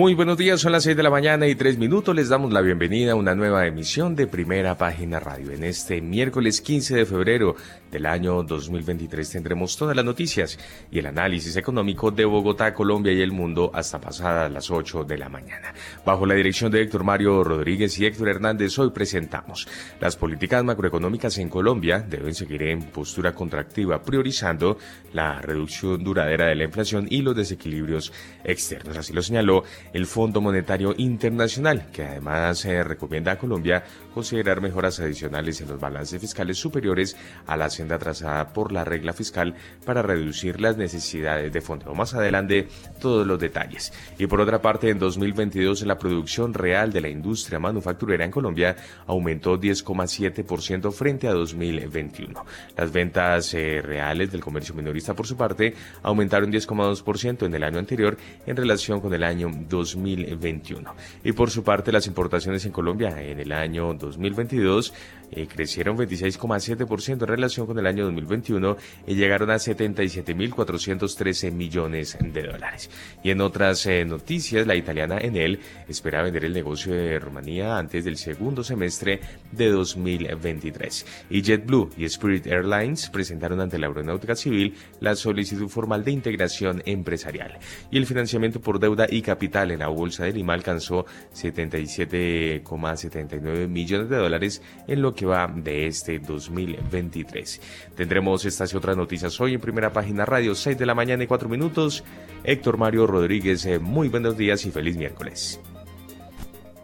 Muy buenos días, son las 6 de la mañana y 3 minutos. Les damos la bienvenida a una nueva emisión de Primera Página Radio. En este miércoles 15 de febrero del año 2023 tendremos todas las noticias y el análisis económico de Bogotá, Colombia y el mundo hasta pasadas las 8 de la mañana. Bajo la dirección de Héctor Mario Rodríguez y Héctor Hernández, hoy presentamos las políticas macroeconómicas en Colombia deben seguir en postura contractiva, priorizando la reducción duradera de la inflación y los desequilibrios externos. Así lo señaló el Fondo Monetario Internacional, que además se recomienda a Colombia considerar mejoras adicionales en los balances fiscales superiores a la senda trazada por la regla fiscal para reducir las necesidades de fondo. Más adelante, todos los detalles. Y por otra parte, en 2022 la producción real de la industria manufacturera en Colombia aumentó 10,7% frente a 2021. Las ventas eh, reales del comercio minorista, por su parte, aumentaron 10,2% en el año anterior en relación con el año 2021. Y por su parte, las importaciones en Colombia en el año 2022 eh, crecieron 26,7% en relación con el año 2021 y llegaron a 77.413 millones de dólares. Y en otras eh, noticias, la italiana Enel espera vender el negocio de Rumanía antes del segundo semestre de 2023. Y JetBlue y Spirit Airlines presentaron ante la Aeronáutica Civil la solicitud formal de integración empresarial. Y el financiamiento por deuda y capital en la Bolsa de Lima alcanzó 77,79 millones de dólares en lo que va de este 2023. Tendremos estas y otras noticias hoy en primera página radio, 6 de la mañana y 4 minutos. Héctor Mario Rodríguez, eh, muy buenos días y feliz miércoles.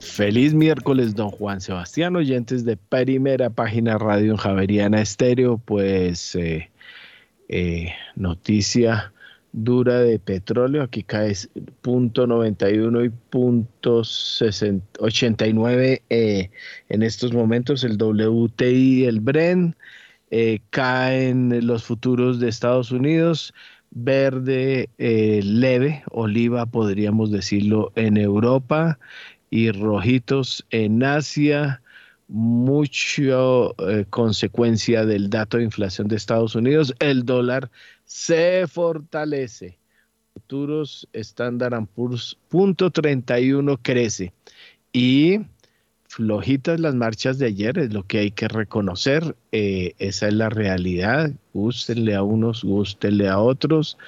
Feliz miércoles, don Juan Sebastián, oyentes de primera página radio en Javeriana Estéreo. Pues eh, eh, noticia dura de petróleo, aquí cae punto 91 y punto 89 eh, en estos momentos, el WTI, el Bren, eh, caen los futuros de Estados Unidos, verde eh, leve, oliva podríamos decirlo en Europa y rojitos en Asia, mucho consecuencia del dato de inflación de Estados Unidos, el dólar se fortalece. Futuros Standard Poor's punto 31 crece. Y flojitas las marchas de ayer, es lo que hay que reconocer. Eh, esa es la realidad. Gústenle a unos, gústenle a otros.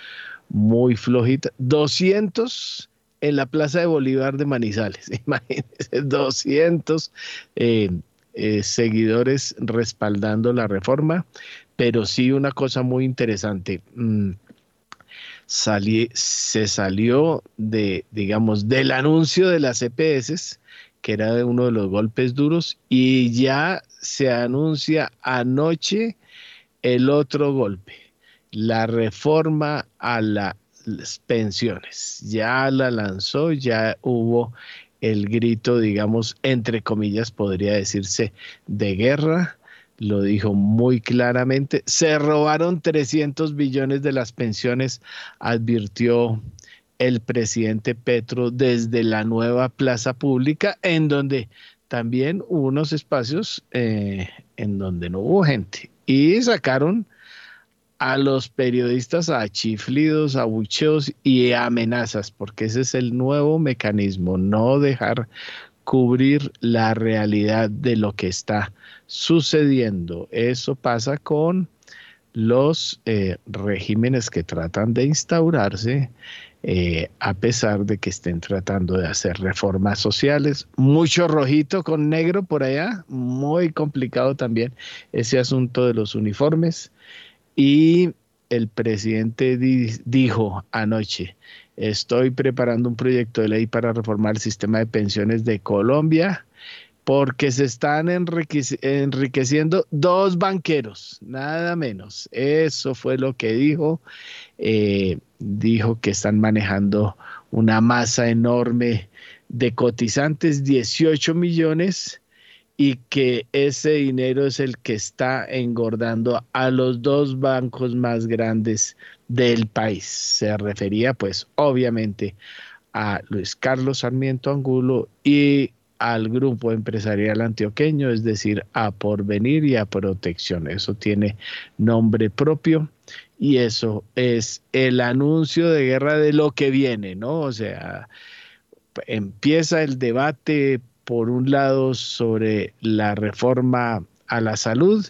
Muy flojita. 200 en la Plaza de Bolívar de Manizales. Imagínense, 200 eh, eh, seguidores respaldando la reforma pero sí una cosa muy interesante. Mm, se salió de, digamos, del anuncio de las EPS, que era uno de los golpes duros, y ya se anuncia anoche el otro golpe, la reforma a las pensiones. Ya la lanzó, ya hubo el grito, digamos, entre comillas, podría decirse, de guerra lo dijo muy claramente. Se robaron 300 billones de las pensiones, advirtió el presidente Petro desde la nueva plaza pública, en donde también hubo unos espacios eh, en donde no hubo gente. Y sacaron a los periodistas a chiflidos, a bucheos y amenazas, porque ese es el nuevo mecanismo, no dejar cubrir la realidad de lo que está sucediendo. Eso pasa con los eh, regímenes que tratan de instaurarse eh, a pesar de que estén tratando de hacer reformas sociales. Mucho rojito con negro por allá, muy complicado también ese asunto de los uniformes. Y el presidente dijo anoche, Estoy preparando un proyecto de ley para reformar el sistema de pensiones de Colombia porque se están enriqueciendo dos banqueros, nada menos. Eso fue lo que dijo. Eh, dijo que están manejando una masa enorme de cotizantes, 18 millones, y que ese dinero es el que está engordando a los dos bancos más grandes del país. Se refería pues obviamente a Luis Carlos Sarmiento Angulo y al grupo empresarial antioqueño, es decir, a Porvenir y a Protección. Eso tiene nombre propio y eso es el anuncio de guerra de lo que viene, ¿no? O sea, empieza el debate por un lado sobre la reforma a la salud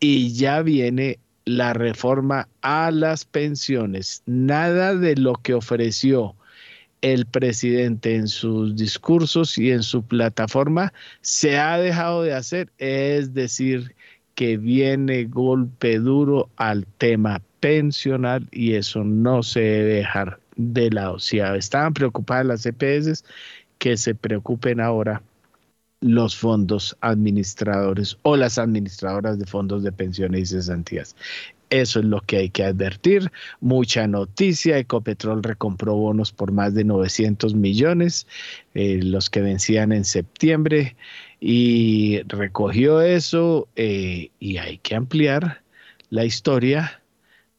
y ya viene la reforma a las pensiones. Nada de lo que ofreció el presidente en sus discursos y en su plataforma se ha dejado de hacer, es decir, que viene golpe duro al tema pensional y eso no se debe dejar de lado. Si estaban preocupadas las EPS, que se preocupen ahora los fondos administradores o las administradoras de fondos de pensiones y cesantías. Eso es lo que hay que advertir. Mucha noticia. Ecopetrol recompró bonos por más de 900 millones, eh, los que vencían en septiembre, y recogió eso eh, y hay que ampliar la historia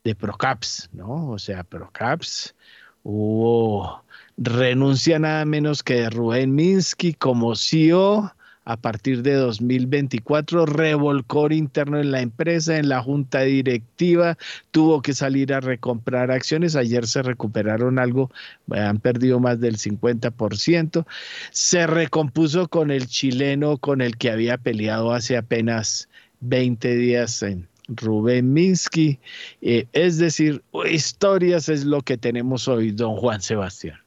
de Procaps, ¿no? O sea, Procaps hubo renuncia nada menos que de Rubén Minsky como CEO a partir de 2024, revolcor interno en la empresa, en la junta directiva, tuvo que salir a recomprar acciones, ayer se recuperaron algo, han perdido más del 50%, se recompuso con el chileno con el que había peleado hace apenas 20 días en Rubén Minsky, eh, es decir, historias es lo que tenemos hoy, don Juan Sebastián.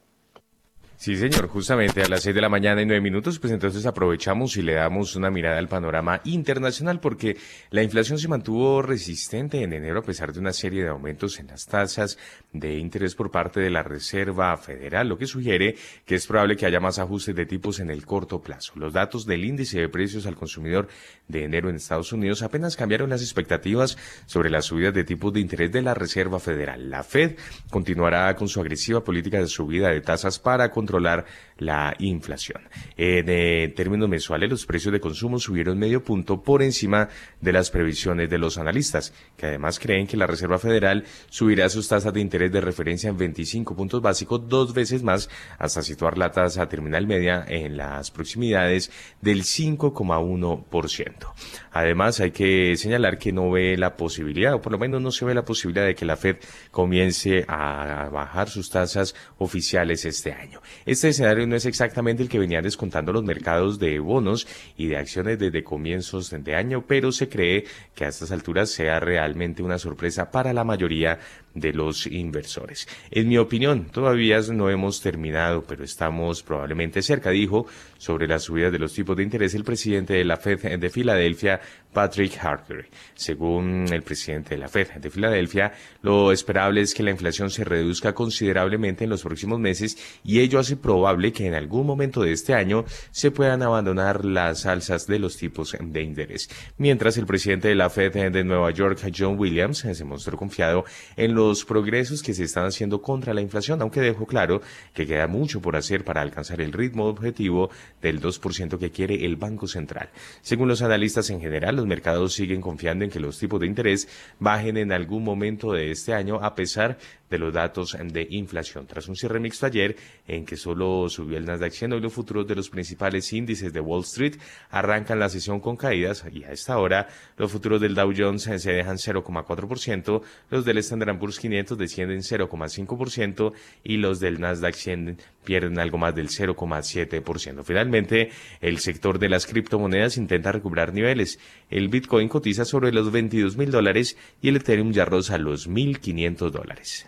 Sí, señor, justamente a las seis de la mañana y nueve minutos, pues entonces aprovechamos y le damos una mirada al panorama internacional porque la inflación se mantuvo resistente en enero a pesar de una serie de aumentos en las tasas de interés por parte de la Reserva Federal, lo que sugiere que es probable que haya más ajustes de tipos en el corto plazo. Los datos del índice de precios al consumidor de enero en Estados Unidos apenas cambiaron las expectativas sobre las subidas de tipos de interés de la Reserva Federal. La Fed continuará con su agresiva política de subida de tasas para controlar controlar la inflación. En eh, términos mensuales, los precios de consumo subieron medio punto por encima de las previsiones de los analistas, que además creen que la Reserva Federal subirá sus tasas de interés de referencia en 25 puntos básicos dos veces más hasta situar la tasa terminal media en las proximidades del 5,1%. Además, hay que señalar que no ve la posibilidad, o por lo menos no se ve la posibilidad de que la Fed comience a bajar sus tasas oficiales este año. Este escenario no es exactamente el que venían descontando los mercados de bonos y de acciones desde comienzos de año, pero se cree que a estas alturas sea realmente una sorpresa para la mayoría de los inversores. En mi opinión, todavía no hemos terminado, pero estamos probablemente cerca, dijo sobre las subidas de los tipos de interés el presidente de la Fed de Filadelfia, Patrick Harker. Según el presidente de la Fed de Filadelfia, lo esperable es que la inflación se reduzca considerablemente en los próximos meses y ello hace probable que en algún momento de este año se puedan abandonar las alzas de los tipos de interés. Mientras el presidente de la Fed de Nueva York, John Williams, se mostró confiado en los progresos que se están haciendo contra la inflación, aunque dejó claro que queda mucho por hacer para alcanzar el ritmo objetivo del 2% que quiere el Banco Central. Según los analistas en general, los mercados siguen confiando en que los tipos de interés bajen en algún momento de este año a pesar de los datos de inflación. Tras un cierre mixto ayer en que solo subió el Nasdaq 100, hoy los futuros de los principales índices de Wall Street arrancan la sesión con caídas y a esta hora los futuros del Dow Jones se dejan 0,4%, los del Standard Poor's 500 descienden 0,5% y los del Nasdaq 100 pierden algo más del 0,7%. Finalmente, el sector de las criptomonedas intenta recuperar niveles. El Bitcoin cotiza sobre los 22 mil dólares y el Ethereum ya roza los 1.500 dólares.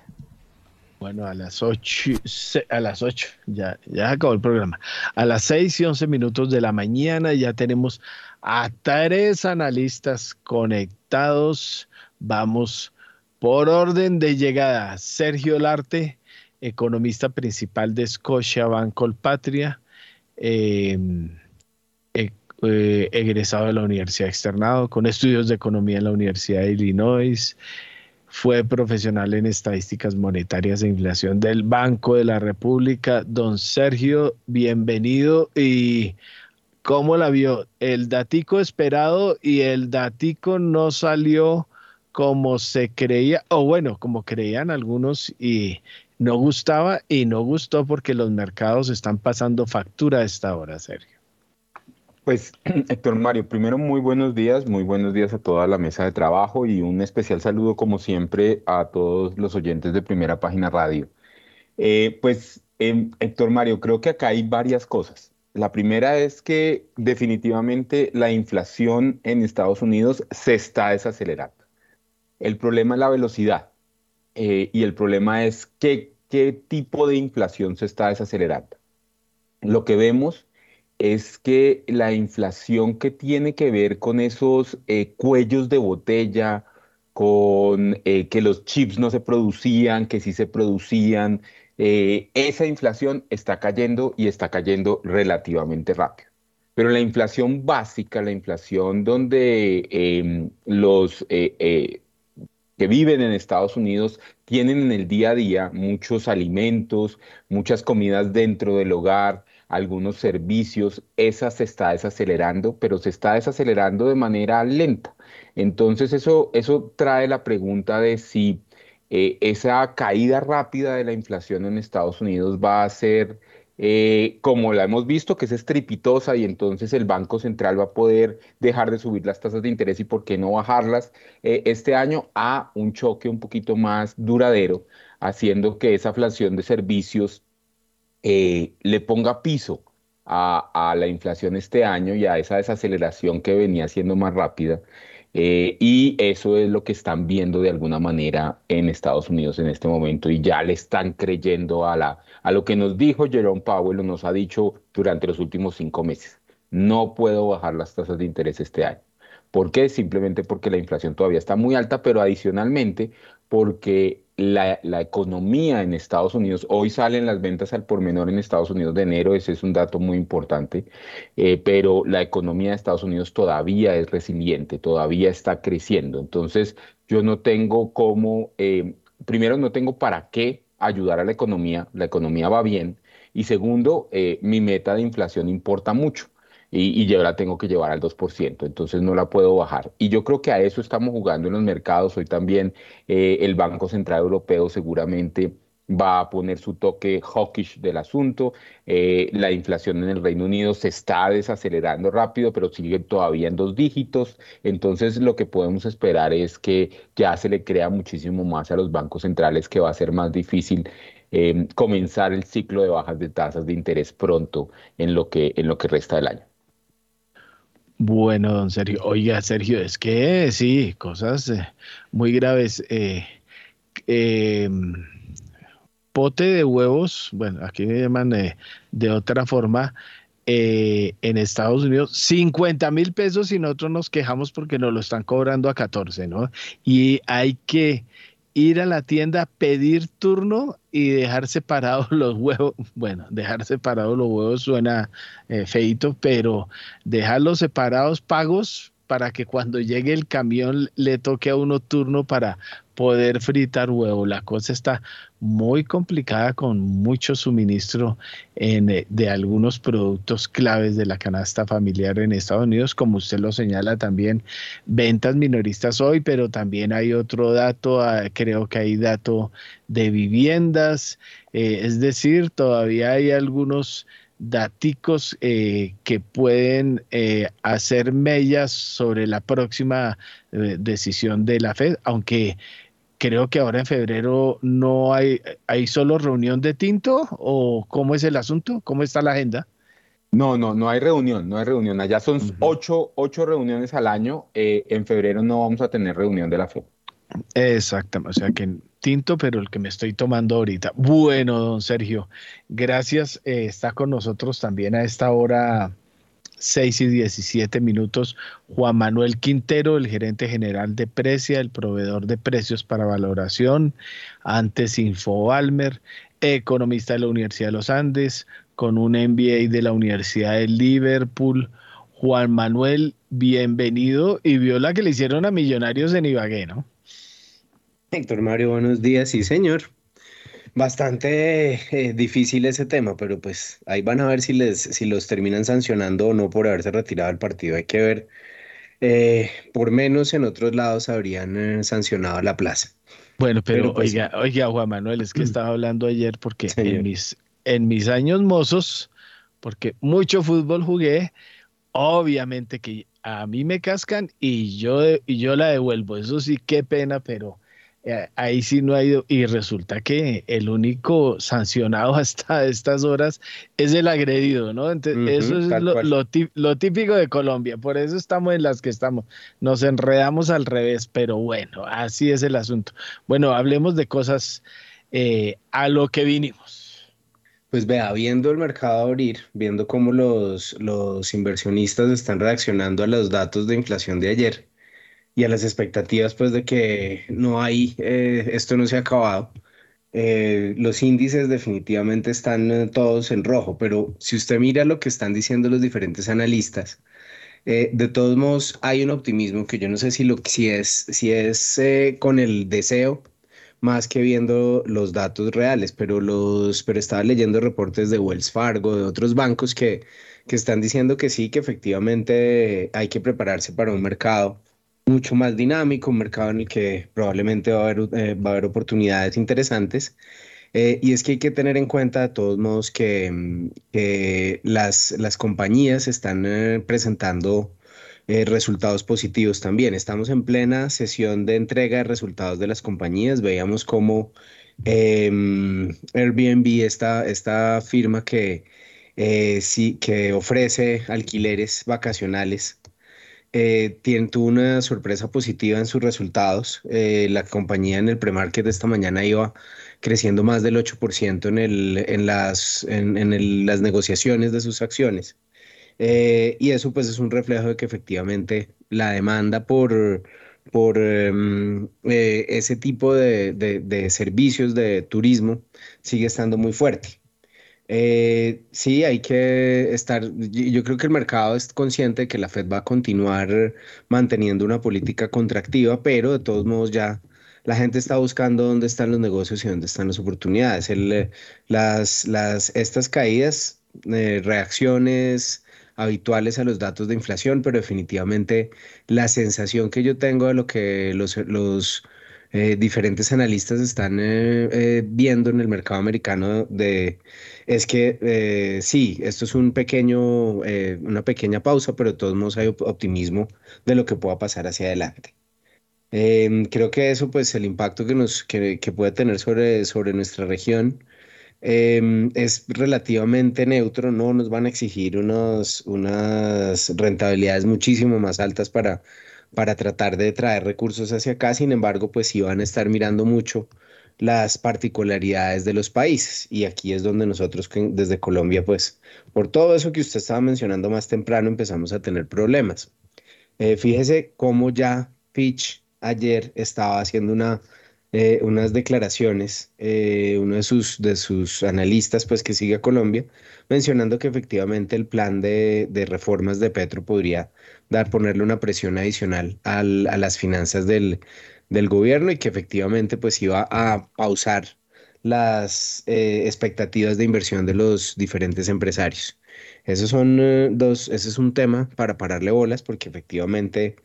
Bueno, a las 8, a las 8, ya, ya acabó el programa. A las 6 y 11 minutos de la mañana ya tenemos a tres analistas conectados. Vamos por orden de llegada. Sergio Larte, economista principal de Scotia Banco Patria, em, eh, egresado de la Universidad Externado, con estudios de economía en la Universidad de Illinois. Fue profesional en estadísticas monetarias e inflación del Banco de la República. Don Sergio, bienvenido y ¿Cómo la vio? El datico esperado y el datico no salió como se creía, o bueno, como creían algunos y no gustaba y no gustó porque los mercados están pasando factura a esta hora, Sergio. Pues Héctor Mario, primero muy buenos días, muy buenos días a toda la mesa de trabajo y un especial saludo como siempre a todos los oyentes de Primera Página Radio. Eh, pues em, Héctor Mario, creo que acá hay varias cosas. La primera es que definitivamente la inflación en Estados Unidos se está desacelerando. El problema es la velocidad eh, y el problema es qué, qué tipo de inflación se está desacelerando. Lo que vemos es que la inflación que tiene que ver con esos eh, cuellos de botella, con eh, que los chips no se producían, que sí se producían, esa inflación está cayendo y está cayendo relativamente rápido. Pero la inflación básica, la inflación donde em, los que viven en Estados Unidos tienen en el día a día muchos alimentos, muchas comidas dentro del hogar, algunos servicios, esa se está desacelerando, pero se está desacelerando de manera lenta. Entonces eso, eso trae la pregunta de si eh, esa caída rápida de la inflación en Estados Unidos va a ser eh, como la hemos visto, que es estrepitosa y entonces el Banco Central va a poder dejar de subir las tasas de interés y por qué no bajarlas eh, este año a un choque un poquito más duradero, haciendo que esa inflación de servicios eh, le ponga piso a, la inflación este año y a esa desaceleración que venía siendo más rápida. Eh, y eso es lo que están viendo de alguna manera en Estados Unidos en este momento y ya le están creyendo a, la, lo que nos dijo Jerome Powell o nos ha dicho durante los últimos cinco meses. No puedo bajar las tasas de interés este año. ¿Por qué? Simplemente porque la inflación todavía está muy alta, pero adicionalmente porque la, economía en Estados Unidos, hoy salen las ventas al por menor en Estados Unidos de enero, ese es un dato muy importante, eh, pero la economía de Estados Unidos todavía es resiliente, todavía está creciendo. Entonces, yo no tengo cómo, eh, primero, no tengo para qué ayudar a la economía, la economía va bien, y segundo, eh, mi meta de inflación importa mucho y, yo la tengo que llevar al 2%, entonces no la puedo bajar. Y yo creo que a eso estamos jugando en los mercados. Hoy también eh, el Banco Central Europeo seguramente va a poner su toque hawkish del asunto. Eh, la inflación en el Reino Unido se está desacelerando rápido, pero sigue todavía en dos dígitos. Entonces lo que podemos esperar es que ya se le crea muchísimo más a los bancos centrales, que va a ser más difícil eh, comenzar el ciclo de bajas de tasas de interés pronto en lo que, en lo que resta del año. Bueno, don Sergio. Oiga, Sergio, es que sí, cosas eh, muy graves. Eh, em, pote de huevos, bueno, aquí me llaman eh, de otra forma, en Estados Unidos, 50 mil pesos y nosotros nos quejamos porque nos lo están cobrando a 14, ¿no? Y hay que ir a la tienda, pedir turno y dejar separados los huevos. Bueno, dejar separados los huevos suena eh, feito, pero dejarlos separados pagos para que cuando llegue el camión le toque a uno turno para poder fritar huevo. La cosa está muy complicada con mucho suministro eh, de algunos productos claves de la canasta familiar en Estados Unidos, como usted lo señala también, ventas minoristas hoy, pero también hay otro dato, ah, creo que hay dato de viviendas, eh, es decir, todavía hay algunos daticos eh, que pueden hacer mellas sobre la próxima decisión de la Fed, aunque creo que ahora en febrero no hay, hay solo reunión de tinto o cómo es el asunto, cómo está la agenda. No, no, no hay reunión, no hay reunión. Allá son ocho, ocho, reuniones al año. en febrero no vamos a tener reunión de la Fed. Exactamente, o sea que tinto, pero el que me estoy tomando ahorita. Bueno, don Sergio, gracias. Eh, está con nosotros también a esta hora 6 y 17 minutos Juan Manuel Quintero, el gerente general de Precia, el proveedor de precios para valoración, antes Infoalmer, economista de la Universidad de los Andes, con un MBA de la Universidad de Liverpool. Juan Manuel, bienvenido y vio la que le hicieron a Millonarios en Ibagué, ¿no? Héctor Mario, buenos días, sí señor. Bastante eh, difícil ese tema, pero pues ahí van a ver si les, si los terminan sancionando o no por haberse retirado del partido. Hay que ver. Eh, por menos en otros lados habrían eh, sancionado a la plaza. Bueno, pero, pues, oiga, oiga, Juan Manuel, es que estaba hablando ayer porque en mis, en mis años mozos, porque mucho fútbol jugué, obviamente que a mí me cascan y yo, y yo la devuelvo. Eso sí, qué pena, pero ahí sí no ha ido. Y resulta que el único sancionado hasta estas horas es el agredido, ¿no? Entonces, eso es lo, típico de Colombia. Por eso estamos en las que estamos. Nos enredamos al revés, pero bueno, así es el asunto. Bueno, hablemos de cosas eh, a lo que vinimos. Pues vea, viendo el mercado abrir, viendo cómo los, los inversionistas están reaccionando a los datos de inflación de ayer y a las expectativas pues de que no hay, eh, esto no se ha acabado, eh, los índices definitivamente están eh, todos en rojo, pero si usted mira lo que están diciendo los diferentes analistas, de todos modos hay un optimismo que yo no sé si, lo, si es, si es con el deseo más que viendo los datos reales, pero, los, pero estaba leyendo reportes de Wells Fargo, de otros bancos que, que están diciendo que sí, que efectivamente hay que prepararse para un mercado mucho más dinámico, un mercado en el que probablemente va a haber, eh, va a haber oportunidades interesantes. Eh, y es que hay que tener en cuenta de todos modos que, mm, las, las compañías están eh, presentando eh, resultados positivos también. Estamos en plena sesión de entrega de resultados de las compañías. Veíamos cómo em, Airbnb, esta, esta firma que, sí, que ofrece alquileres vacacionales, eh, una sorpresa positiva en sus resultados. la compañía en el premarket de esta mañana iba creciendo más del 8% en, el, en, las, en, en las negociaciones de sus acciones. Eh, y eso pues es un reflejo de que efectivamente la demanda por, por em, eh, ese tipo de, de, servicios de turismo sigue estando muy fuerte. Eh, sí, hay que estar, yo creo que el mercado es consciente de que la Fed va a continuar manteniendo una política contractiva, pero de todos modos ya la gente está buscando dónde están los negocios y dónde están las oportunidades. El, las, las, estas caídas, reacciones, habituales a los datos de inflación, pero definitivamente la sensación que yo tengo de lo que los eh, diferentes analistas están eh, eh, viendo en el mercado americano de, es que sí, esto es un pequeño, una pequeña pausa, pero de todos modos hay optimismo de lo que pueda pasar hacia adelante. Em, creo que eso, pues el impacto que, nos, que, que puede tener sobre, sobre nuestra región, Em, es relativamente neutro, no nos van a exigir unos, unas rentabilidades muchísimo más altas para, para tratar de traer recursos hacia acá, sin embargo, pues van a estar mirando mucho las particularidades de los países. Y aquí es donde nosotros desde Colombia, pues por todo eso que usted estaba mencionando más temprano, empezamos a tener problemas. Eh, fíjese cómo ya Fitch ayer estaba haciendo una eh, unas declaraciones, eh, uno de sus, de sus analistas, pues que sigue a Colombia, mencionando que efectivamente el plan de, de reformas de Petro podría dar, ponerle una presión adicional al, a las finanzas del, del, gobierno y que efectivamente pues iba a pausar las eh, expectativas de inversión de los diferentes empresarios. Esos son dos, ese es un tema para pararle bolas porque efectivamente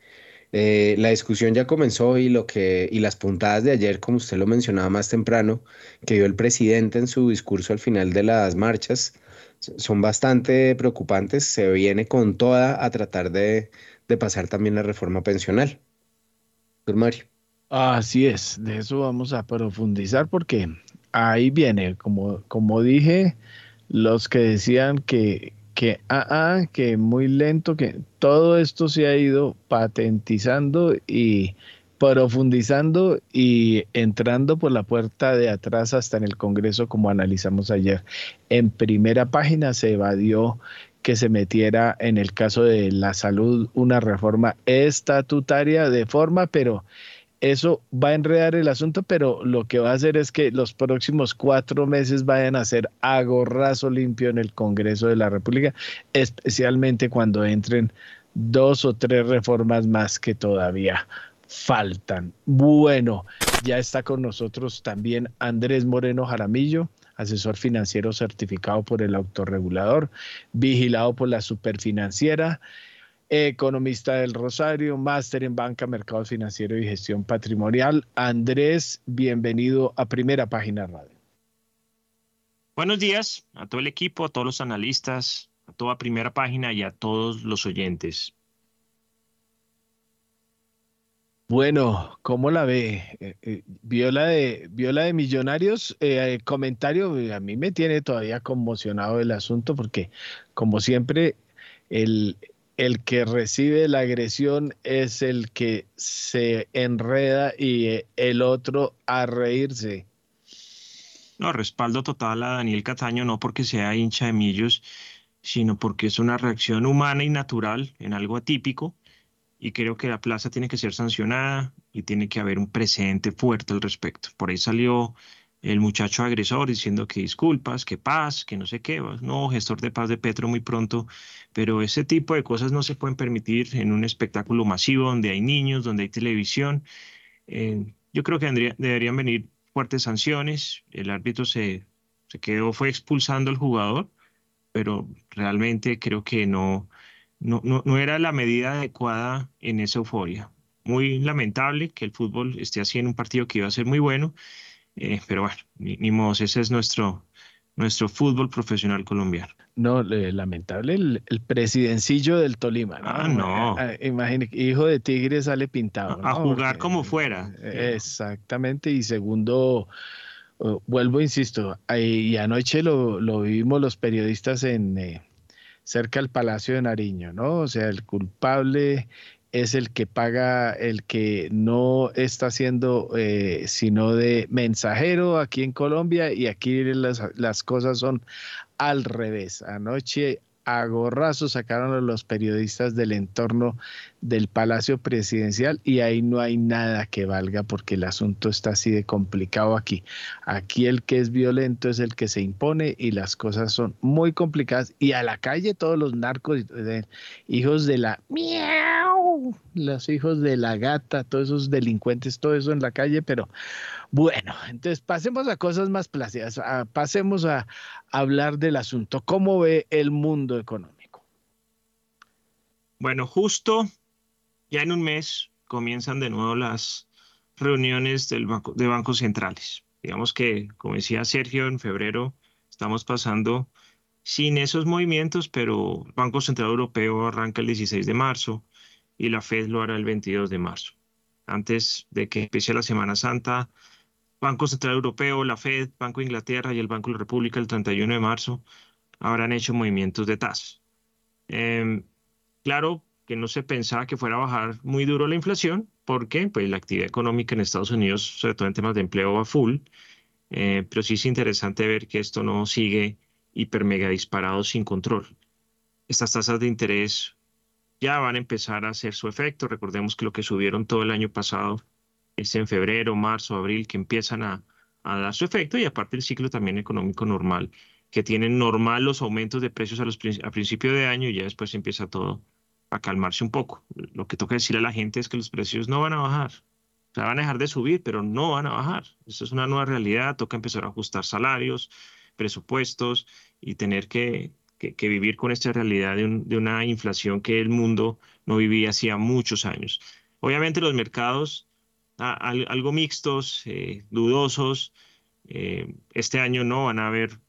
eh, la discusión ya comenzó y, lo que, y las puntadas de ayer, como usted lo mencionaba más temprano, que dio el presidente en su discurso al final de las marchas, son bastante preocupantes. Se viene con toda a tratar de, pasar también la reforma pensional. Así es, de eso vamos a profundizar porque ahí viene, como, como dije, los que decían que, que, ah, ah, que muy lento, que todo esto se ha ido patentizando y profundizando y entrando por la puerta de atrás hasta en el Congreso, como analizamos ayer. En primera página se evadió que se metiera en el caso de la salud una reforma estatutaria de forma, pero eso va a enredar el asunto, pero lo que va a hacer es que los próximos cuatro meses vayan a ser a gorrazo limpio en el Congreso de la República, especialmente cuando entren dos o tres reformas más que todavía faltan. Bueno, ya está con nosotros también Andrés Moreno Jaramillo, asesor financiero certificado por el autorregulador, vigilado por la superfinanciera, economista del Rosario, máster en banca, mercado financiero y gestión patrimonial. Andrés, bienvenido a Primera Página Radio. Buenos días a todo el equipo, a todos los analistas, a toda Primera Página y a todos los oyentes. Bueno, ¿cómo la ve? Eh, eh, ¿Vio la de, de Millonarios? Eh, comentario, a mí me tiene todavía conmocionado el asunto porque, como siempre, el, el que recibe la agresión es el que se enreda y el otro a reírse. No, respaldo total a Daniel Cataño, no porque sea hincha de Millos, sino porque es una reacción humana y natural en algo atípico y creo que la plaza tiene que ser sancionada y tiene que haber un precedente fuerte al respecto. Por ahí salió el muchacho agresor diciendo que disculpas, que paz, que no sé qué, no, gestor de paz de Petro muy pronto, pero ese tipo de cosas no se pueden permitir en un espectáculo masivo donde hay niños, donde hay televisión. Eh, yo creo que deberían venir fuertes sanciones, el árbitro se, se quedó, fue expulsando al jugador, pero realmente creo que no, no, no, era la medida adecuada en esa euforia. Muy lamentable que el fútbol esté así en un partido que iba a ser muy bueno, eh, pero bueno, ni, modo, ese es nuestro, nuestro fútbol profesional colombiano. No, lamentable el, presidencillo del Tolima. ¿no? Ah, no. Ah, imagine, hijo de Tigre sale pintado. A, jugar como fuera. Exactamente, y segundo, oh, vuelvo, insisto, y anoche lo, lo vivimos los periodistas en... Eh, cerca del Palacio de Nariño, ¿no? O sea, el culpable es el que paga, el que no está haciendo eh, sino de mensajero aquí en Colombia y aquí las, las cosas son al revés. Anoche a gorrazo sacaron a los periodistas del entorno del Palacio Presidencial y ahí no hay nada que valga porque el asunto está así de complicado aquí. Aquí el que es violento es el que se impone y las cosas son muy complicadas y a la calle todos los narcos, hijos de la miau, los hijos de la gata, todos esos delincuentes, todo eso en la calle, pero bueno, entonces pasemos a cosas más plácidas, pasemos a hablar del asunto. ¿Cómo ve el mundo económico? Bueno, justo ya en un mes comienzan de nuevo las reuniones del banco, de bancos centrales. Digamos que, como decía Sergio, en febrero estamos pasando sin esos movimientos, pero el Banco Central Europeo arranca el 16 de marzo y la Fed lo hará el 22 de marzo. Antes de que empiece la Semana Santa, Banco Central Europeo, la Fed, Banco de Inglaterra y el Banco de la República el 31 de marzo habrán hecho movimientos de tasas. Em, claro, que no se pensaba que fuera a bajar muy duro la inflación, porque pues, la actividad económica en Estados Unidos, sobre todo en temas de empleo, va full. Eh, pero sí es interesante ver que esto no sigue hiper mega disparado sin control. Estas tasas de interés ya van a empezar a hacer su efecto. Recordemos que lo que subieron todo el año pasado es en febrero, marzo, abril, que empiezan a, a dar su efecto y aparte el ciclo también económico normal, que tienen normal los aumentos de precios a, los, a principio de año y ya después empieza todo a calmarse un poco. Lo que toca decir a la gente es que los precios no van a bajar. O sea, van a dejar de subir, pero no van a bajar. Eso es una nueva realidad. Toca empezar a ajustar salarios, presupuestos y tener que, que, vivir con esta realidad de, de, una inflación que el mundo no vivía hacía muchos años. Obviamente los mercados algo mixtos, eh, dudosos. Eh, este año no van a haber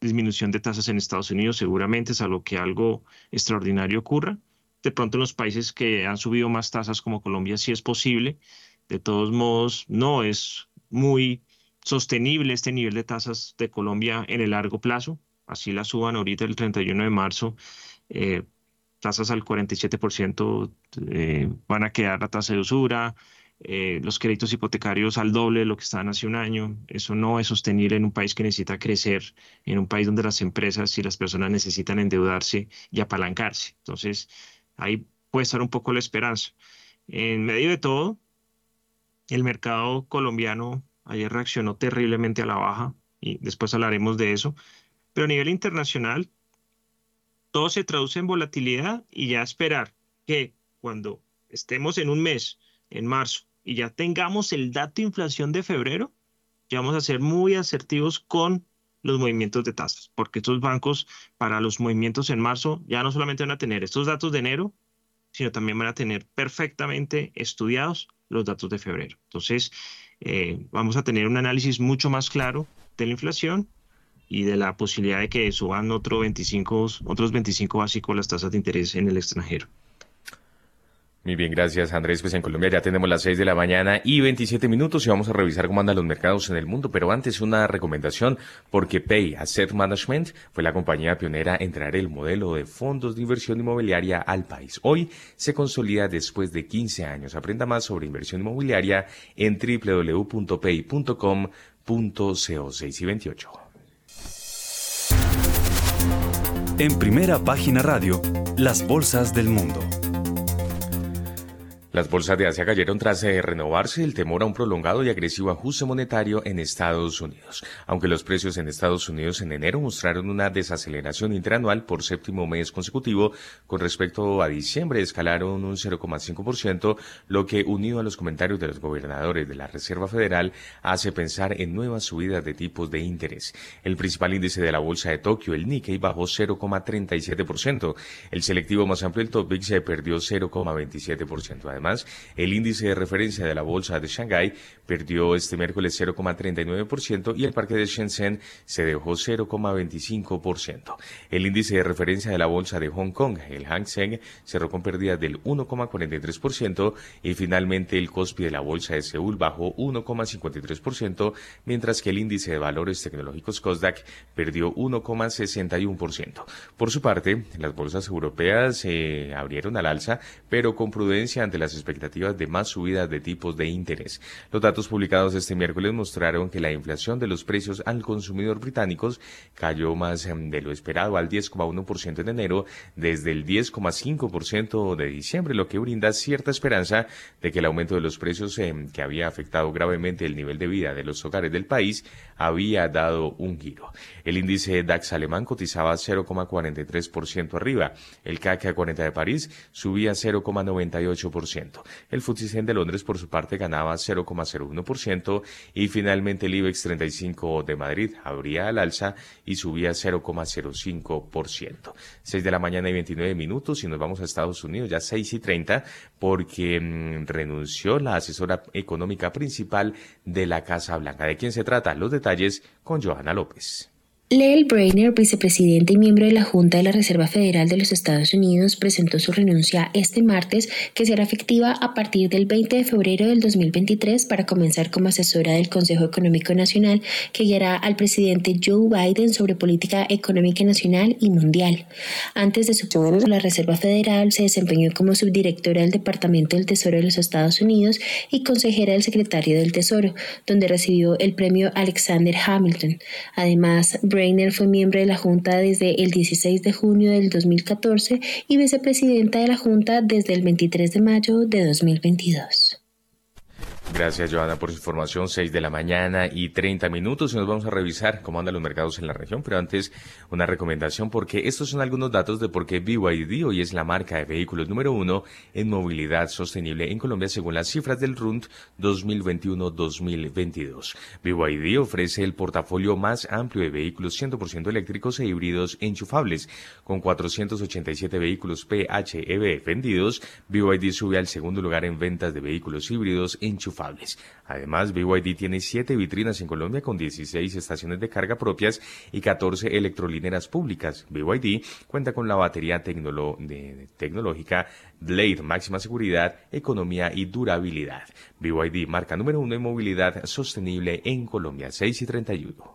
disminución de tasas en Estados Unidos, seguramente, salvo que algo extraordinario ocurra de pronto en los países que han subido más tasas como Colombia sí es posible. De todos modos, no es muy sostenible este nivel de tasas de Colombia en el largo plazo. Así la suban ahorita el 31 de marzo. Eh, tasas al 47% eh, van a quedar la tasa de usura. Eh, los créditos hipotecarios al doble de lo que estaban hace un año. Eso no es sostenible en un país que necesita crecer, en un país donde las empresas y las personas necesitan endeudarse y apalancarse. Entonces, Ahí puede estar un poco la esperanza. En medio de todo, el mercado colombiano ayer reaccionó terriblemente a la baja y después hablaremos de eso. Pero a nivel internacional, todo se traduce en volatilidad y ya esperar que cuando estemos en un mes en marzo y ya tengamos el dato de inflación de febrero, ya vamos a ser muy asertivos con los movimientos de tasas, porque estos bancos para los movimientos en marzo ya no solamente van a tener estos datos de enero, sino también van a tener perfectamente estudiados los datos de febrero. Entonces, eh, vamos a tener un análisis mucho más claro de la inflación y de la posibilidad de que suban otro 25, otros 25 básicos las tasas de interés en el extranjero. Muy bien, gracias Andrés. Pues en Colombia ya tenemos las 6 de la mañana y 27 minutos y vamos a revisar cómo andan los mercados en el mundo. Pero antes una recomendación porque Pay Asset Management fue la compañía pionera en traer el modelo de fondos de inversión inmobiliaria al país. Hoy se consolida después de 15 años. Aprenda más sobre inversión inmobiliaria en www.pay.com.co 6 y 28. En primera página radio, las bolsas del mundo. Las bolsas de Asia cayeron tras eh, renovarse el temor a un prolongado y agresivo ajuste monetario en Estados Unidos. Aunque los precios en Estados Unidos en enero mostraron una desaceleración interanual por séptimo mes consecutivo, con respecto a diciembre escalaron un 0,5%, lo que unido a los comentarios de los gobernadores de la Reserva Federal hace pensar en nuevas subidas de tipos de interés. El principal índice de la bolsa de Tokio, el Nikkei, bajó 0,37%. El selectivo más amplio, el Topix, se perdió 0,27%. Además, el índice de referencia de la bolsa de Shanghái perdió este miércoles 0,39% y el parque de Shenzhen se dejó 0,25%. El índice de referencia de la bolsa de Hong Kong, el Hang Seng, cerró con pérdidas del 1,43% y finalmente el Kospi de la bolsa de Seúl bajó 1,53%, mientras que el índice de valores tecnológicos Kosdaq perdió 1,61%. Por su parte, las bolsas europeas se abrieron al alza, pero con prudencia ante las expectativas de más subidas de tipos de interés. Los datos publicados este miércoles mostraron que la inflación de los precios al consumidor británicos cayó más em, de lo esperado al 10,1% en enero desde el 10,5% de diciembre, lo que brinda cierta esperanza de que el aumento de los precios em, que había afectado gravemente el nivel de vida de los hogares del país había dado un giro. El índice DAX alemán cotizaba 0,43% arriba, el CAC 40 de París subía 0,98%. El FTSE de Londres, por su parte, ganaba 0,01% y finalmente el IBEX 35 de Madrid abría al alza y subía 0,05%. 6 de la mañana y 29 minutos y nos vamos a Estados Unidos ya 6 y 30 porque mm, renunció la asesora económica principal de la Casa Blanca. ¿De quién se trata? Los detalles con Johanna López. Leel Brainer, vicepresidente y miembro de la Junta de la Reserva Federal de los Estados Unidos, presentó su renuncia este martes, que será efectiva a partir del 20 de febrero del 2023 para comenzar como asesora del Consejo Económico Nacional, que guiará al presidente Joe Biden sobre política económica nacional y mundial. Antes de su la Reserva Federal se desempeñó como subdirectora del Departamento del Tesoro de los Estados Unidos y consejera del secretario del Tesoro, donde recibió el premio Alexander Hamilton. Además, Brainer fue miembro de la Junta desde el 16 de junio del 2014 y vicepresidenta de la Junta desde el 23 de mayo de 2022. Gracias, Joana, por su información. 6 de la mañana y 30 minutos y nos vamos a revisar cómo andan los mercados en la región. Pero antes, una recomendación porque estos son algunos datos de por qué BYD hoy es la marca de vehículos número uno en movilidad sostenible en Colombia según las cifras del RUND 2021-2022. BYD ofrece el portafolio más amplio de vehículos 100% eléctricos e híbridos enchufables. Con 487 vehículos PHEV vendidos, BYD sube al segundo lugar en ventas de vehículos híbridos enchufables Además, BYD tiene siete vitrinas en Colombia con 16 estaciones de carga propias y 14 electrolineras públicas. BYD cuenta con la batería tecnológica Blade, máxima seguridad, economía y durabilidad. BYD, marca número uno en movilidad sostenible en Colombia, 6 y 31.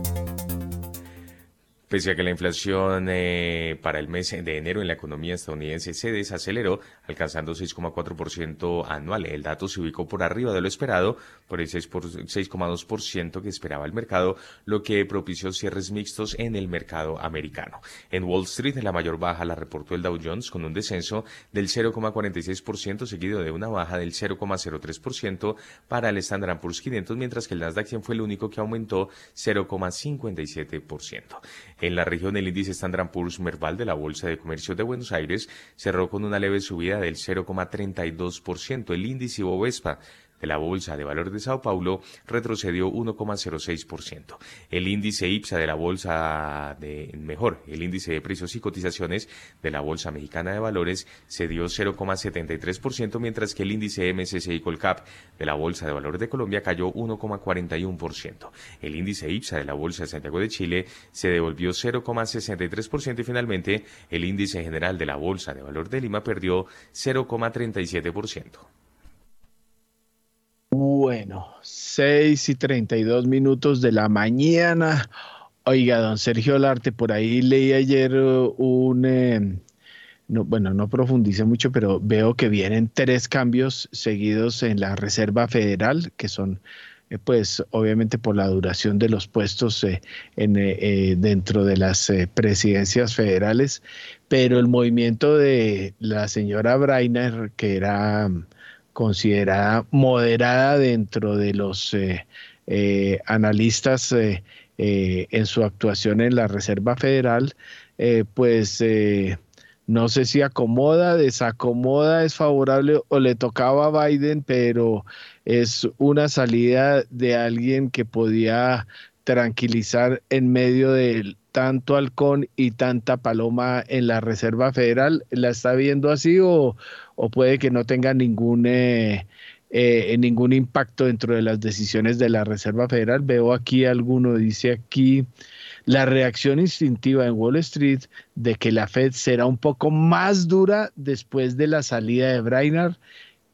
Pese a que la inflación eh, para el mes de enero en la economía estadounidense se desaceleró, alcanzando 6,4% anual, el dato se ubicó por arriba de lo esperado, por el 6,2% que esperaba el mercado, lo que propició cierres mixtos en el mercado americano. En Wall Street, la mayor baja la reportó el Dow Jones con un descenso del 0,46%, seguido de una baja del 0,03% para el Standard Poor's 500, mientras que el Nasdaq fue el único que aumentó 0,57%. En la región, el índice Standard Poor's Merval de la Bolsa de Comercio de Buenos Aires cerró con una leve subida del 0,32%. El índice Bovespa de la Bolsa de Valores de Sao Paulo retrocedió 1,06%. El índice IPSA de la Bolsa de mejor, el índice de precios y cotizaciones de la Bolsa Mexicana de Valores se dio 0,73%, mientras que el índice MSCI Colcap de la Bolsa de Valores de Colombia cayó 1,41%. El índice IPSA de la Bolsa de Santiago de Chile se devolvió 0,63% y finalmente el índice general de la Bolsa de Valor de Lima perdió 0,37%. Bueno, 6 y 32 minutos de la mañana. Oiga, don Sergio Larte, por ahí leí ayer uh, un, eh, no, bueno, no profundice mucho, pero veo que vienen tres cambios seguidos en la Reserva Federal, que son, eh, pues, obviamente por la duración de los puestos eh, en, dentro de las presidencias federales, pero el movimiento de la señora Brainer, que era considerada moderada dentro de los eh, eh, analistas eh, en su actuación en la Reserva Federal, pues no sé si acomoda, desacomoda, es favorable o le tocaba a Biden, pero es una salida de alguien que podía tranquilizar en medio de tanto halcón y tanta paloma en la Reserva Federal. ¿La está viendo así o, o puede que no tenga ningún, eh, eh, ningún impacto dentro de las decisiones de la Reserva Federal. Veo aquí alguno, dice aquí, la reacción instintiva en Wall Street de que la Fed será un poco más dura después de la salida de Brainard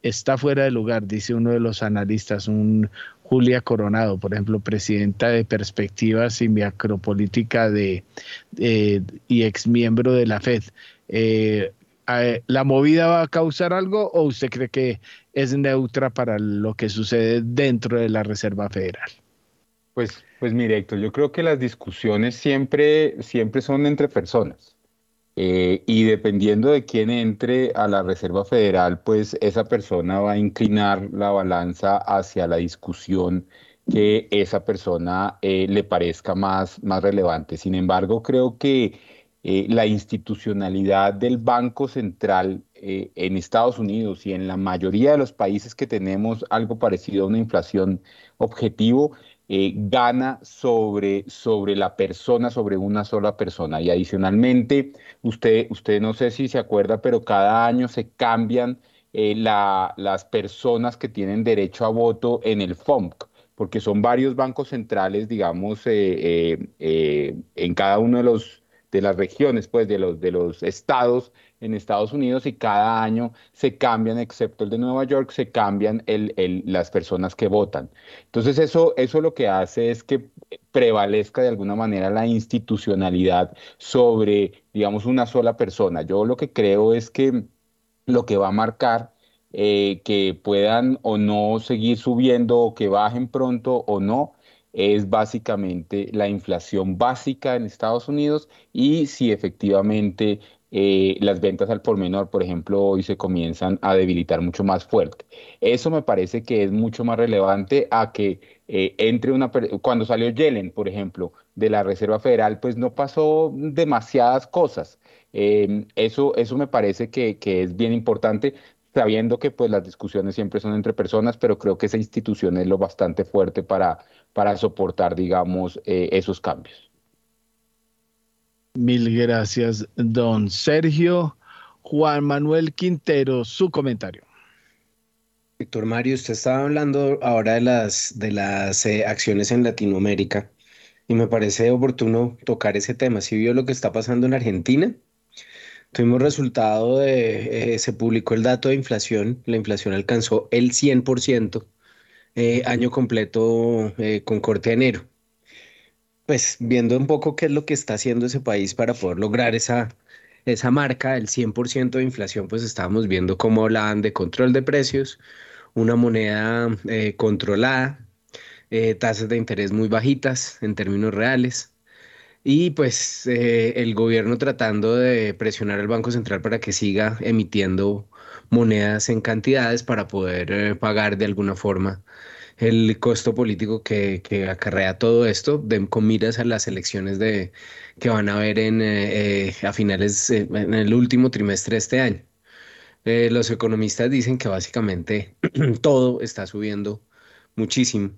está fuera de lugar, dice uno de los analistas, un Julia Coronado, por ejemplo, presidenta de Perspectivas y Macropolítica de, y ex miembro de la Fed. Eh, ¿la movida va a causar algo o usted cree que es neutra para lo que sucede dentro de la Reserva Federal? Pues, pues mire, Héctor, yo creo que las discusiones siempre, siempre son entre personas. Eh, y dependiendo de quién entre a la Reserva Federal, pues esa persona va a inclinar la balanza hacia la discusión que esa persona eh, le parezca más, más relevante. Sin embargo, creo que eh, la institucionalidad del Banco Central eh, en Estados Unidos y en la mayoría de los países que tenemos algo parecido a una inflación objetivo, eh, gana sobre, sobre la persona, sobre una sola persona. Y adicionalmente, usted, usted no sé si se acuerda, pero cada año se cambian las personas que tienen derecho a voto en el FOMC porque son varios bancos centrales, digamos, en cada uno de los de las regiones, pues de los, de los estados en Estados Unidos y cada año se cambian, excepto el de Nueva York, se cambian el, el, las personas que votan. Entonces eso, eso lo que hace es que prevalezca de alguna manera la institucionalidad sobre, digamos, una sola persona. Yo lo que creo es que lo que va a marcar eh, que puedan o no seguir subiendo o que bajen pronto o no, es básicamente la inflación básica en Estados Unidos y si efectivamente eh, las ventas al por menor, por ejemplo, hoy se comienzan a debilitar mucho más fuerte. Eso me parece que es mucho más relevante a que eh, entre una... Cuando salió Yellen, por ejemplo, de la Reserva Federal, pues no pasó demasiadas cosas. Em, eso, eso me parece que, que, es bien importante sabiendo que pues las discusiones siempre son entre personas, pero creo que esa institución es lo bastante fuerte para, para soportar, digamos, eh, esos cambios. Mil gracias, don Sergio. Juan Manuel Quintero, su comentario. Víctor Mario, usted estaba hablando ahora de las, de las eh, acciones en Latinoamérica y me parece oportuno tocar ese tema. ¿Sí vio lo que está pasando en Argentina? Tuvimos resultado de, eh, se publicó el dato de inflación, la inflación alcanzó el 100% eh, año completo eh, con corte de enero. Pues viendo un poco qué es lo que está haciendo ese país para poder lograr esa, esa marca del 100% de inflación, pues estábamos viendo cómo hablaban de control de precios, una moneda controlada, tasas de interés muy bajitas en términos reales, y pues eh, el gobierno tratando de presionar al Banco Central para que siga emitiendo monedas en cantidades para poder eh, pagar de alguna forma el costo político que, que acarrea todo esto, de, con miras a las elecciones de, que van a haber en, eh, a finales, en el último trimestre de este año. los economistas dicen que básicamente todo está subiendo muchísimo.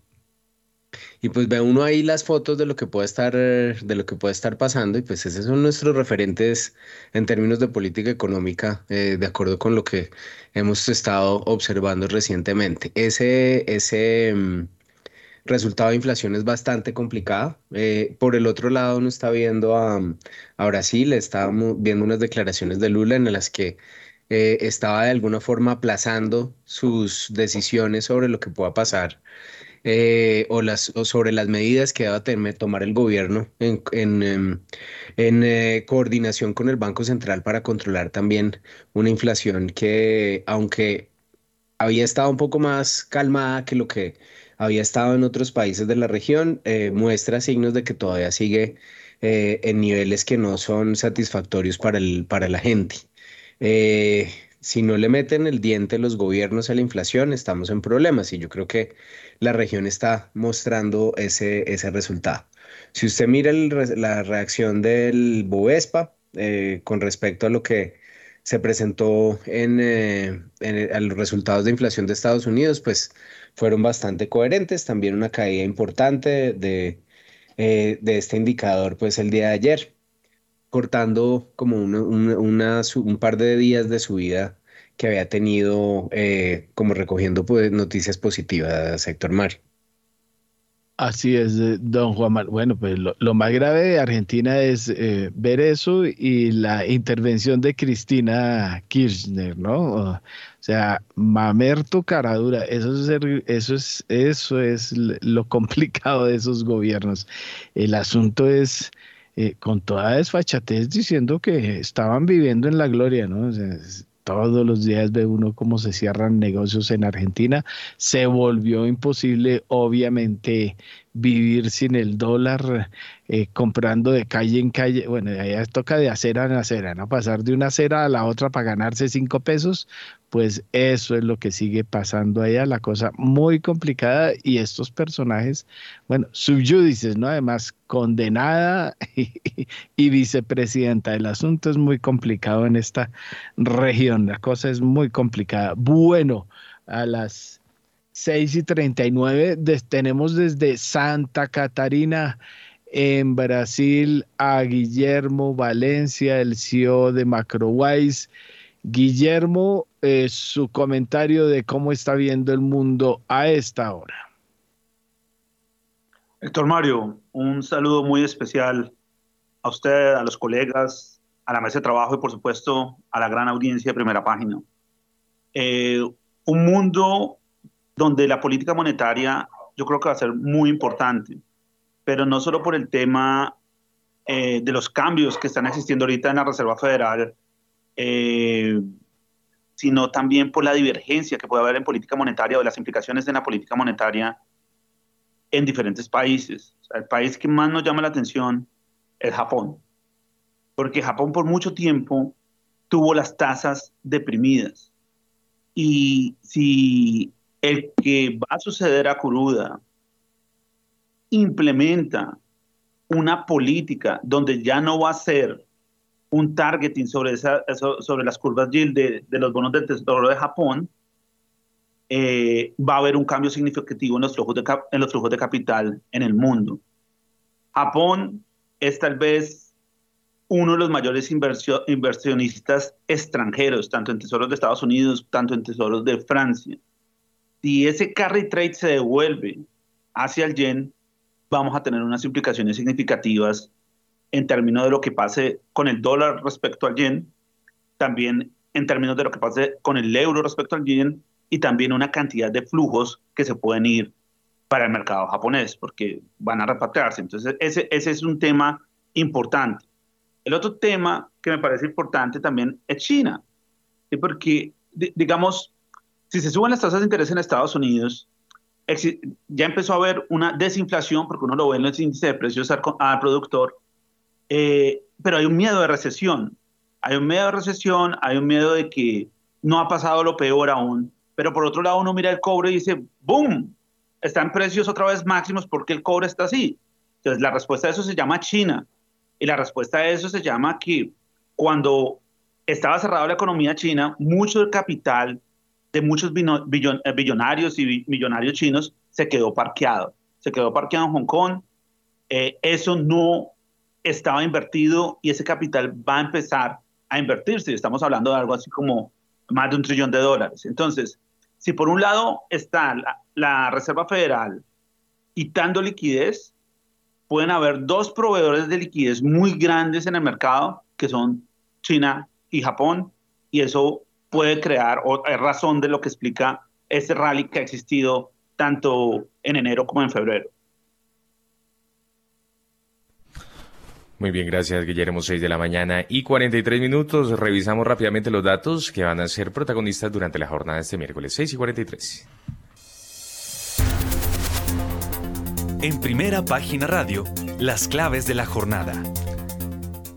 Y pues ve uno ahí las fotos de lo que puede estar, de lo que puede estar pasando, y pues esos son nuestros referentes en términos de política económica, eh, de acuerdo con lo que hemos estado observando recientemente. Ese, ese mm, resultado de inflación es bastante complicado. Eh, por el otro lado, uno está viendo a, a Brasil, está viendo unas declaraciones de Lula en las que eh, estaba de alguna forma aplazando sus decisiones sobre lo que pueda pasar eh, o, las, sobre las medidas que deba tomar el gobierno en, en, em, eh, coordinación con el Banco Central para controlar también una inflación que, aunque había estado un poco más calmada que lo que había estado en otros países de la región, eh, muestra signos de que todavía sigue en niveles que no son satisfactorios para la gente si no le meten el diente los gobiernos a la inflación, estamos en problemas y yo creo que la región está mostrando ese, ese resultado. Si usted mira la reacción del Bovespa eh, con respecto a lo que se presentó en, eh, los resultados de inflación de Estados Unidos, pues fueron bastante coherentes. También una caída importante de, eh, de este indicador, pues el día de ayer cortando como un par de días de subida que había tenido, eh, como recogiendo pues, noticias positivas, sector Mario. Así es, eh, don Juan Manuel. Bueno, pues lo, más grave de Argentina es eh, ver eso y la intervención de Cristina Kirchner, ¿no? O sea, mamerto caradura, eso es, eso es, eso es lo complicado de esos gobiernos. El asunto es eh, con toda desfachatez diciendo que estaban viviendo en la gloria, ¿no? todos los días ve uno cómo se cierran negocios en Argentina. Se volvió imposible, obviamente, vivir sin el dólar, eh, comprando de calle en calle. Bueno, ya toca de acera en acera, ¿no? Pasar de una acera a la otra para ganarse cinco pesos, pues eso es lo que sigue pasando allá, la cosa muy complicada y estos personajes, bueno, subyúdices, ¿no? Además, condenada y, vicepresidenta. El asunto es muy complicado en esta región, la cosa es muy complicada. Bueno, a las 6 y 39 tenemos desde Santa Catarina en Brasil a Guillermo Valencia, el CEO de Macrowise. Guillermo, eh, su comentario de cómo está viendo el mundo a esta hora. Héctor Mario, un saludo muy especial a usted, a los colegas, a la mesa de trabajo y por supuesto a la gran audiencia de primera página. Eh, un mundo donde la política monetaria yo creo que va a ser muy importante, pero no solo por el tema eh, de los cambios que están existiendo ahorita en la Reserva Federal, eh, sino también por la divergencia que puede haber en política monetaria o las implicaciones de la política monetaria en diferentes países. el país que más nos llama la atención es Japón, porque Japón por mucho tiempo tuvo las tasas deprimidas. Y si el que va a suceder a Kuruda implementa una política donde ya no va a ser un targeting sobre, las curvas yield de, los bonos del Tesoro de Japón, eh, va a haber un cambio significativo en los, flujos de, en los flujos de capital en el mundo. Japón es tal vez uno de los mayores inversionistas extranjeros, tanto en tesoros de Estados Unidos, tanto en tesoros de Francia si ese carry trade se devuelve hacia el yen, vamos a tener unas implicaciones significativas en términos de lo que pase con el dólar respecto al yen, también en términos de lo que pase con el euro respecto al yen y también una cantidad de flujos que se pueden ir para el mercado japonés, porque van a repatriarse. Entonces, ese, ese es un tema importante. El otro tema que me parece importante también es China, porque, digamos, si se suben las tasas de interés en Estados Unidos, ya empezó a haber una desinflación, porque uno lo ve en los índices de precios al, productor, eh, pero hay un miedo de recesión. Hay un miedo de recesión, hay un miedo de que no ha pasado lo peor aún, pero por otro lado uno mira el cobre y dice, ¡boom! está en precios otra vez máximos porque el cobre está así. Entonces, la respuesta a eso se llama China. Y la respuesta a eso se llama que cuando estaba cerrada la economía china, mucho del capital de muchos eh, billonarios y millonarios chinos se quedó parqueado. Se quedó parqueado en Hong Kong. Eh, eso no estaba invertido y ese capital va a empezar a invertirse. Estamos hablando de algo así como más de un trillón de dólares. Entonces, si por un lado está la, Reserva Federal quitando liquidez, pueden haber dos proveedores de liquidez muy grandes en el mercado, que son China y Japón, y eso puede crear, o es razón de lo que explica ese rally que ha existido tanto en enero como en febrero. Muy bien, gracias Guillermo. 6 de la mañana y 43 minutos. Revisamos rápidamente los datos que van a ser protagonistas durante la jornada de este miércoles. 6 y 43. En primera página radio, las claves de la jornada.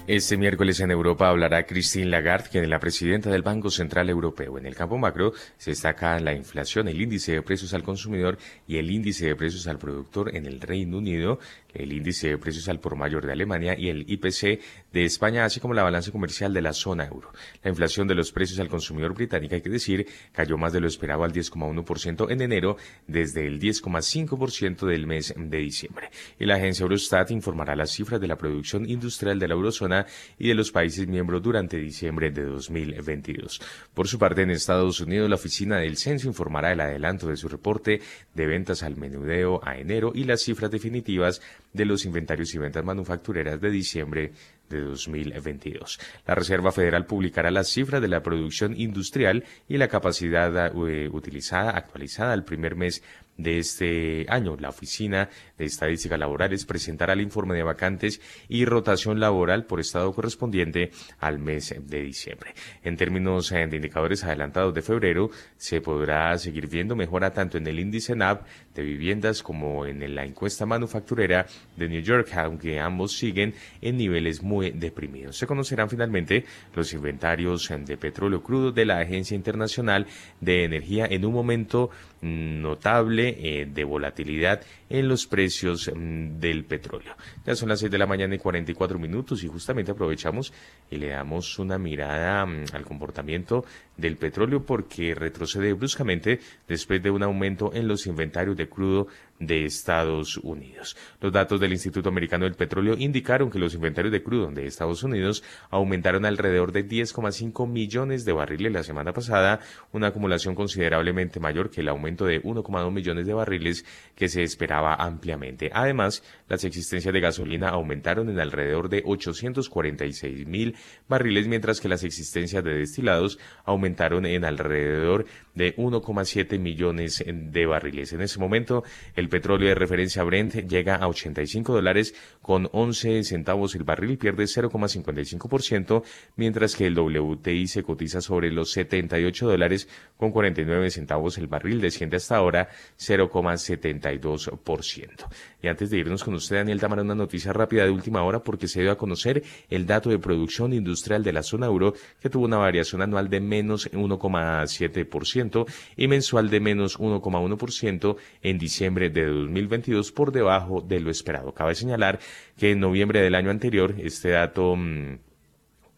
Este miércoles en Europa hablará Christine Lagarde, quien es la presidenta del Banco Central Europeo. En el campo macro se destaca la inflación, el índice de precios al consumidor y el índice de precios al productor en el Reino Unido, el índice de precios al por mayor de Alemania y el IPC de España, así como la balanza comercial de la zona euro. La inflación de los precios al consumidor británica, hay que decir, cayó más de lo esperado al 10,1% en enero, desde el 10,5% del mes de diciembre. Y la agencia Eurostat informará las cifras de la producción industrial de la eurozona y de los países miembros durante diciembre de 2022. Por su parte, en Estados Unidos, la oficina del censo informará el adelanto de su reporte de ventas al menudeo a enero y las cifras definitivas de los inventarios y ventas manufactureras de diciembre de 2022. La Reserva Federal publicará las cifras de la producción industrial y la capacidad eh, utilizada actualizada al primer mes de este año. La Oficina de Estadísticas Laborales presentará el informe de vacantes y rotación laboral por estado correspondiente al mes de diciembre. En términos eh, de indicadores adelantados de febrero, se podrá seguir viendo mejora tanto en el índice NAP de viviendas como en la encuesta manufacturera de New York, aunque ambos siguen en niveles muy deprimidos. Se conocerán finalmente los inventarios de petróleo crudo de la Agencia Internacional de Energía en un momento notable eh, de volatilidad en los precios mm, del petróleo. Ya son las 6 de la mañana y 44 minutos y justamente aprovechamos y le damos una mirada mm, al comportamiento del petróleo porque retrocede bruscamente después de un aumento en los inventarios de crudo de Estados Unidos. Los datos del Instituto Americano del Petróleo indicaron que los inventarios de crudo de Estados Unidos aumentaron alrededor de 10,5 millones de barriles la semana pasada, una acumulación considerablemente mayor que el aumento de 1,2 millones de barriles que se esperaba ampliamente. Además, las existencias de gasolina aumentaron en alrededor de 846 mil barriles, mientras que las existencias de destilados aumentaron en alrededor de 1,7 millones de barriles. En ese momento, el petróleo de referencia Brent llega a 85 dólares con 11 centavos el barril, pierde 0,55%, mientras que el WTI se cotiza sobre los 78 dólares con 49 centavos el barril, desciende hasta ahora 0,72%. Y antes de irnos con usted, Daniel Tamara, una noticia rápida de última hora porque se dio a conocer el dato de producción industrial de la zona euro que tuvo una variación anual de menos 1,7% y mensual de menos 1,1% en diciembre de 2022 por debajo de lo esperado. Cabe señalar que en noviembre del año anterior este dato... Mm,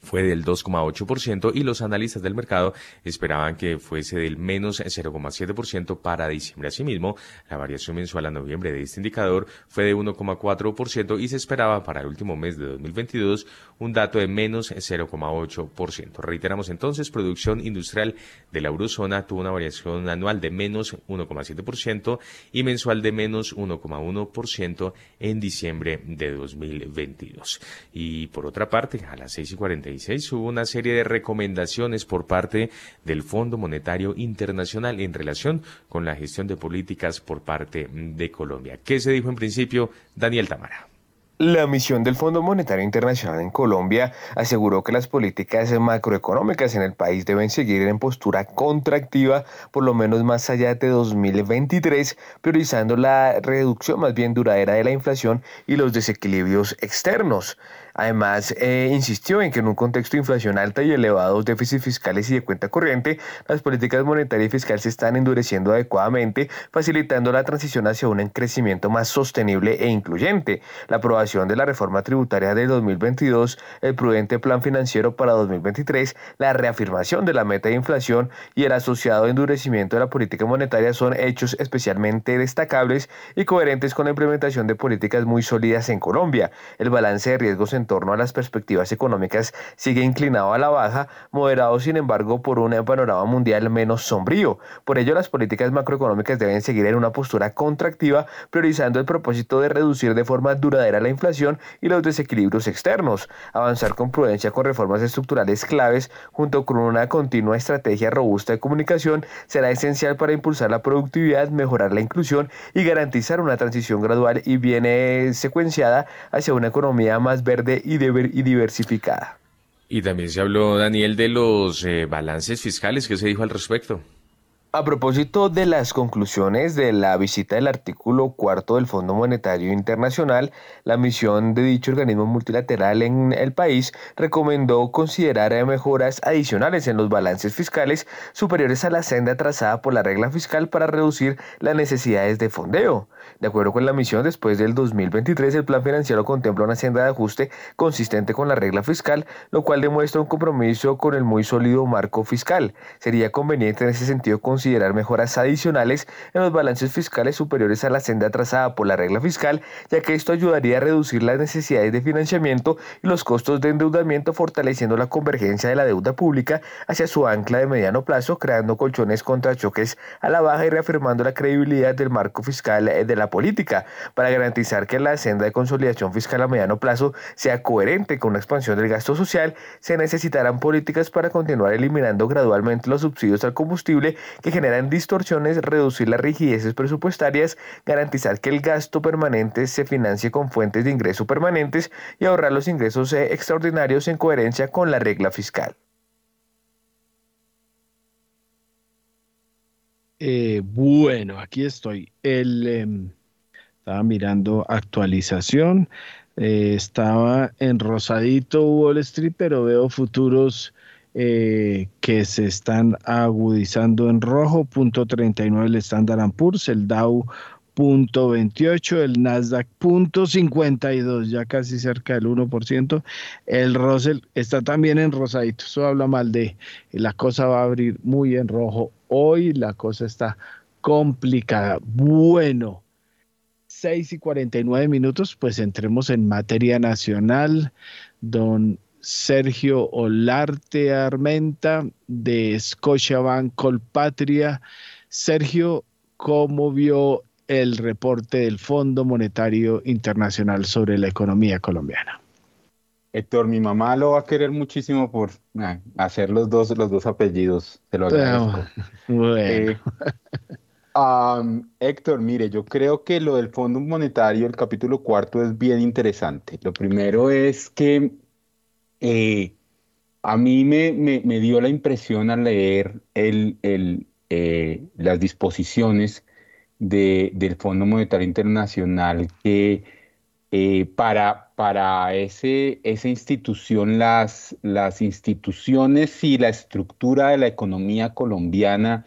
fue del 2,8% y los analistas del mercado esperaban que fuese del menos 0,7% para diciembre. Asimismo, la variación mensual a noviembre de este indicador fue de 1,4% y se esperaba para el último mes de 2022 un dato de menos 0,8%. Reiteramos entonces, producción industrial de la eurozona tuvo una variación anual de menos 1,7% y mensual de menos 1,1% en diciembre de 2022. Y por otra parte, a las 6 y hubo una serie de recomendaciones por parte del Fondo Monetario Internacional en relación con la gestión de políticas por parte de Colombia. ¿Qué se dijo en principio? Daniel Tamara. La misión del Fondo Monetario Internacional en Colombia aseguró que las políticas macroeconómicas en el país deben seguir en postura contractiva por lo menos más allá de 2023, priorizando la reducción más bien duradera de la inflación y los desequilibrios externos. Además, eh, insistió en que en un contexto de inflación alta y elevados déficits fiscales y de cuenta corriente, las políticas monetarias y fiscales se están endureciendo adecuadamente, facilitando la transición hacia un crecimiento más sostenible e incluyente. La aprobación de la reforma tributaria de 2022, el prudente plan financiero para 2023, la reafirmación de la meta de inflación y el asociado endurecimiento de la política monetaria son hechos especialmente destacables y coherentes con la implementación de políticas muy sólidas en Colombia. El balance de riesgos en torno a las perspectivas económicas sigue inclinado a la baja, moderado sin embargo por un panorama mundial menos sombrío. Por ello, las políticas macroeconómicas deben seguir en una postura contractiva, priorizando el propósito de reducir de forma duradera la inflación y los desequilibrios externos, avanzar con prudencia con reformas estructurales claves junto con una continua estrategia robusta de comunicación será esencial para impulsar la productividad, mejorar la inclusión y garantizar una transición gradual y bien eh, secuenciada hacia una economía más verde y, diversificada. Y también se habló, Daniel, de los eh, balances fiscales. ¿Qué se dijo al respecto? A propósito de las conclusiones de la visita del artículo cuarto del Fondo Monetario Internacional, la misión de dicho organismo multilateral en el país recomendó considerar mejoras adicionales en los balances fiscales superiores a la senda trazada por la regla fiscal para reducir las necesidades de fondeo. De acuerdo con la misión, después del 2023 el plan financiero contempla una senda de ajuste consistente con la regla fiscal, lo cual demuestra un compromiso con el muy sólido marco fiscal. Sería conveniente en ese sentido considerar mejoras adicionales en los balances fiscales superiores a la senda trazada por la regla fiscal, ya que esto ayudaría a reducir las necesidades de financiamiento y los costos de endeudamiento, fortaleciendo la convergencia de la deuda pública hacia su ancla de mediano plazo, creando colchones contra choques a la baja y reafirmando la credibilidad del marco fiscal de la política, para garantizar que la senda de consolidación fiscal a mediano plazo sea coherente con la expansión del gasto social, se necesitarán políticas para continuar eliminando gradualmente los subsidios al combustible que generan distorsiones, reducir las rigideces presupuestarias, garantizar que el gasto permanente se financie con fuentes de ingreso permanentes y ahorrar los ingresos eh, extraordinarios en coherencia con la regla fiscal. Eh, bueno, aquí estoy. El, em, estaba mirando actualización. Eh, estaba en rosadito Wall Street, pero veo futuros eh, que se están agudizando en rojo, punto 39 el Standard Poor's, el Dow punto 28, el Nasdaq punto 52, ya casi cerca del 1%, el Russell está también en rosadito, eso habla mal de la cosa va a abrir muy en rojo hoy, la cosa está complicada. Bueno, 6 y 49 minutos, pues entremos en materia nacional. Don Sergio Olarte Armenta de Scotiabank Colpatria. Sergio, ¿cómo vio el reporte del Fondo Monetario Internacional sobre la economía colombiana? Héctor, mi mamá lo va a querer muchísimo por ah, hacer los dos, los dos apellidos. Se lo agradezco. Bueno. Eh, Héctor, mire, yo creo que lo del Fondo Monetario, el capítulo cuarto, es bien interesante. Lo primero es que eh, a mí me, dio la impresión al leer el, eh, las disposiciones del Fondo Monetario Internacional que eh, para, para ese, esa institución, las, las instituciones y la estructura de la economía colombiana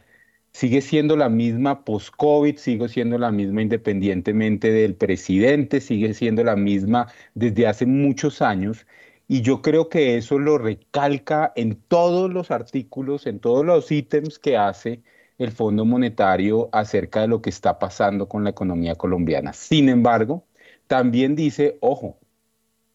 sigue siendo la misma post-COVID, sigue siendo la misma independientemente del presidente, sigue siendo la misma desde hace muchos años. Y yo creo que eso lo recalca en todos los artículos, en todos los ítems que hace el Fondo Monetario acerca de lo que está pasando con la economía colombiana. Sin embargo, también dice, ojo,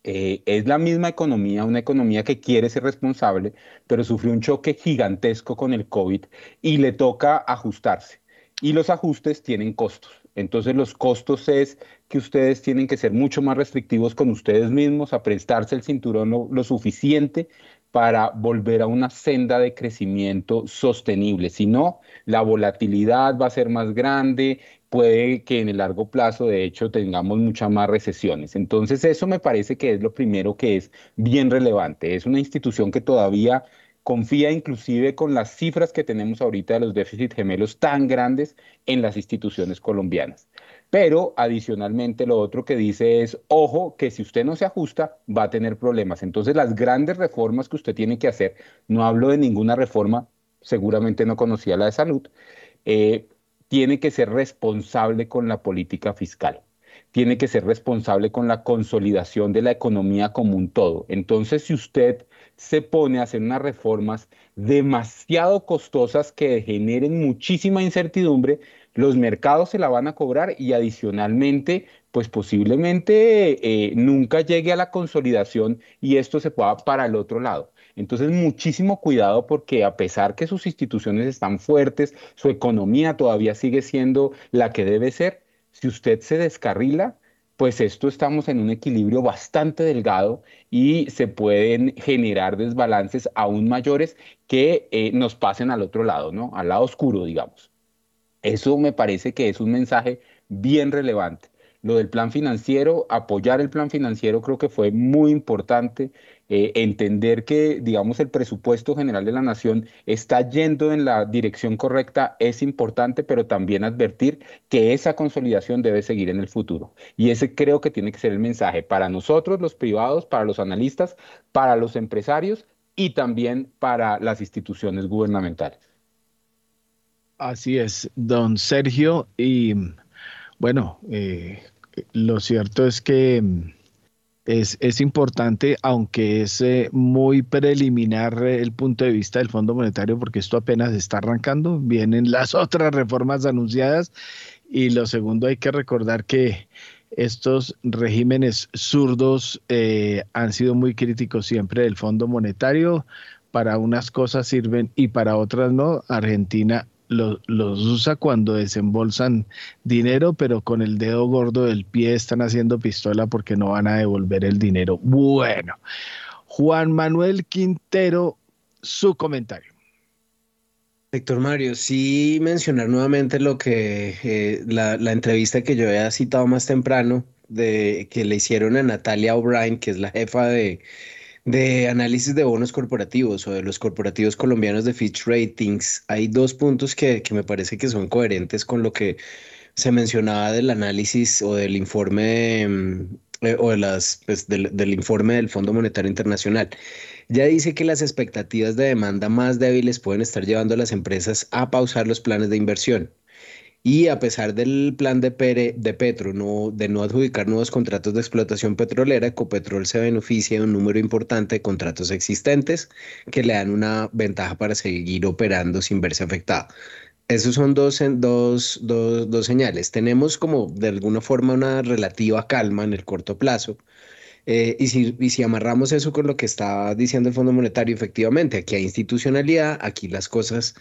eh, es la misma economía, una economía que quiere ser responsable, pero sufrió un choque gigantesco con el COVID y le toca ajustarse. Y los ajustes tienen costos. Entonces los costos es que ustedes tienen que ser mucho más restrictivos con ustedes mismos, a prestarse el cinturón lo, suficiente para volver a una senda de crecimiento sostenible. Si no, la volatilidad va a ser más grande, puede que en el largo plazo, de hecho, tengamos muchas más recesiones. Entonces, eso me parece que es lo primero que es bien relevante. Es una institución que todavía confía inclusive con las cifras que tenemos ahorita de los déficits gemelos tan grandes en las instituciones colombianas. Pero adicionalmente lo otro que dice es, ojo, que si usted no se ajusta, va a tener problemas. Entonces las grandes reformas que usted tiene que hacer, no hablo de ninguna reforma, seguramente no conocía la de salud, eh, tiene que ser responsable con la política fiscal tiene que ser responsable con la consolidación de la economía como un todo. Entonces, si usted se pone a hacer unas reformas demasiado costosas que generen muchísima incertidumbre, los mercados se la van a cobrar y adicionalmente, pues posiblemente eh, nunca llegue a la consolidación y esto se pueda para el otro lado. Entonces, muchísimo cuidado porque a pesar que sus instituciones están fuertes, su economía todavía sigue siendo la que debe ser, si usted se descarrila, pues esto estamos en un equilibrio bastante delgado y se pueden generar desbalances aún mayores que eh, nos pasen al otro lado, ¿no? Al lado oscuro, digamos. Eso me parece que es un mensaje bien relevante. Lo del plan financiero, apoyar el plan financiero creo que fue muy importante. Eh, entender que, digamos, el presupuesto general de la nación está yendo en la dirección correcta es importante, pero también advertir que esa consolidación debe seguir en el futuro. Y ese creo que tiene que ser el mensaje para nosotros, los privados, para los analistas, para los empresarios y también para las instituciones gubernamentales. Así es, don Sergio. Y bueno, eh, lo cierto es que mm, es, importante, aunque es eh, muy preliminar eh, el punto de vista del Fondo Monetario, porque esto apenas está arrancando, vienen las otras reformas anunciadas y lo segundo hay que recordar que estos regímenes zurdos eh, han sido muy críticos siempre del Fondo Monetario, para unas cosas sirven y para otras no. Argentina los, usa cuando desembolsan dinero, pero con el dedo gordo del pie están haciendo pistola porque no van a devolver el dinero. Bueno, Juan Manuel Quintero, su comentario. Héctor Mario, sí mencionar nuevamente lo que eh, la, la, entrevista que yo había citado más temprano, de que le hicieron a Natalia O'Brien, que es la jefa de, de análisis de bonos corporativos o de los corporativos colombianos de Fitch Ratings, hay dos puntos que, me parece que son coherentes con lo que se mencionaba del análisis o del informe mm, eh, o de las, pues, del, del informe del Fondo Monetario Internacional. Ya dice que las expectativas de demanda más débiles pueden estar llevando a las empresas a pausar los planes de inversión. Y a pesar del plan de, Pere, de Petro no, de no adjudicar nuevos contratos de explotación petrolera, Ecopetrol se beneficia de un número importante de contratos existentes que le dan una ventaja para seguir operando sin verse afectado. Esos son dos, dos, dos, dos señales. Tenemos como de alguna forma una relativa calma en el corto plazo. Eh, y, si, y si amarramos eso con lo que está diciendo el Fondo Monetario, efectivamente, aquí hay institucionalidad, aquí las cosas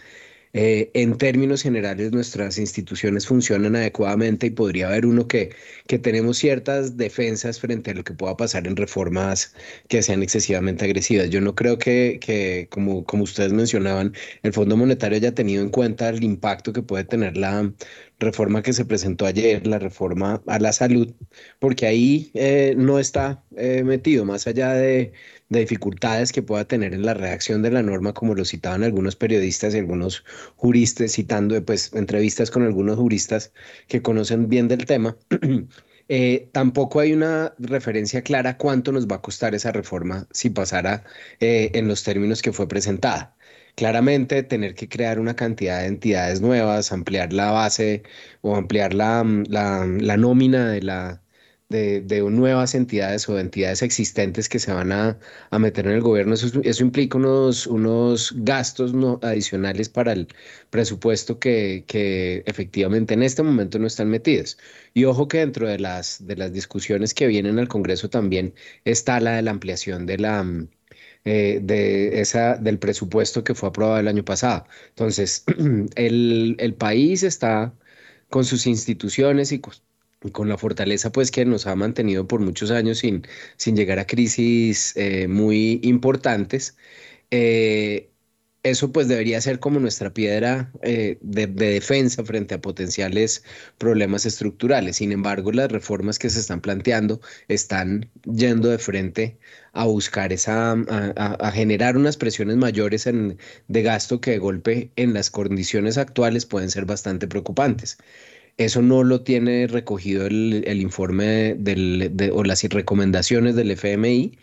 eh, en términos generales nuestras instituciones funcionan adecuadamente y podría haber uno que, que tenemos ciertas defensas frente a lo que pueda pasar en reformas que sean excesivamente agresivas. Yo no creo que, que como, como ustedes mencionaban, el Fondo Monetario haya tenido en cuenta el impacto que puede tener la reforma que se presentó ayer, la reforma a la salud, porque ahí eh, no está eh, metido, más allá de, de dificultades que pueda tener en la redacción de la norma, como lo citaban algunos periodistas y algunos juristas, citando pues, entrevistas con algunos juristas que conocen bien del tema. Eh, tampoco hay una referencia clara cuánto nos va a costar esa reforma si pasara eh, en los términos que fue presentada. Claramente, tener que crear una cantidad de entidades nuevas, ampliar la base o ampliar la, la, la nómina de la, de, nuevas entidades o entidades existentes que se van a, meter en el gobierno, eso, eso implica unos, unos gastos no, adicionales para el presupuesto que, que, efectivamente en este momento no están metidos. Y ojo que dentro de las, de las discusiones que vienen al Congreso también está la de la ampliación de la... Eh, de esa, del presupuesto que fue aprobado el año pasado. Entonces, el, el país está con sus instituciones y con la fortaleza pues que nos ha mantenido por muchos años sin, sin llegar a crisis eh, muy importantes. Eh, eso pues debería ser como nuestra piedra eh, de, defensa frente a potenciales problemas estructurales. Sin embargo, las reformas que se están planteando están yendo de frente a buscar esa, a, generar unas presiones mayores de gasto que de golpe en las condiciones actuales pueden ser bastante preocupantes. Eso no lo tiene recogido el, informe o las recomendaciones del FMI.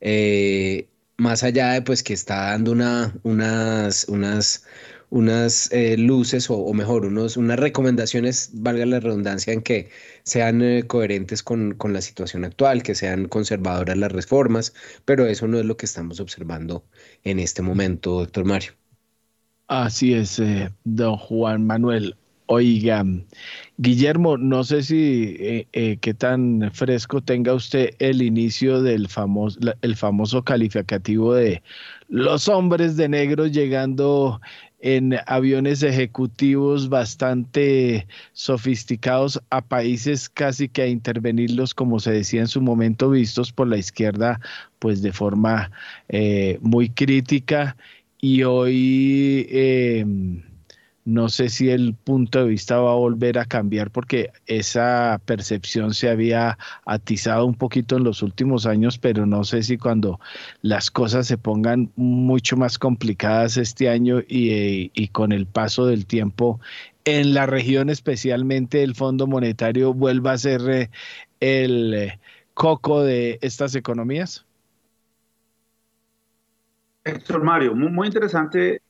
Eh, más allá de pues que está dando una, unas, unas, unas eh, luces o, mejor, unos, unas recomendaciones, valga la redundancia, en que sean eh, coherentes con, con, la situación actual, que sean conservadoras las reformas, pero eso no es lo que estamos observando en este momento, doctor Mario. Así es, don Juan Manuel. Oiga, Guillermo, no sé si qué tan fresco tenga usted el inicio del famoso, el famoso calificativo de los hombres de negro llegando en aviones ejecutivos bastante sofisticados a países casi que a intervenirlos, como se decía en su momento, vistos por la izquierda, pues de forma eh, muy crítica. Y hoy... Eh, no sé si el punto de vista va a volver a cambiar porque esa percepción se había atizado un poquito en los últimos años, pero no sé si cuando las cosas se pongan mucho más complicadas este año y, con el paso del tiempo en la región especialmente el Fondo Monetario vuelva a ser eh, el eh, coco de estas economías. Héctor Mario, muy interesante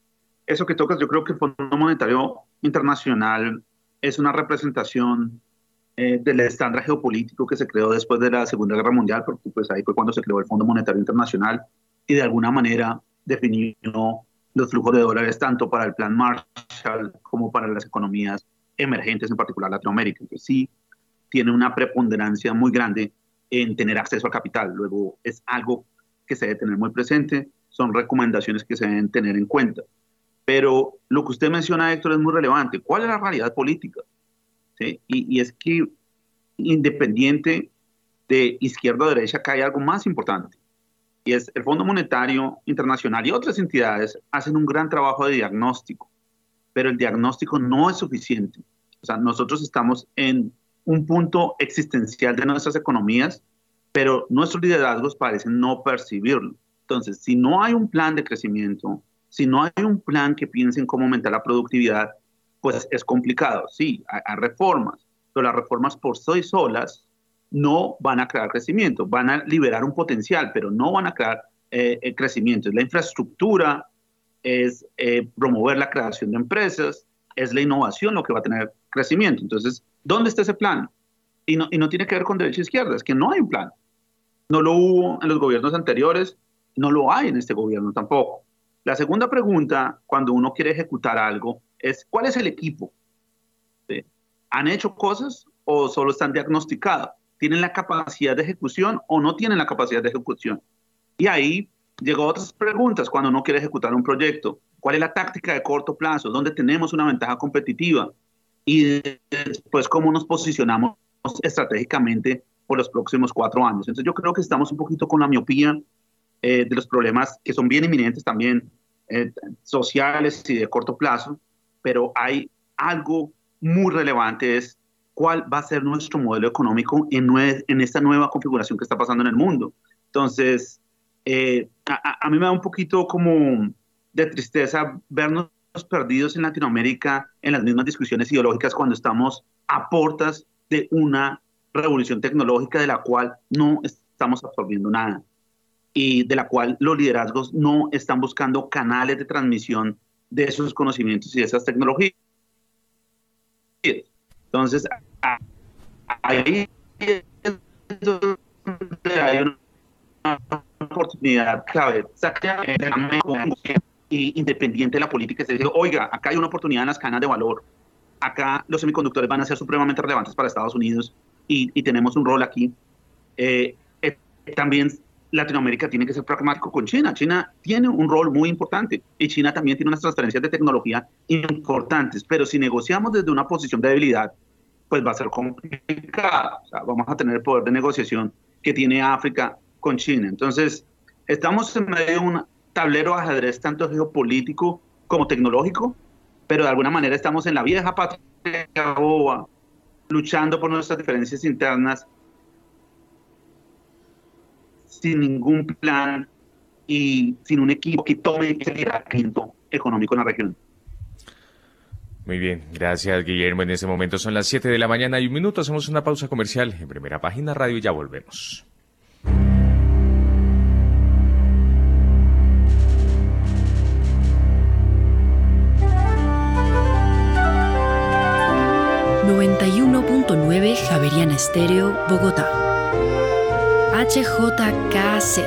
eso que tocas, yo creo que el Fondo Monetario Internacional es una representación eh, del estándar geopolítico que se creó después de la Segunda Guerra Mundial, porque pues ahí fue cuando se creó el Fondo Monetario Internacional y de alguna manera definió los flujos de dólares tanto para el Plan Marshall como para las economías emergentes, en particular Latinoamérica. que sí tiene una preponderancia muy grande en tener acceso al capital. Luego es algo que se debe tener muy presente, son recomendaciones que se deben tener en cuenta. Pero lo que usted menciona, Héctor, es muy relevante. ¿Cuál es la realidad política? ¿Sí? Y, es que independiente de izquierda o derecha, acá hay algo más importante. Y es el Fondo Monetario Internacional y otras entidades hacen un gran trabajo de diagnóstico, pero el diagnóstico no es suficiente. O sea, nosotros estamos en un punto existencial de nuestras economías, pero nuestros liderazgos parecen no percibirlo. Entonces, si no hay un plan de crecimiento, si no hay un plan que piense en cómo aumentar la productividad, pues es complicado. Sí, hay, reformas, pero las reformas por sí solas no van a crear crecimiento, van a liberar un potencial, pero no van a crear eh, crecimiento. Es la infraestructura, es eh, promover la creación de empresas, es la innovación lo que va a tener crecimiento. Entonces, ¿dónde está ese plan? Y no, y no tiene que ver con derecha e izquierda, es que no hay un plan. No lo hubo en los gobiernos anteriores, no lo hay en este gobierno tampoco. La segunda pregunta, cuando uno quiere ejecutar algo, es ¿cuál es el equipo? ¿Han hecho cosas o solo están diagnosticados? ¿Tienen la capacidad de ejecución o no tienen la capacidad de ejecución? Y ahí llegó otras preguntas cuando uno quiere ejecutar un proyecto. ¿Cuál es la táctica de corto plazo? ¿Dónde tenemos una ventaja competitiva? Y después, ¿cómo nos posicionamos estratégicamente por los próximos cuatro años? Entonces, yo creo que estamos un poquito con la miopía eh, de los problemas que son bien inminentes también, eh, sociales y de corto plazo, pero hay algo muy relevante, es cuál va a ser nuestro modelo económico en, en esta nueva configuración que está pasando en el mundo. Entonces, eh, a, a, mí me da un poquito como de tristeza vernos perdidos en Latinoamérica en las mismas discusiones ideológicas cuando estamos a portas de una revolución tecnológica de la cual no estamos absorbiendo nada y de la cual los liderazgos no están buscando canales de transmisión de esos conocimientos y de esas tecnologías. Entonces, ahí hay una oportunidad clave. Y independiente de la política, se dice, oiga, acá hay una oportunidad en las cadenas de valor. Acá los semiconductores van a ser supremamente relevantes para Estados Unidos y, y tenemos un rol aquí. Eh, eh, también Latinoamérica tiene que ser pragmático con China. China tiene un rol muy importante y China también tiene unas transferencias de tecnología importantes, pero si negociamos desde una posición de debilidad, pues va a ser complicado. vamos a tener el poder de negociación que tiene África con China. Entonces, estamos en medio de un tablero de ajedrez tanto geopolítico como tecnológico, pero de alguna manera estamos en la vieja patria boba, luchando por nuestras diferencias internas sin ningún plan y sin un equipo que tome ese liderazgo económico en la región. Muy bien, gracias Guillermo. En este momento son las 7 de la mañana y un minuto. Hacemos una pausa comercial en primera página radio y ya volvemos. ...91.9 Javeriana Estéreo, Bogotá. HJKZ.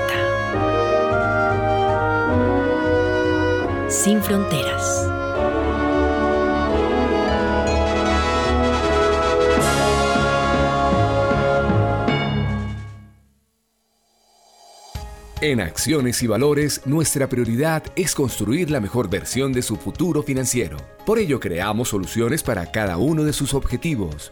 Sin fronteras. En Acciones y Valores, nuestra prioridad es construir la mejor versión de su futuro financiero. Por ello, creamos soluciones para cada uno de sus objetivos.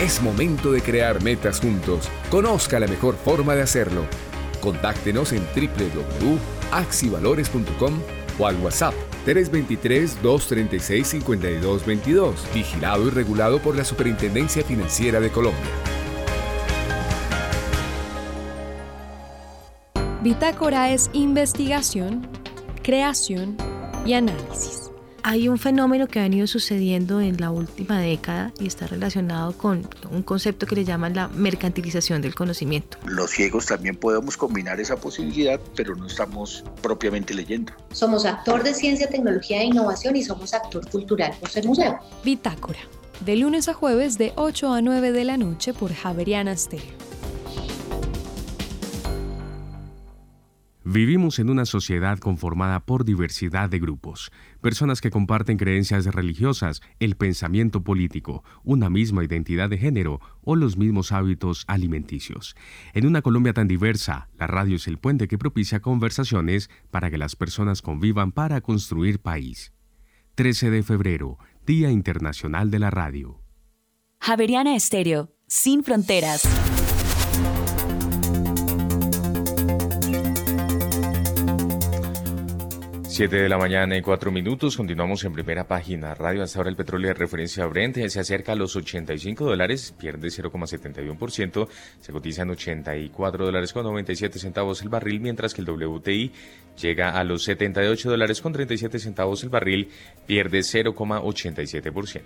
Es momento de crear metas juntos. Conozca la mejor forma de hacerlo. Contáctenos en www.axivalores.com o al WhatsApp 323-236-5222, vigilado y regulado por la Superintendencia Financiera de Colombia. Bitácora es investigación, creación y análisis. Hay un fenómeno que ha venido sucediendo en la última década y está relacionado con un concepto que le llaman la mercantilización del conocimiento. Los ciegos también podemos combinar esa posibilidad, pero no estamos propiamente leyendo. Somos actor de ciencia, tecnología e innovación y somos actor cultural por ser museo. Bitácora, de lunes a jueves de 8 a 9 de la noche por Javeriana Stereo. Vivimos en una sociedad conformada por diversidad de grupos, personas que comparten creencias religiosas, el pensamiento político, una misma identidad de género o los mismos hábitos alimenticios. En una Colombia tan diversa, la radio es el puente que propicia conversaciones para que las personas convivan para construir país. 13 de febrero, Día Internacional de la Radio. Javeriana Estéreo, sin fronteras. 7 de la mañana y 4 minutos. Continuamos en primera página. Radio hasta ahora el petróleo de referencia Brent se acerca a los 85 dólares, pierde 0,71%, se cotiza en 84 dólares con 97 centavos el barril, mientras que el WTI llega a los 78 dólares con 37 centavos el barril, pierde 0,87%.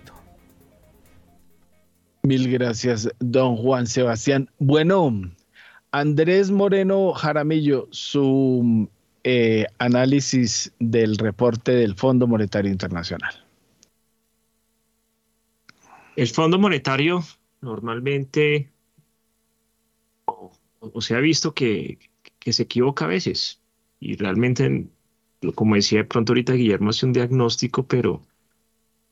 Mil gracias, don Juan Sebastián. Bueno, Andrés Moreno Jaramillo, su eh, análisis del reporte del Fondo Monetario Internacional. El Fondo Monetario normalmente o, se ha visto que, se equivoca a veces y realmente, como decía de pronto ahorita Guillermo, hace un diagnóstico, pero,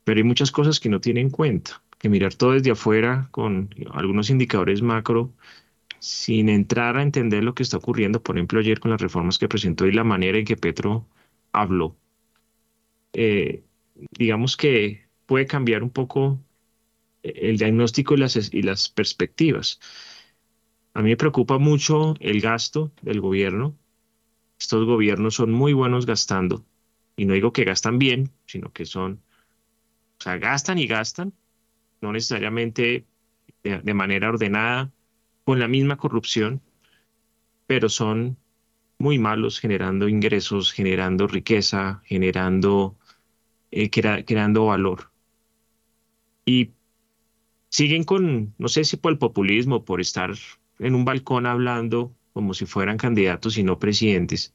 pero hay muchas cosas que no tiene en cuenta, que mirar todo desde afuera con algunos indicadores macro sin entrar a entender lo que está ocurriendo, por ejemplo, ayer con las reformas que presentó y la manera en que Petro habló, eh, digamos que puede cambiar un poco eh, el diagnóstico y las, y las perspectivas. A mí me preocupa mucho el gasto del gobierno. Estos gobiernos son muy buenos gastando. Y no digo que gastan bien, sino que son, o sea, gastan y gastan, no necesariamente de manera ordenada, con la misma corrupción, pero son muy malos generando ingresos, generando riqueza, generando, eh, creando valor. Y siguen con, no sé si por el populismo, por estar en un balcón hablando como si fueran candidatos y no presidentes,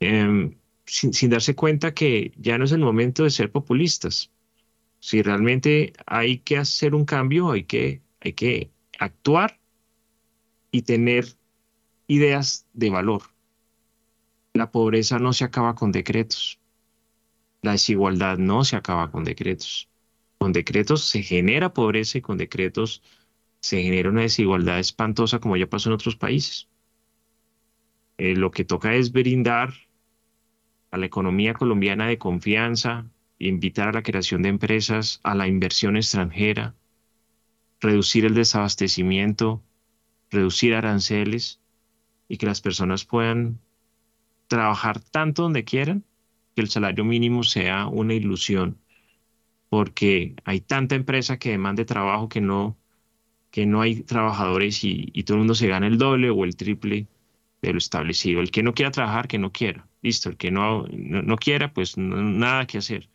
em, sin, sin, darse cuenta que ya no es el momento de ser populistas. Si realmente hay que hacer un cambio, hay que, hay que actuar y tener ideas de valor. La pobreza no se acaba con decretos. La desigualdad no se acaba con decretos. Con decretos se genera pobreza y con decretos se genera una desigualdad espantosa como ya pasó en otros países. Eh, lo que toca es brindar a la economía colombiana de confianza, invitar a la creación de empresas, a la inversión extranjera, reducir el desabastecimiento, reducir aranceles y que las personas puedan trabajar tanto donde quieran, que el salario mínimo sea una ilusión, porque hay tanta empresa que demande trabajo que no, que no hay trabajadores y, todo el mundo se gana el doble o el triple de lo establecido. El que no quiera trabajar, que no quiera. Listo, el que no, no, quiera, pues nada que hacer.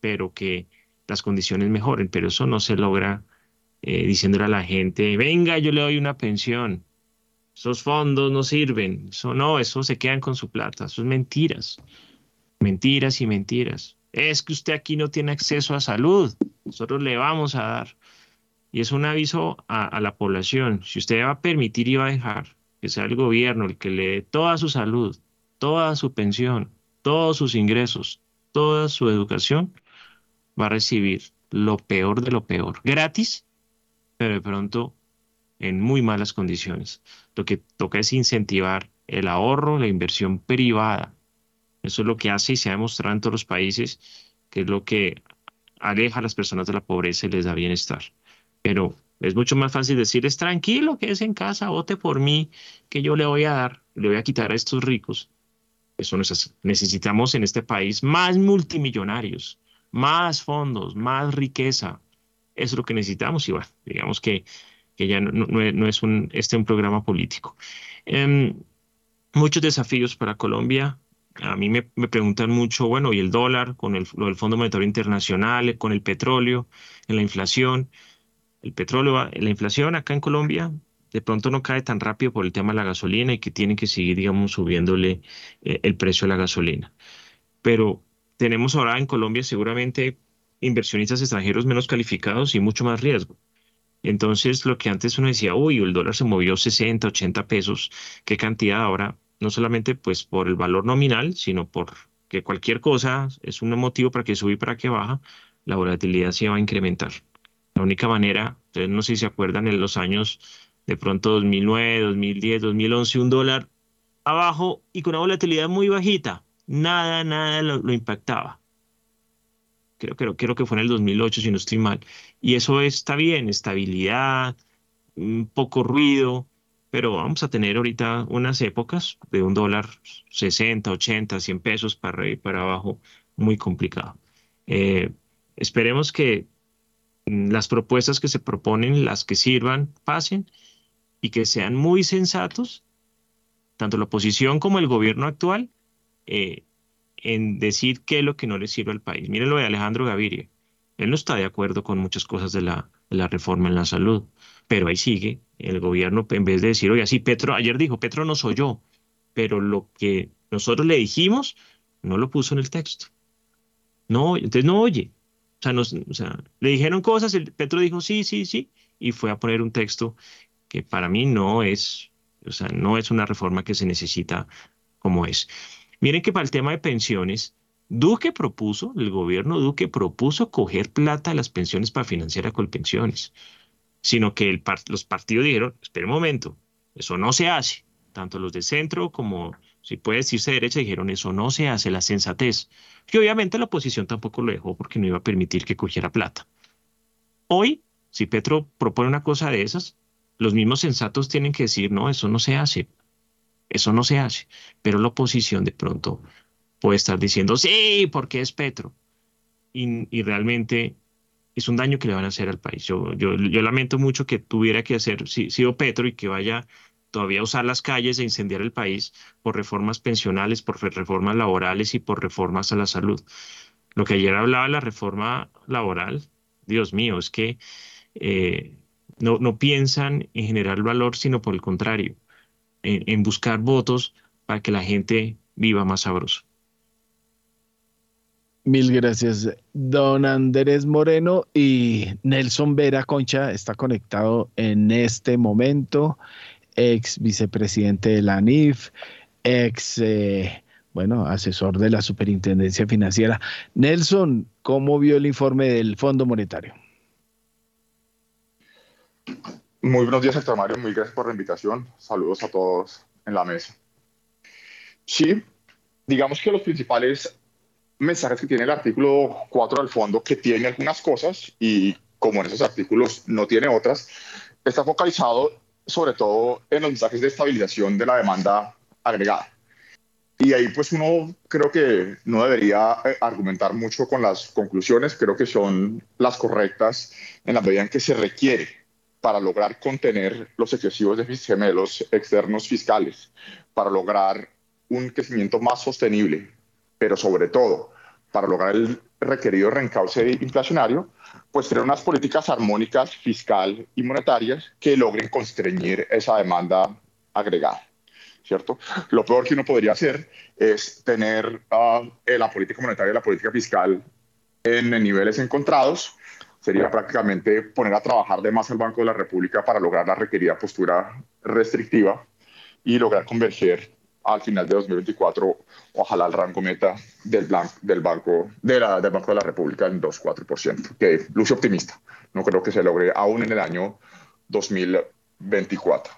Pero que las condiciones mejoren, pero eso no se logra eh, diciéndole a la gente, venga, yo le doy una pensión. Esos fondos no sirven. Eso no, eso se quedan con su plata. Eso es mentiras. Mentiras y mentiras. Es que usted aquí no tiene acceso a salud. Nosotros le vamos a dar. Y es un aviso a, a la población. Si usted va a permitir y va a dejar que sea el gobierno el que le dé toda su salud, toda su pensión, todos sus ingresos, toda su educación, va a recibir lo peor de lo peor, gratis, pero de pronto en muy malas condiciones. Lo que toca es incentivar el ahorro, la inversión privada. Eso es lo que hace y se ha demostrado en todos los países, que es lo que aleja a las personas de la pobreza y les da bienestar. Pero es mucho más fácil decirles, tranquilo, que es en casa, vote por mí, que yo le voy a dar, le voy a quitar a estos ricos. Eso no es así. Necesitamos en este país más multimillonarios, más fondos, más riqueza. Es lo que necesitamos y bueno, digamos que que ya no, es un, este un programa político. Em, muchos desafíos para Colombia. A mí me, preguntan mucho, bueno, ¿y el dólar con el, lo del Fondo Monetario Internacional, con el petróleo, en la inflación? El petróleo, la inflación acá en Colombia de pronto no cae tan rápido por el tema de la gasolina y que tiene que seguir, digamos, subiéndole eh, el precio de la gasolina. Pero tenemos ahora en Colombia seguramente inversionistas extranjeros menos calificados y mucho más riesgo. Entonces, lo que antes uno decía, uy, el dólar se movió 60, 80 pesos, qué cantidad ahora, no solamente pues por el valor nominal, sino por que cualquier cosa es un motivo para que sube y para que baja, la volatilidad se va a incrementar. La única manera, no sé si se acuerdan en los años de pronto 2009, 2010, 2011, un dólar abajo y con una volatilidad muy bajita, nada, nada lo impactaba creo, creo, creo que fue en el 2008, si no estoy mal. Y eso está bien, estabilidad, un poco ruido, pero vamos a tener ahorita unas épocas de un dólar 60, 80, 100 pesos para arriba y para abajo, muy complicado. Eh, esperemos que las propuestas que se proponen, las que sirvan, pasen y que sean muy sensatos, tanto la oposición como el gobierno actual, eh, en decir qué es lo que no le sirve al país. Miren lo de Alejandro Gaviria. Él no está de acuerdo con muchas cosas de la, reforma en la salud, pero ahí sigue el gobierno, en vez de decir, oye, sí, Petro, ayer dijo, Petro no soy yo, pero lo que nosotros le dijimos, no lo puso en el texto. No, entonces no oye. O sea, o sea, le dijeron cosas, Petro dijo sí, sí, sí, y fue a poner un texto que para mí no es, o sea, no es una reforma que se necesita como es. Miren que para el tema de pensiones, Duque propuso, el gobierno Duque propuso coger plata de las pensiones para financiar a Colpensiones, sino que los partidos dijeron, espera un momento, eso no se hace. Tanto los de centro como, si puede decirse derecha, dijeron, eso no se hace, la sensatez. Y obviamente la oposición tampoco lo dejó porque no iba a permitir que cogiera plata. Hoy, si Petro propone una cosa de esas, los mismos sensatos tienen que decir, no, eso no se hace. Eso no se hace. Pero la oposición de pronto puede estar diciendo, sí, porque es Petro. Y, realmente es un daño que le van a hacer al país. Yo, yo, lamento mucho que tuviera que hacer, si, sido Petro y que vaya todavía a usar las calles e incendiar el país por reformas pensionales, por reformas laborales y por reformas a la salud. Lo que ayer hablaba la reforma laboral, Dios mío, es que eh, no, no piensan en generar valor, sino por el contrario en, buscar votos para que la gente viva más sabroso. Mil gracias, don Andrés Moreno y Nelson Vera Concha está conectado en este momento, ex vicepresidente de la ANIF, ex, eh, bueno, asesor de la Superintendencia Financiera. Nelson, ¿cómo vio el informe del Fondo Monetario? Muy buenos días, Héctor Mario. Muy gracias por la invitación. Saludos a todos en la mesa. Sí, digamos que los principales mensajes que tiene el artículo 4 del fondo, que tiene algunas cosas y como en esos artículos no tiene otras, está focalizado sobre todo en los mensajes de estabilización de la demanda agregada. Y ahí pues uno creo que no debería eh, argumentar mucho con las conclusiones, creo que son las correctas en la medida en que se requiere para lograr contener los excesivos déficits gemelos externos fiscales, para lograr un crecimiento más sostenible, pero sobre todo para lograr el requerido reencauce inflacionario, pues tener unas políticas armónicas fiscal y monetarias que logren constreñir esa demanda agregada. ¿Cierto? Lo peor que uno podría hacer es tener uh, la política monetaria y la política fiscal en niveles encontrados. Sería prácticamente poner a trabajar de más al Banco de la República para lograr la requerida postura restrictiva y lograr converger al final de 2024, ojalá el rango meta del, del, banco, de la, del Banco de la República en 2,4%, que luce optimista. No creo que se logre aún en el año 2024.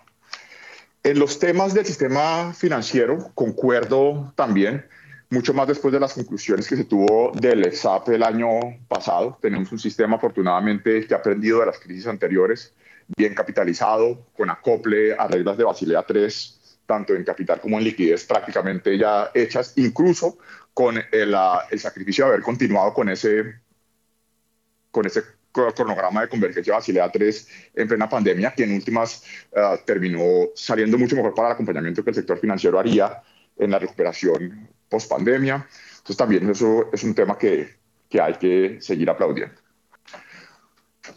En los temas del sistema financiero, concuerdo también, mucho más después de las conclusiones que se tuvo del EXAP el año pasado. Tenemos un sistema, afortunadamente, que ha aprendido de las crisis anteriores, bien capitalizado, con acople a reglas de Basilea III tanto en capital como en liquidez prácticamente ya hechas, incluso con el, ah, el sacrificio de haber continuado con ese, con ese cronograma de convergencia Basilea 3 en plena pandemia, que en últimas ah, terminó saliendo mucho mejor para el acompañamiento que el sector financiero haría en la recuperación post pandemia. Entonces también eso es un tema que, que hay que seguir aplaudiendo.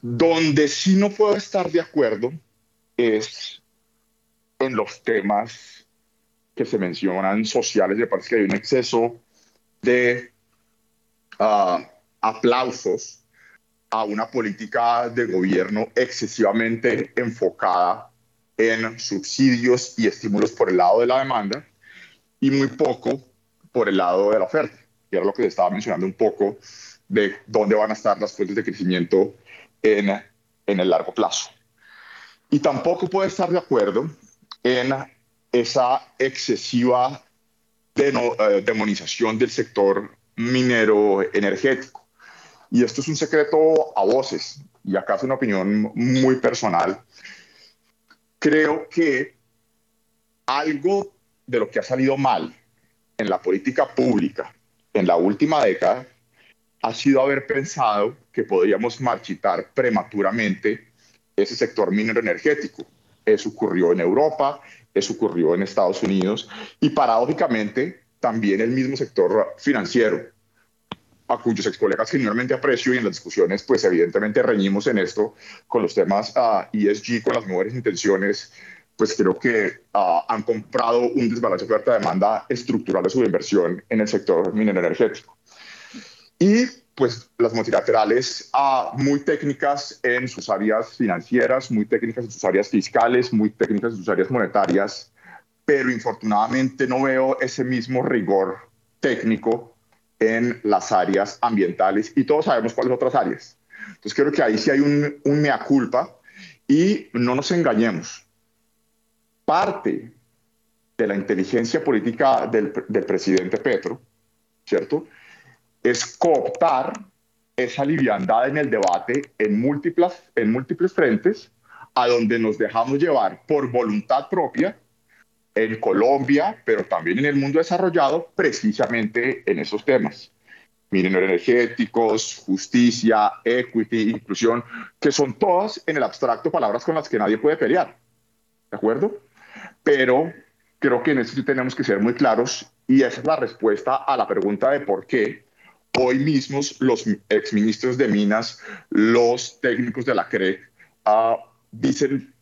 Donde sí no puedo estar de acuerdo es en los temas que se mencionan sociales, me parece que hay un exceso de ah, aplausos a una política de gobierno excesivamente enfocada en subsidios y estímulos por el lado de la demanda y muy poco por el lado de la oferta, que era lo que estaba mencionando un poco de dónde van a estar las fuentes de crecimiento en, en el largo plazo. Y tampoco puede estar de acuerdo en esa excesiva eh, demonización del sector minero energético. Y esto es un secreto a voces, y acá es una opinión muy personal. Creo que algo de lo que ha salido mal en la política pública en la última década ha sido haber pensado que podríamos marchitar prematuramente ese sector minero energético. Eso ocurrió en Europa, eso ocurrió en Estados Unidos y paradójicamente también el mismo sector financiero, a cuyos ex colegas generalmente aprecio y en las discusiones, pues evidentemente reñimos en esto con los temas uh, ESG, con las mejores intenciones, pues creo que uh, han comprado un desbalance oferta-demanda estructural de su inversión en el sector minero energético. Y pues las multilaterales uh, muy técnicas en sus áreas financieras, muy técnicas en sus áreas fiscales, muy técnicas en sus áreas monetarias, pero infortunadamente no veo ese mismo rigor técnico en las áreas ambientales y todos sabemos cuáles otras áreas. Entonces creo que ahí sí hay un, un mea culpa y no nos engañemos. Parte de la inteligencia política del, presidente Petro, ¿cierto? es cooptar esa liviandad en el debate en múltiples, en múltiples frentes, a donde nos dejamos llevar por voluntad propia en Colombia, pero también en el mundo desarrollado, precisamente en esos temas. Miren, energéticos, justicia, equity, inclusión, que son todas en el abstracto palabras con las que nadie puede pelear. ¿De acuerdo? Pero creo que en eso sí tenemos que ser muy claros y esa es la respuesta a la pregunta de por qué Hoy mismos los exministros de Minas, los técnicos de la CRE, uh, dicen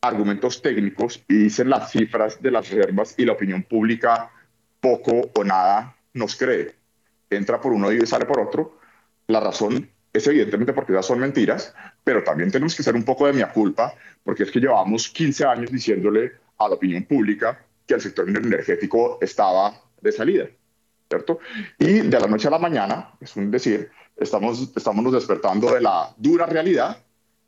argumentos técnicos y dicen las cifras de las reservas y la opinión pública poco o nada nos cree. Entra por uno y sale por otro. La razón es evidentemente porque esas son mentiras, pero también tenemos que ser un poco de mi culpa, porque es que llevamos 15 años diciéndole a la opinión pública que el sector energético estaba de salida. Y de la noche a la mañana, es un decir, estamos, estamos despertando de la dura realidad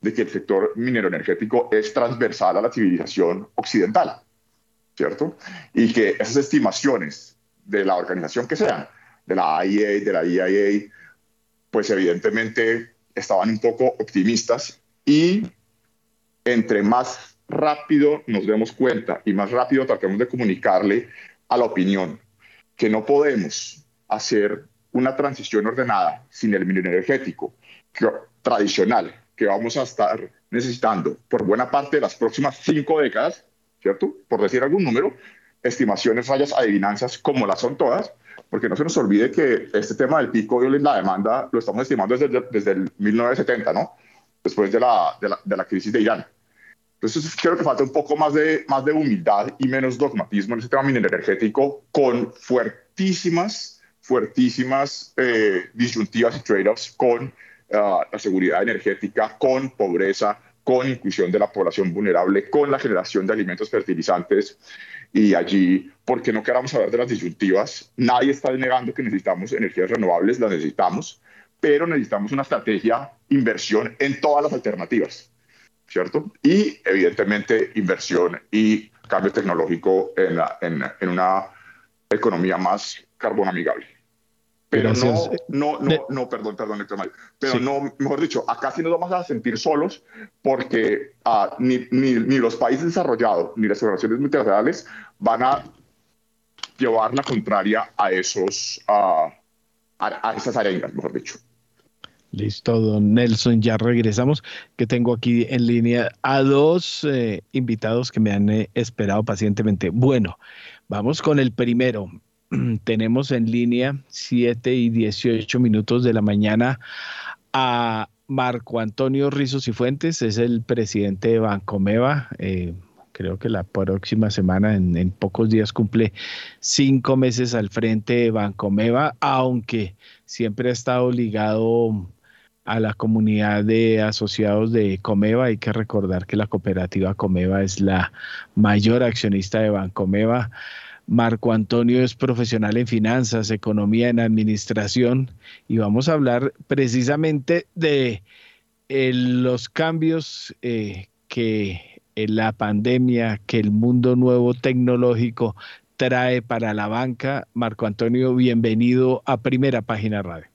de que el sector minero energético es transversal a la civilización occidental, ¿cierto? Y que esas estimaciones de la organización que sean de la IEA, de la EIA, pues evidentemente estaban un poco optimistas y entre más rápido nos demos cuenta y más rápido tratemos de comunicarle a la opinión que no podemos hacer una transición ordenada sin el minerio energético tradicional que vamos a estar necesitando por buena parte de las próximas cinco décadas, ¿cierto? Por decir algún número, estimaciones, rayas, adivinanzas, como las son todas, porque no se nos olvide que este tema del pico de la demanda lo estamos estimando desde, desde el 1970, ¿no? Después de la, de la, de la crisis de Irán. Entonces, creo que falta un poco más de, más de humildad y menos dogmatismo en ese tema minero energético, con fuertísimas, fuertísimas eh, disyuntivas y trade-offs con uh, la seguridad energética, con pobreza, con inclusión de la población vulnerable, con la generación de alimentos fertilizantes. Y allí, porque no queramos hablar de las disyuntivas, nadie está negando que necesitamos energías renovables, las necesitamos, pero necesitamos una estrategia, inversión en todas las alternativas ¿cierto? Y evidentemente inversión y cambio tecnológico en, en, en una economía más carbono amigable. Pero no, no, no, no, perdón, perdón, Héctor Mario. Pero no, mejor dicho, acá sí nos vamos a sentir solos porque uh, ni, ni, ni, los países desarrollados ni las organizaciones multilaterales van a llevar la contraria a esos, uh, a, a esas arengas, mejor dicho. Listo, don Nelson, ya regresamos, que tengo aquí en línea a dos eh, invitados que me han eh, esperado pacientemente. Bueno, vamos con el primero. Tenemos en línea 7 y 18 minutos de la mañana a Marco Antonio Rizos y Fuentes, es el presidente de Bancomeva. Eh, creo que la próxima semana, en, en, pocos días, cumple cinco meses al frente de Bancomeva, aunque siempre ha estado ligado a la comunidad de asociados de Comeva. Hay que recordar que la cooperativa Comeva es la mayor accionista de Bancomeva. Marco Antonio es profesional en finanzas, economía, en administración y vamos a hablar precisamente de eh, los cambios eh, que la pandemia, que el mundo nuevo tecnológico trae para la banca. Marco Antonio, bienvenido a Primera Página Radio.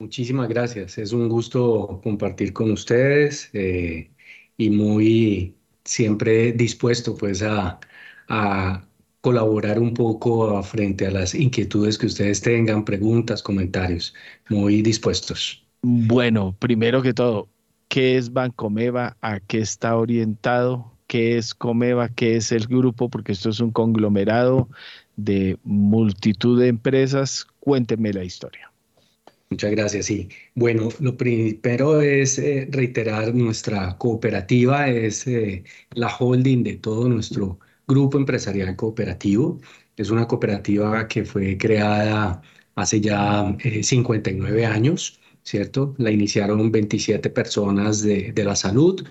Muchísimas gracias. Es un gusto compartir con ustedes eh, y muy siempre dispuesto pues a, a, colaborar un poco frente a las inquietudes que ustedes tengan, preguntas, comentarios. Muy dispuestos. Bueno, primero que todo, ¿qué es Bancomeva? ¿A qué está orientado? ¿Qué es Comeva? ¿Qué es el grupo? Porque esto es un conglomerado de multitud de empresas. Cuénteme la historia. Muchas gracias. Sí. Bueno, lo primero es eh, reiterar nuestra cooperativa, es eh, la holding de todo nuestro grupo empresarial cooperativo. Es una cooperativa que fue creada hace ya 59 eh, años, ¿cierto? La iniciaron 27 personas de, de la salud.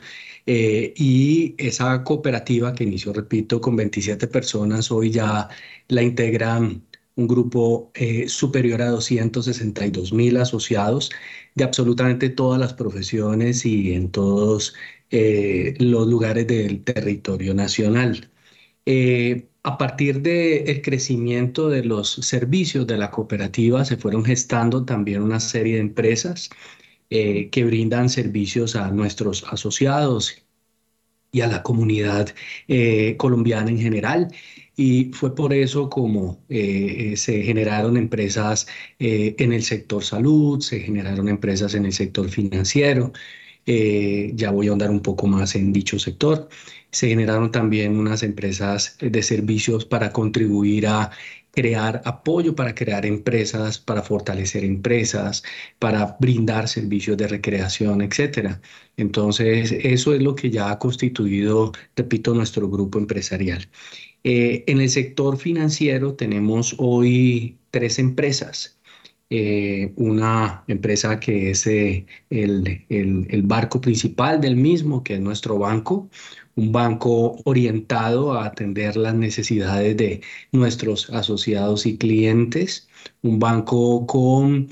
y esa cooperativa que inició, repito, con 27 personas, hoy ya la integran un grupo eh, superior a 262 mil asociados de absolutamente todas las profesiones y en todos eh, los lugares del territorio nacional. Eh, a partir del crecimiento de los servicios de la cooperativa se fueron gestando también una serie de empresas que brindan servicios a nuestros asociados y a la comunidad colombiana en general y fue por eso como eh, se generaron empresas eh, en el sector salud, se generaron empresas en el sector financiero, eh, ya voy a andar un poco más en dicho sector. Se generaron también unas empresas de servicios para contribuir a crear apoyo para crear empresas, para fortalecer empresas, para brindar servicios de recreación, etcétera. Entonces, eso es lo que ya ha constituido, repito, nuestro grupo empresarial. Eh, en el sector financiero tenemos hoy tres empresas. Eh, una empresa que es eh, el, el, barco principal del mismo, que es nuestro banco, un banco orientado a atender las necesidades de nuestros asociados y clientes, un banco con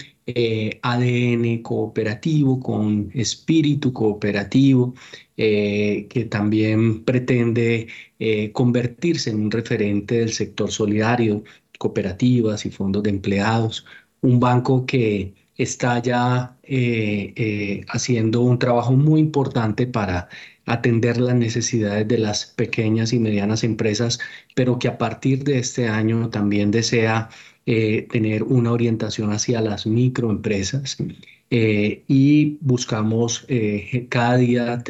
ADN cooperativo, con espíritu cooperativo, eh, que también pretende eh, convertirse en un referente del sector solidario, cooperativas y fondos de empleados, un banco que está ya eh, eh, haciendo un trabajo muy importante para atender las necesidades de las pequeñas y medianas empresas, pero que a partir de este año también desea eh, tener una orientación hacia las microempresas y buscamos cada día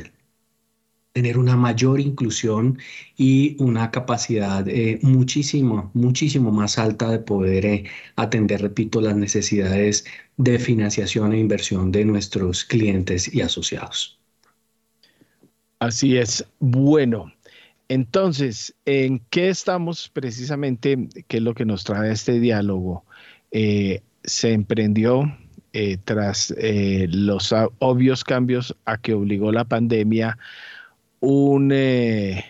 tener una mayor inclusión y una capacidad eh, muchísimo, muchísimo más alta de poder eh, atender, repito, las necesidades de financiación e inversión de nuestros clientes y asociados. Así es. Bueno, entonces, ¿en qué estamos precisamente? ¿Qué es lo que nos trae este diálogo? Eh, se emprendió tras los obvios cambios a que obligó la pandemia eh,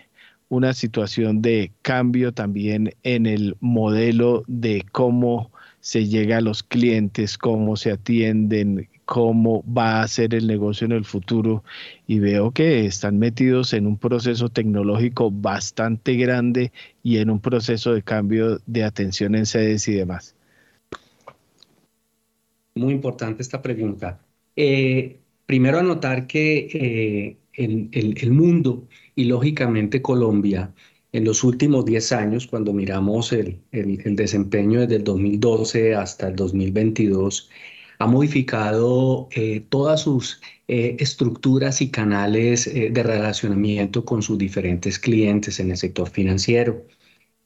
una situación de cambio también en el modelo de cómo se llega a los clientes, cómo se atienden, cómo va a ser el negocio en el futuro y veo que están metidos en un proceso tecnológico bastante grande y en un proceso de cambio de atención en sedes y demás. Muy importante esta pregunta. Eh, primero anotar que eh, el, mundo y lógicamente Colombia en los últimos 10 años, cuando miramos el, desempeño desde el 2012 hasta el 2022, ha modificado eh, todas sus eh, estructuras y canales eh, de relacionamiento con sus diferentes clientes en el sector financiero.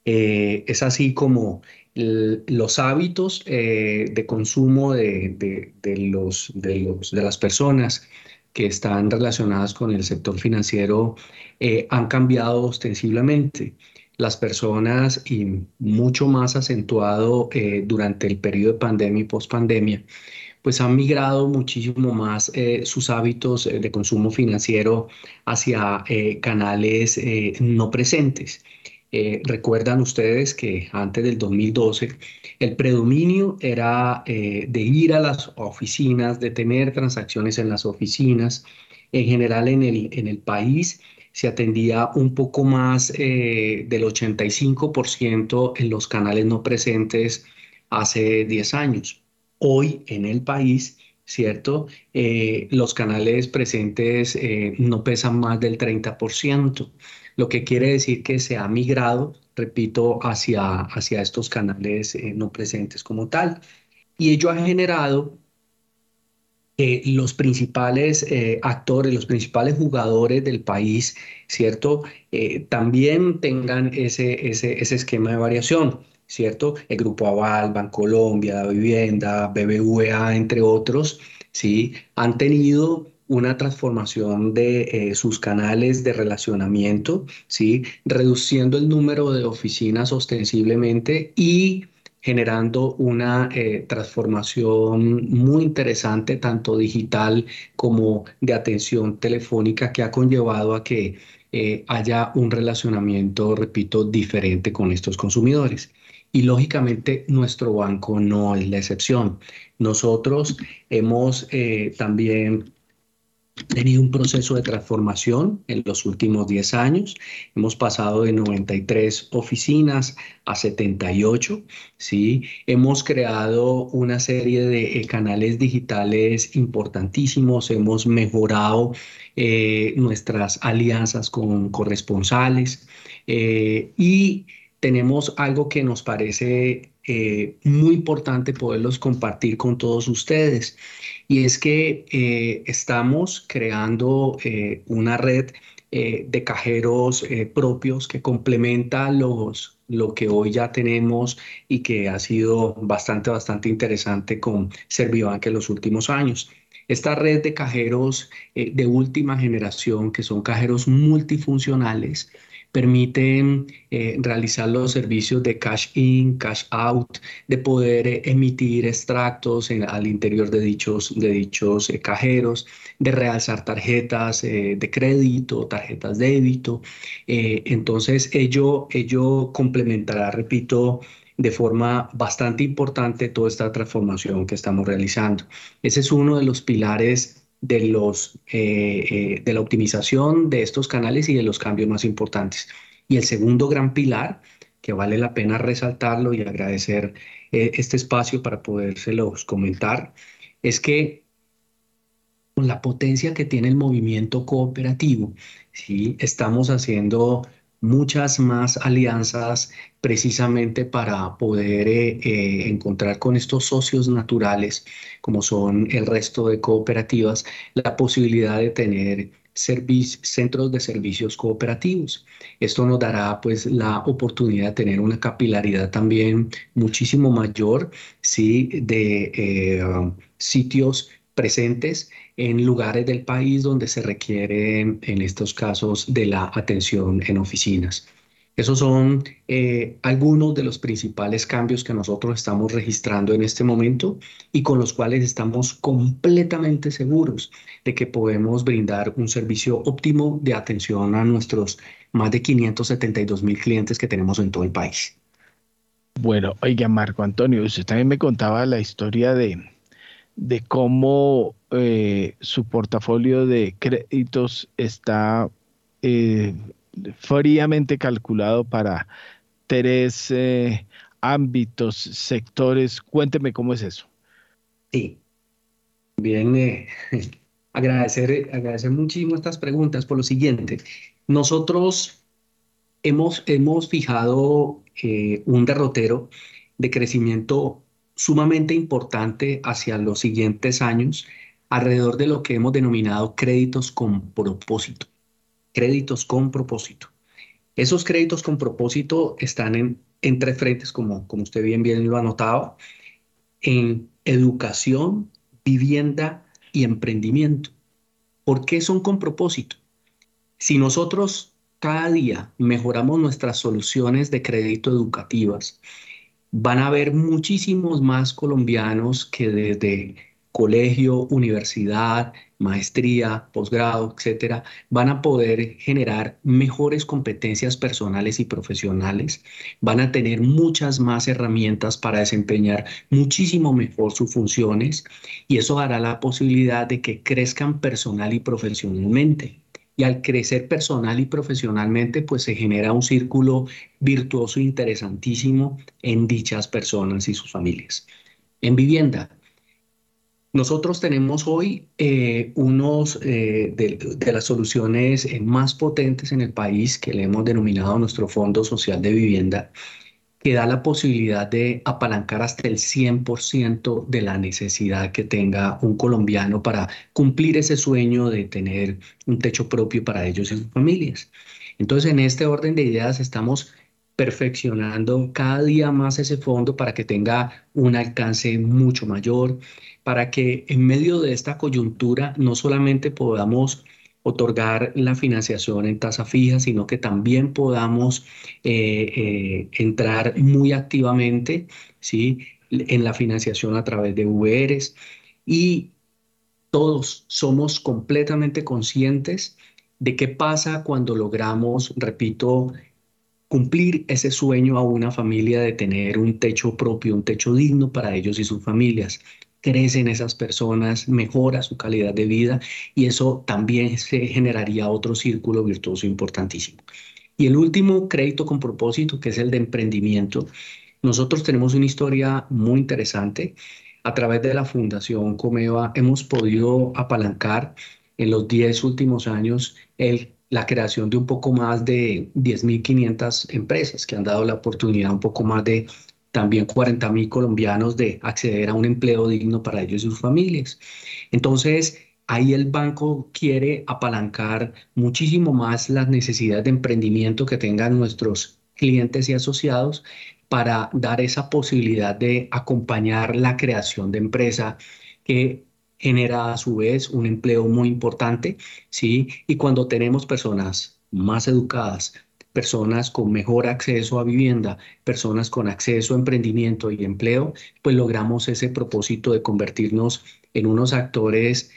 es así como los hábitos de consumo de, los, de las personas que están relacionadas con el sector financiero eh, han cambiado ostensiblemente. Las personas, y mucho más acentuado eh, durante el periodo de pandemia y pospandemia, pues han migrado muchísimo más eh, sus hábitos de consumo financiero hacia canales no presentes. Eh, recuerdan ustedes que antes del 2012 el predominio era eh, de ir a las oficinas, de tener transacciones en las oficinas. En general en el, en el país se atendía un poco más eh, del 85% en los canales no presentes hace 10 años. Hoy en el país ¿cierto? los canales presentes no pesan más del 30% lo que quiere decir que se ha migrado, repito, hacia, hacia estos canales eh, no presentes como tal. Y ello ha generado que los principales eh, actores, los principales jugadores del país, ¿cierto? Eh, también tengan ese, ese, esquema de variación. ¿cierto? El Grupo Aval, Bancolombia, Vivienda, BBVA, entre otros, ¿sí? Han tenido una transformación de eh, sus canales de relacionamiento, ¿sí? reduciendo el número de oficinas ostensiblemente y generando una eh, transformación muy interesante, tanto digital como de atención telefónica, que ha conllevado a que eh, haya un relacionamiento, repito, diferente con estos consumidores. Y lógicamente nuestro banco no es la excepción. Nosotros hemos también tenido un proceso de transformación en los últimos 10 años. Hemos pasado de 93 oficinas a 78, ¿sí? Hemos creado una serie de eh, canales digitales importantísimos, hemos mejorado eh, nuestras alianzas con corresponsales eh, y tenemos algo que nos parece muy importante poderlos compartir con todos ustedes y es que eh, estamos creando eh, una red eh, de cajeros propios que complementa los, lo que hoy ya tenemos y que ha sido bastante, bastante interesante con Servibank en los últimos años. Esta red de cajeros de última generación, que son cajeros multifuncionales, permiten eh, realizar los servicios de cash in, cash out, de poder eh, emitir extractos al interior de dichos, de dichos eh, cajeros, de realzar tarjetas de crédito, tarjetas de débito. entonces, ello, ello complementará, repito, de forma bastante importante toda esta transformación que estamos realizando. Ese es uno de los pilares de, los, eh, eh, de la optimización de estos canales y de los cambios más importantes. Y el segundo gran pilar, que vale la pena resaltarlo y agradecer eh, este espacio para podérselos comentar, es que con la potencia que tiene el movimiento cooperativo, ¿sí? estamos haciendo muchas más alianzas precisamente para poder eh, eh, encontrar con estos socios naturales, como son el resto de cooperativas, la posibilidad de tener centros de servicios cooperativos. Esto nos dará pues la oportunidad de tener una capilaridad también muchísimo mayor ¿sí? de eh, sitios presentes en lugares del país donde se requiere en estos casos de la atención en oficinas. Esos son eh, algunos de los principales cambios que nosotros estamos registrando en este momento y con los cuales estamos completamente seguros de que podemos brindar un servicio óptimo de atención a nuestros más de 572 mil clientes que tenemos en todo el país. Bueno, oiga Marco Antonio, usted también me contaba la historia de, de cómo eh, su portafolio de créditos está eh, fríamente calculado para tres eh, ámbitos, sectores. Cuénteme cómo es eso. Sí. Bien, agradecer, agradecer muchísimo estas preguntas por lo siguiente. Nosotros hemos, hemos fijado un derrotero de crecimiento sumamente importante hacia los siguientes años alrededor de lo que hemos denominado créditos con propósito créditos con propósito. Esos créditos con propósito están en, en tres frentes, como, como usted bien, bien lo ha notado, en educación, vivienda y emprendimiento. ¿Por qué son con propósito? Si nosotros cada día mejoramos nuestras soluciones de crédito educativas, van a haber muchísimos más colombianos que desde colegio, universidad, maestría, posgrado, etcétera, van a poder generar mejores competencias personales y profesionales, van a tener muchas más herramientas para desempeñar muchísimo mejor sus funciones y eso dará la posibilidad de que crezcan personal y profesionalmente. Y al crecer personal y profesionalmente, pues se genera un círculo virtuoso interesantísimo en dichas personas y sus familias. En vivienda, nosotros tenemos hoy eh, unos eh, de, las soluciones eh, más potentes en el país que le hemos denominado nuestro Fondo Social de Vivienda, que da la posibilidad de apalancar hasta el 100% de la necesidad que tenga un colombiano para cumplir ese sueño de tener un techo propio para ellos y sus familias. Entonces, en este orden de ideas estamos perfeccionando cada día más ese fondo para que tenga un alcance mucho mayor, para que en medio de esta coyuntura no solamente podamos otorgar la financiación en tasa fija, sino que también podamos eh, eh, entrar muy activamente ¿sí? en la financiación a través de VRs y todos somos completamente conscientes de qué pasa cuando logramos, repito, cumplir ese sueño a una familia de tener un techo propio, un techo digno para ellos y sus familias. Crecen esas personas, mejora su calidad de vida y eso también se generaría otro círculo virtuoso importantísimo. Y el último crédito con propósito, que es el de emprendimiento. Nosotros tenemos una historia muy interesante. A través de la Fundación Comeva hemos podido apalancar en los 10 últimos años el la creación de un poco más de 10.500 empresas que han dado la oportunidad un poco más de también 40.000 colombianos de acceder a un empleo digno para ellos y sus familias. Entonces, ahí el banco quiere apalancar muchísimo más las necesidades de emprendimiento que tengan nuestros clientes y asociados para dar esa posibilidad de acompañar la creación de empresa que genera a su vez un empleo muy importante, ¿sí? Y cuando tenemos personas más educadas, personas con mejor acceso a vivienda, personas con acceso a emprendimiento y empleo, pues logramos ese propósito de convertirnos en unos actores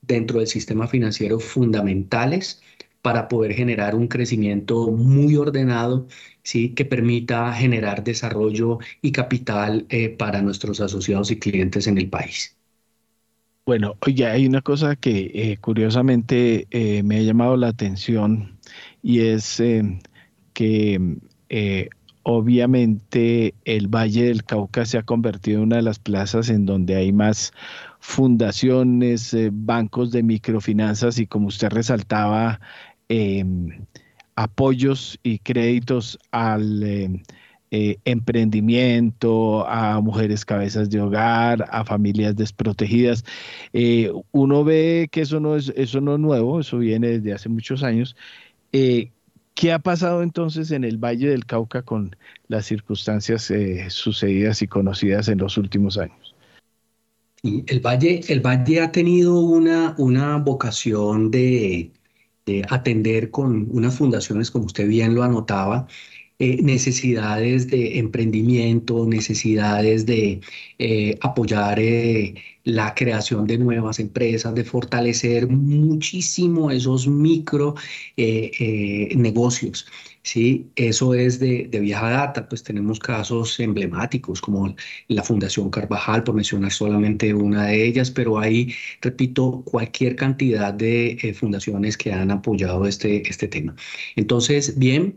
dentro del sistema financiero fundamentales para poder generar un crecimiento muy ordenado, ¿sí? que permita generar desarrollo y capital eh, para nuestros asociados y clientes en el país. Bueno, oye, hay una cosa que eh, curiosamente eh, me ha llamado la atención y es eh, que obviamente el Valle del Cauca se ha convertido en una de las plazas en donde hay más fundaciones, eh, bancos de microfinanzas y como usted resaltaba, em, apoyos y créditos al em, eh, emprendimiento, a mujeres cabezas de hogar, a familias desprotegidas. Eh, uno ve que eso no es, eso no es nuevo, eso viene desde hace muchos años. ¿Qué ha pasado entonces en el Valle del Cauca con las circunstancias sucedidas y conocidas en los últimos años? el Valle, el Valle ha tenido una, una vocación de, atender con unas fundaciones, como usted bien lo anotaba, eh, necesidades de emprendimiento, necesidades de eh, apoyar eh, la creación de nuevas empresas, de fortalecer muchísimo esos micro negocios. ¿sí? Eso es de, de, vieja data, pues tenemos casos emblemáticos como la Fundación Carvajal, por mencionar solamente una de ellas, pero hay, repito, cualquier cantidad de eh, fundaciones que han apoyado este, este tema. Entonces, bien,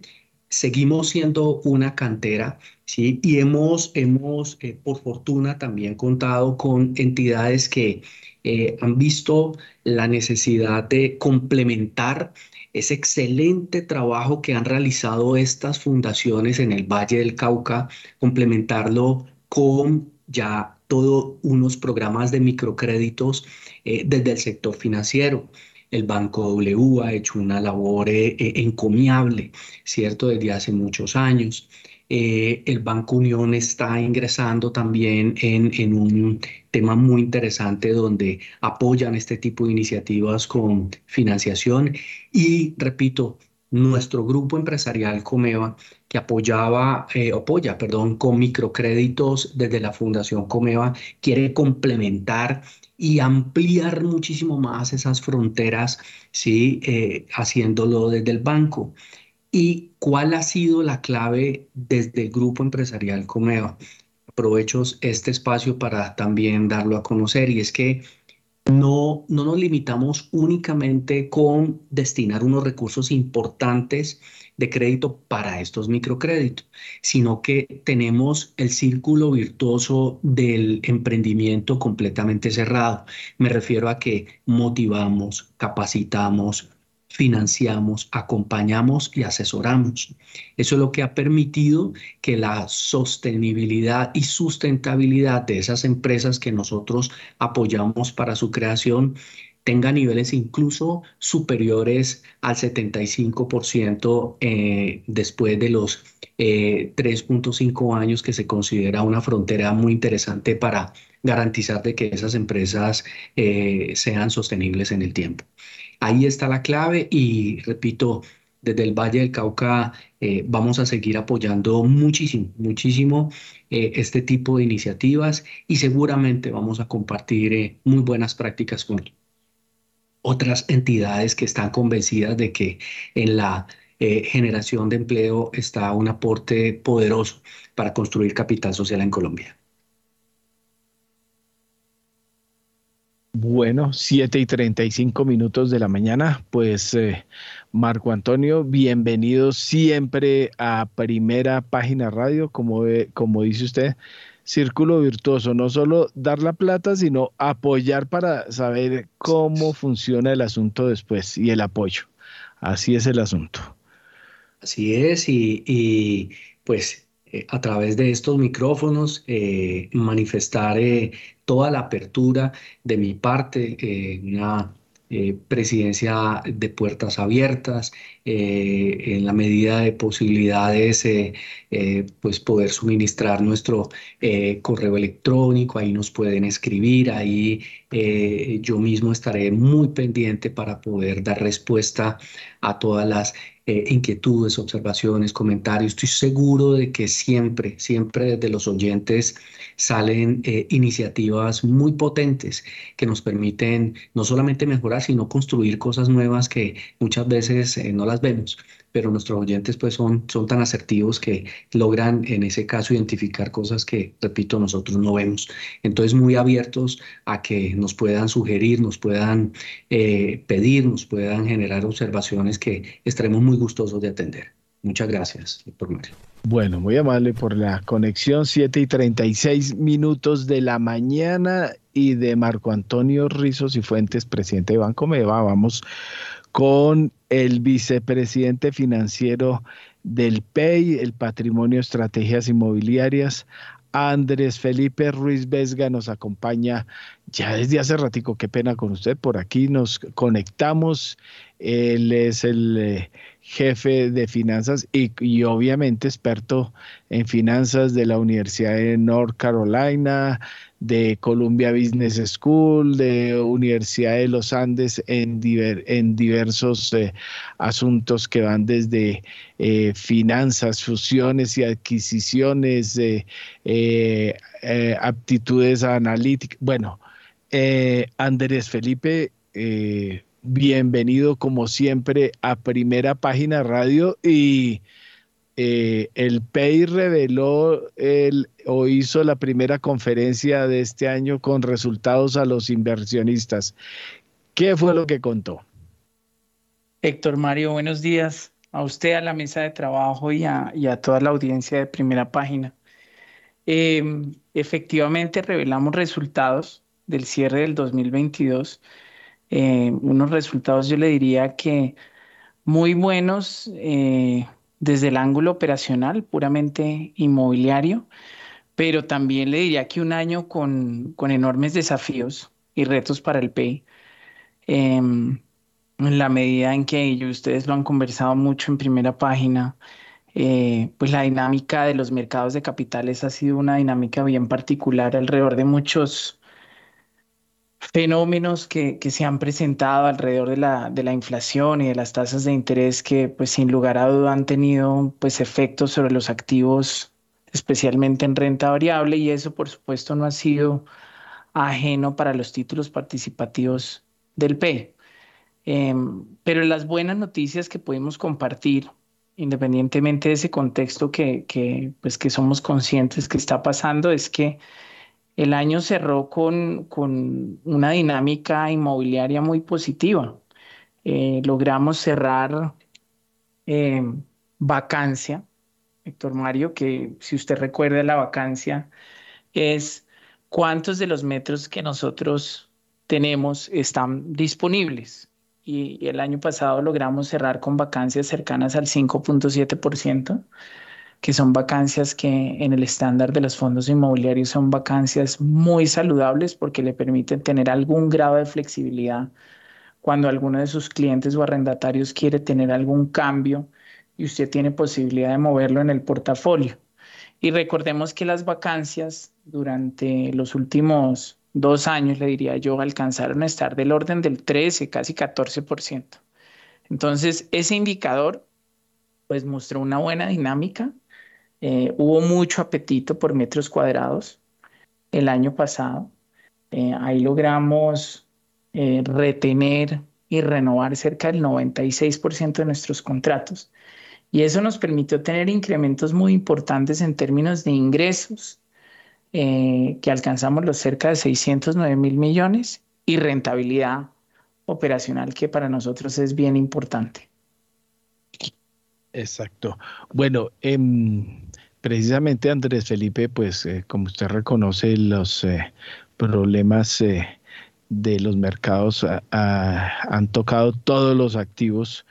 seguimos siendo una cantera, ¿sí? Y hemos, hemos eh, por fortuna, también contado con entidades que eh, han visto la necesidad de complementar ese excelente trabajo que han realizado estas fundaciones en el Valle del Cauca, complementarlo con ya todos unos programas de microcréditos eh, desde el sector financiero. El Banco W ha hecho una labor encomiable, ¿cierto? Desde hace muchos años. Eh, el Banco Unión está ingresando también en, un tema muy interesante donde apoyan este tipo de iniciativas con financiación y, repito, nuestro grupo empresarial Comeva, que apoyaba, eh, apoya, perdón, con microcréditos desde la Fundación Comeva, quiere complementar y ampliar muchísimo más esas fronteras, ¿sí? Eh, haciéndolo desde el banco. ¿Y cuál ha sido la clave desde el grupo empresarial Comeva? Aprovecho este espacio para también darlo a conocer y es que no, no nos limitamos únicamente con destinar unos recursos importantes de crédito para estos microcréditos, sino que tenemos el círculo virtuoso del emprendimiento completamente cerrado. Me refiero a que motivamos, capacitamos, financiamos, acompañamos y asesoramos. Eso es lo que ha permitido que la sostenibilidad y sustentabilidad de esas empresas que nosotros apoyamos para su creación tenga niveles incluso superiores al 75% eh, después de los 3.5 eh, años que se considera una frontera muy interesante para garantizar de que esas empresas eh, sean sostenibles en el tiempo. Ahí está la clave y repito, desde el Valle del Cauca eh, vamos a seguir apoyando muchísimo, muchísimo eh, este tipo de iniciativas y seguramente vamos a compartir eh, muy buenas prácticas con otras entidades que están convencidas de que en la generación de empleo está un aporte poderoso para construir capital social en Colombia. Bueno, 7 y 35 minutos de la mañana. Pues eh, Marco Antonio, bienvenido siempre a Primera Página Radio, como, como dice usted, círculo virtuoso, no solo dar la plata, sino apoyar para saber cómo funciona el asunto después y el apoyo. Así es el asunto. Así es, y, pues eh, a través de estos micrófonos eh, manifestar toda la apertura de mi parte, eh, una eh, presidencia de puertas abiertas, eh, en la medida de posibilidades, pues poder suministrar nuestro correo electrónico, ahí nos pueden escribir, ahí yo mismo estaré muy pendiente para poder dar respuesta a todas las inquietudes, observaciones, comentarios. Estoy seguro de que siempre, siempre desde los oyentes salen eh, iniciativas muy potentes que nos permiten no solamente mejorar, sino construir cosas nuevas que muchas veces eh, no las vemos, pero nuestros oyentes pues son, son tan asertivos que logran en ese caso identificar cosas que, repito, nosotros no vemos. Entonces muy abiertos a que nos puedan sugerir, nos puedan eh, pedir, nos puedan generar observaciones que estaremos muy gustosos de atender. Muchas gracias, doctor Mario. Bueno, muy amable por la conexión, 7 y 36 minutos de la mañana y de Marco Antonio Rizos y Fuentes, presidente de Banco Meva. Vamos con el vicepresidente financiero del PEI, el Patrimonio Estrategias Inmobiliarias, Andrés Felipe Ruiz Vesga nos acompaña ya desde hace ratico, qué pena con usted, por aquí nos conectamos, él es el eh, jefe de finanzas y, obviamente experto en finanzas de la Universidad de North Carolina, de Columbia Business School, de Universidad de los Andes en, en diversos eh, asuntos que van desde eh, finanzas, fusiones y adquisiciones, eh, aptitudes analíticas. Bueno, Andrés Felipe, bienvenido como siempre a Primera Página Radio y eh, el PEI reveló el, o hizo la primera conferencia de este año con resultados a los inversionistas. ¿Qué fue lo que contó? Héctor Mario, buenos días a usted, a la mesa de trabajo y a, toda la audiencia de primera página. Em, efectivamente, revelamos resultados del cierre del 2022. Eh, unos resultados, yo le diría que muy buenos. Eh, desde el ángulo operacional, puramente inmobiliario, pero también le diría que un año con, enormes desafíos y retos para el PEI. Em, en la medida en que ellos, ustedes lo han conversado mucho en primera página, eh, pues la dinámica de los mercados de capitales ha sido una dinámica bien particular alrededor de muchos fenómenos que, se han presentado alrededor de la, de la, inflación y de las tasas de interés que pues sin lugar a duda han tenido pues efectos sobre los activos, especialmente en renta variable y eso por supuesto no ha sido ajeno para los títulos participativos del P. Em, pero las buenas noticias que podemos compartir, independientemente de ese contexto que, que, pues, que somos conscientes que está pasando, es que el año cerró con, una dinámica inmobiliaria muy positiva. Eh, logramos cerrar eh, vacancia, Héctor Mario, que si usted recuerda la vacancia, es cuántos de los metros que nosotros tenemos están disponibles. Y, y el año pasado logramos cerrar con vacancias cercanas al 5.7% que son vacancias que en el estándar de los fondos inmobiliarios son vacancias muy saludables porque le permiten tener algún grado de flexibilidad cuando alguno de sus clientes o arrendatarios quiere tener algún cambio y usted tiene posibilidad de moverlo en el portafolio. Y recordemos que las vacancias durante los últimos dos años, le diría yo, alcanzaron a estar del orden del 13, casi 14%. Entonces, ese indicador pues mostró una buena dinámica eh, hubo mucho apetito por metros cuadrados el año pasado. Eh, ahí logramos eh, retener y renovar cerca del 96% de nuestros contratos. Y eso nos permitió tener incrementos muy importantes en términos de ingresos, que alcanzamos los cerca de 609 mil millones, y rentabilidad operacional, que para nosotros es bien importante. Exacto. Bueno, em, precisamente Andrés Felipe, pues eh, como usted reconoce, los eh, problemas eh, de los mercados han tocado todos los activos.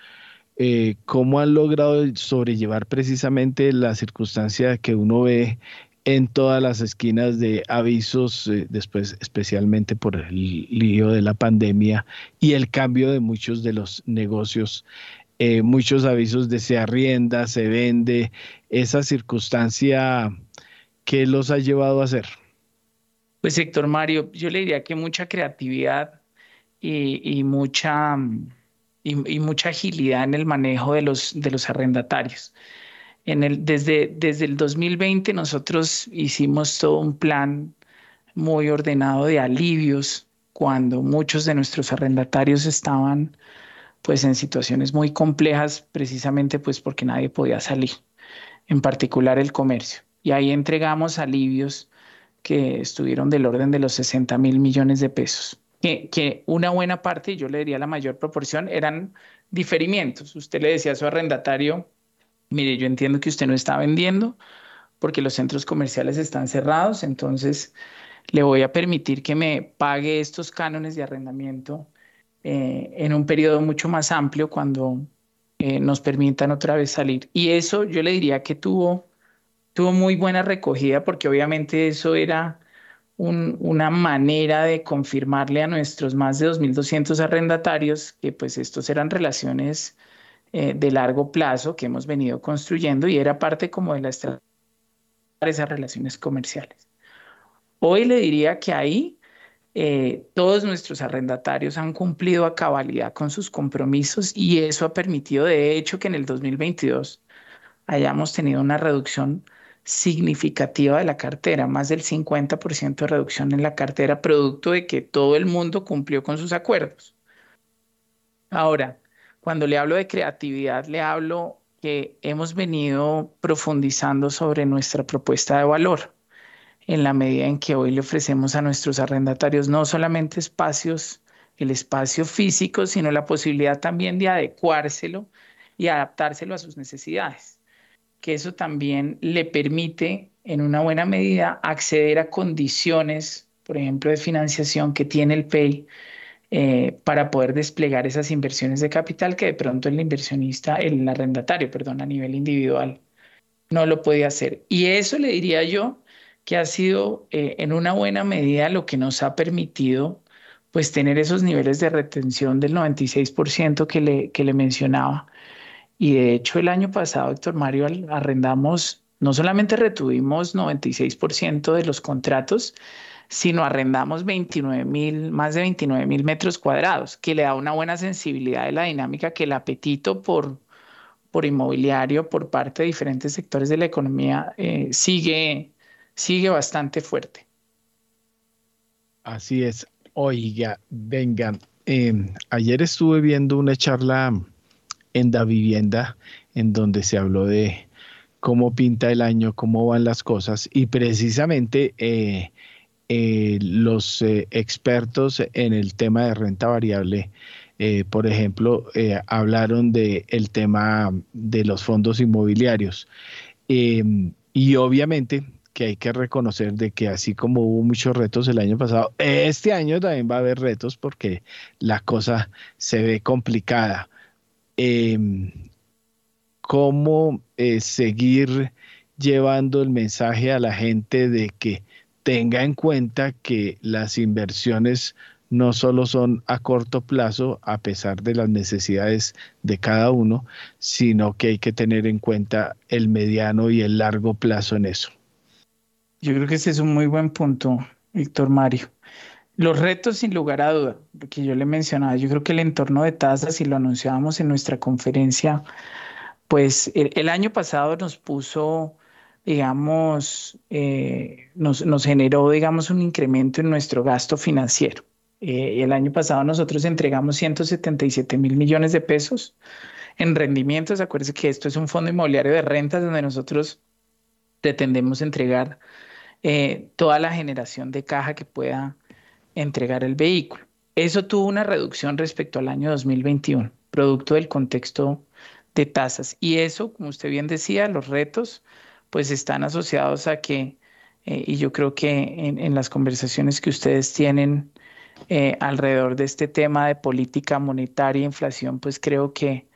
¿Cómo han logrado sobrellevar precisamente la circunstancia que uno ve en todas las esquinas de avisos, después especialmente por el lío de la pandemia y el cambio de muchos de los negocios eh, muchos avisos de se arrienda, se vende, esa circunstancia, ¿qué los ha llevado a hacer? Pues Héctor Mario, yo le diría que mucha creatividad y, mucha, y, mucha agilidad en el manejo de los, de los arrendatarios. En el, desde, desde el 2020 nosotros hicimos todo un plan muy ordenado de alivios cuando muchos de nuestros arrendatarios estaban pues en situaciones muy complejas precisamente pues porque nadie podía salir, en particular el comercio. Y ahí entregamos alivios que estuvieron del orden de los 60 mil millones de pesos. Que, que, una buena parte, yo le diría la mayor proporción, eran diferimientos. Usted le decía a su arrendatario, mire, yo entiendo que usted no está vendiendo porque los centros comerciales están cerrados, entonces le voy a permitir que me pague estos cánones de arrendamiento eh, en un periodo mucho más amplio cuando eh, nos permitan otra vez salir. Y eso yo le diría que tuvo, tuvo muy buena recogida porque obviamente eso era una manera de confirmarle a nuestros más de 2.200 arrendatarios que pues estos eran relaciones eh, de largo plazo que hemos venido construyendo y era parte como de la estrategia de esas relaciones comerciales. Hoy le diría que ahí eh, todos nuestros arrendatarios han cumplido a cabalidad con sus compromisos y eso ha permitido de hecho que en el 2022 hayamos tenido una reducción significativa de la cartera, más del 50% de reducción en la cartera, producto de que todo el mundo cumplió con sus acuerdos. Ahora, cuando le hablo de creatividad, le hablo que hemos venido profundizando sobre nuestra propuesta de valor, en la medida en que hoy le ofrecemos a nuestros arrendatarios no solamente espacios, el espacio físico, sino la posibilidad también de adecuárselo y adaptárselo a sus necesidades que eso también le permite en una buena medida acceder a condiciones, por ejemplo, de financiación que tiene el PEI eh, para poder desplegar esas inversiones de capital que de pronto el inversionista, el arrendatario, perdón, a nivel individual no lo puede hacer. Y eso le diría yo que ha sido eh, en una buena medida lo que nos ha permitido pues tener esos niveles de retención del 96% que le, que le mencionaba. Y de hecho el año pasado, Héctor Mario, arrendamos, no solamente retuvimos 96% de los contratos, sino arrendamos 29 mil, más de 29 mil metros cuadrados, que le da una buena sensibilidad de la dinámica que el apetito por, por inmobiliario por parte de diferentes sectores de la economía eh, sigue, sigue bastante fuerte. Así es. Oiga, vengan, em, ayer estuve viendo una charla en Da Vivienda, en donde se habló de cómo pinta el año, cómo van las cosas y precisamente eh, eh, los eh, expertos en el tema de renta variable, por ejemplo, hablaron del el tema de los fondos inmobiliarios. Em, y obviamente que hay que reconocer de que así como hubo muchos retos el año pasado, este año también va a haber retos porque la cosa se ve complicada. Em, cómo eh, seguir llevando el mensaje a la gente de que tenga en cuenta que las inversiones no solo son a corto plazo, a pesar de las necesidades de cada uno, sino que hay que tener en cuenta el mediano y el largo plazo en eso. Yo creo que ese es un muy buen punto, Víctor Mario. Los retos, sin lugar a duda, que yo le mencionaba, yo creo que el entorno de tasas, y lo anunciábamos en nuestra conferencia, pues el, año pasado nos puso, digamos, eh, nos, generó, digamos, un incremento en nuestro gasto financiero. Eh, el año pasado nosotros entregamos 177 mil millones de pesos en rendimientos. Acuérdense que esto es un fondo inmobiliario de rentas donde nosotros pretendemos entregar eh, toda la generación de caja que pueda entregar el vehículo. Eso tuvo una reducción respecto al año 2021, producto del contexto de tasas. Y eso, como usted bien decía, los retos pues están asociados a que, eh, y yo creo que en, las conversaciones que ustedes tienen eh, alrededor de este tema de política monetaria e inflación, pues creo que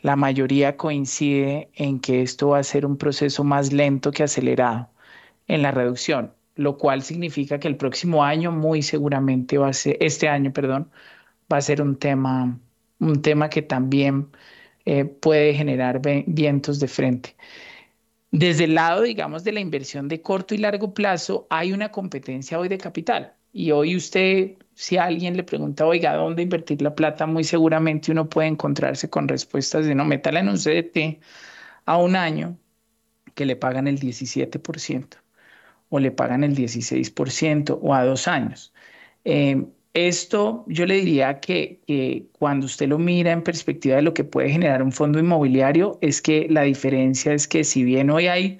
la mayoría coincide en que esto va a ser un proceso más lento que acelerado en la reducción lo cual significa que el próximo año muy seguramente va a ser, este año, perdón, va a ser un tema, un tema que también eh, puede generar vientos de frente. Desde el lado, digamos, de la inversión de corto y largo plazo, hay una competencia hoy de capital. Y hoy usted, si alguien le pregunta, oiga, ¿dónde invertir la plata? Muy seguramente uno puede encontrarse con respuestas de no, métala en un CDT a un año que le pagan el 17% o le pagan el 16% o a dos años. Eh, esto yo le diría que, cuando usted lo mira en perspectiva de lo que puede generar un fondo inmobiliario, es que la diferencia es que si bien hoy hay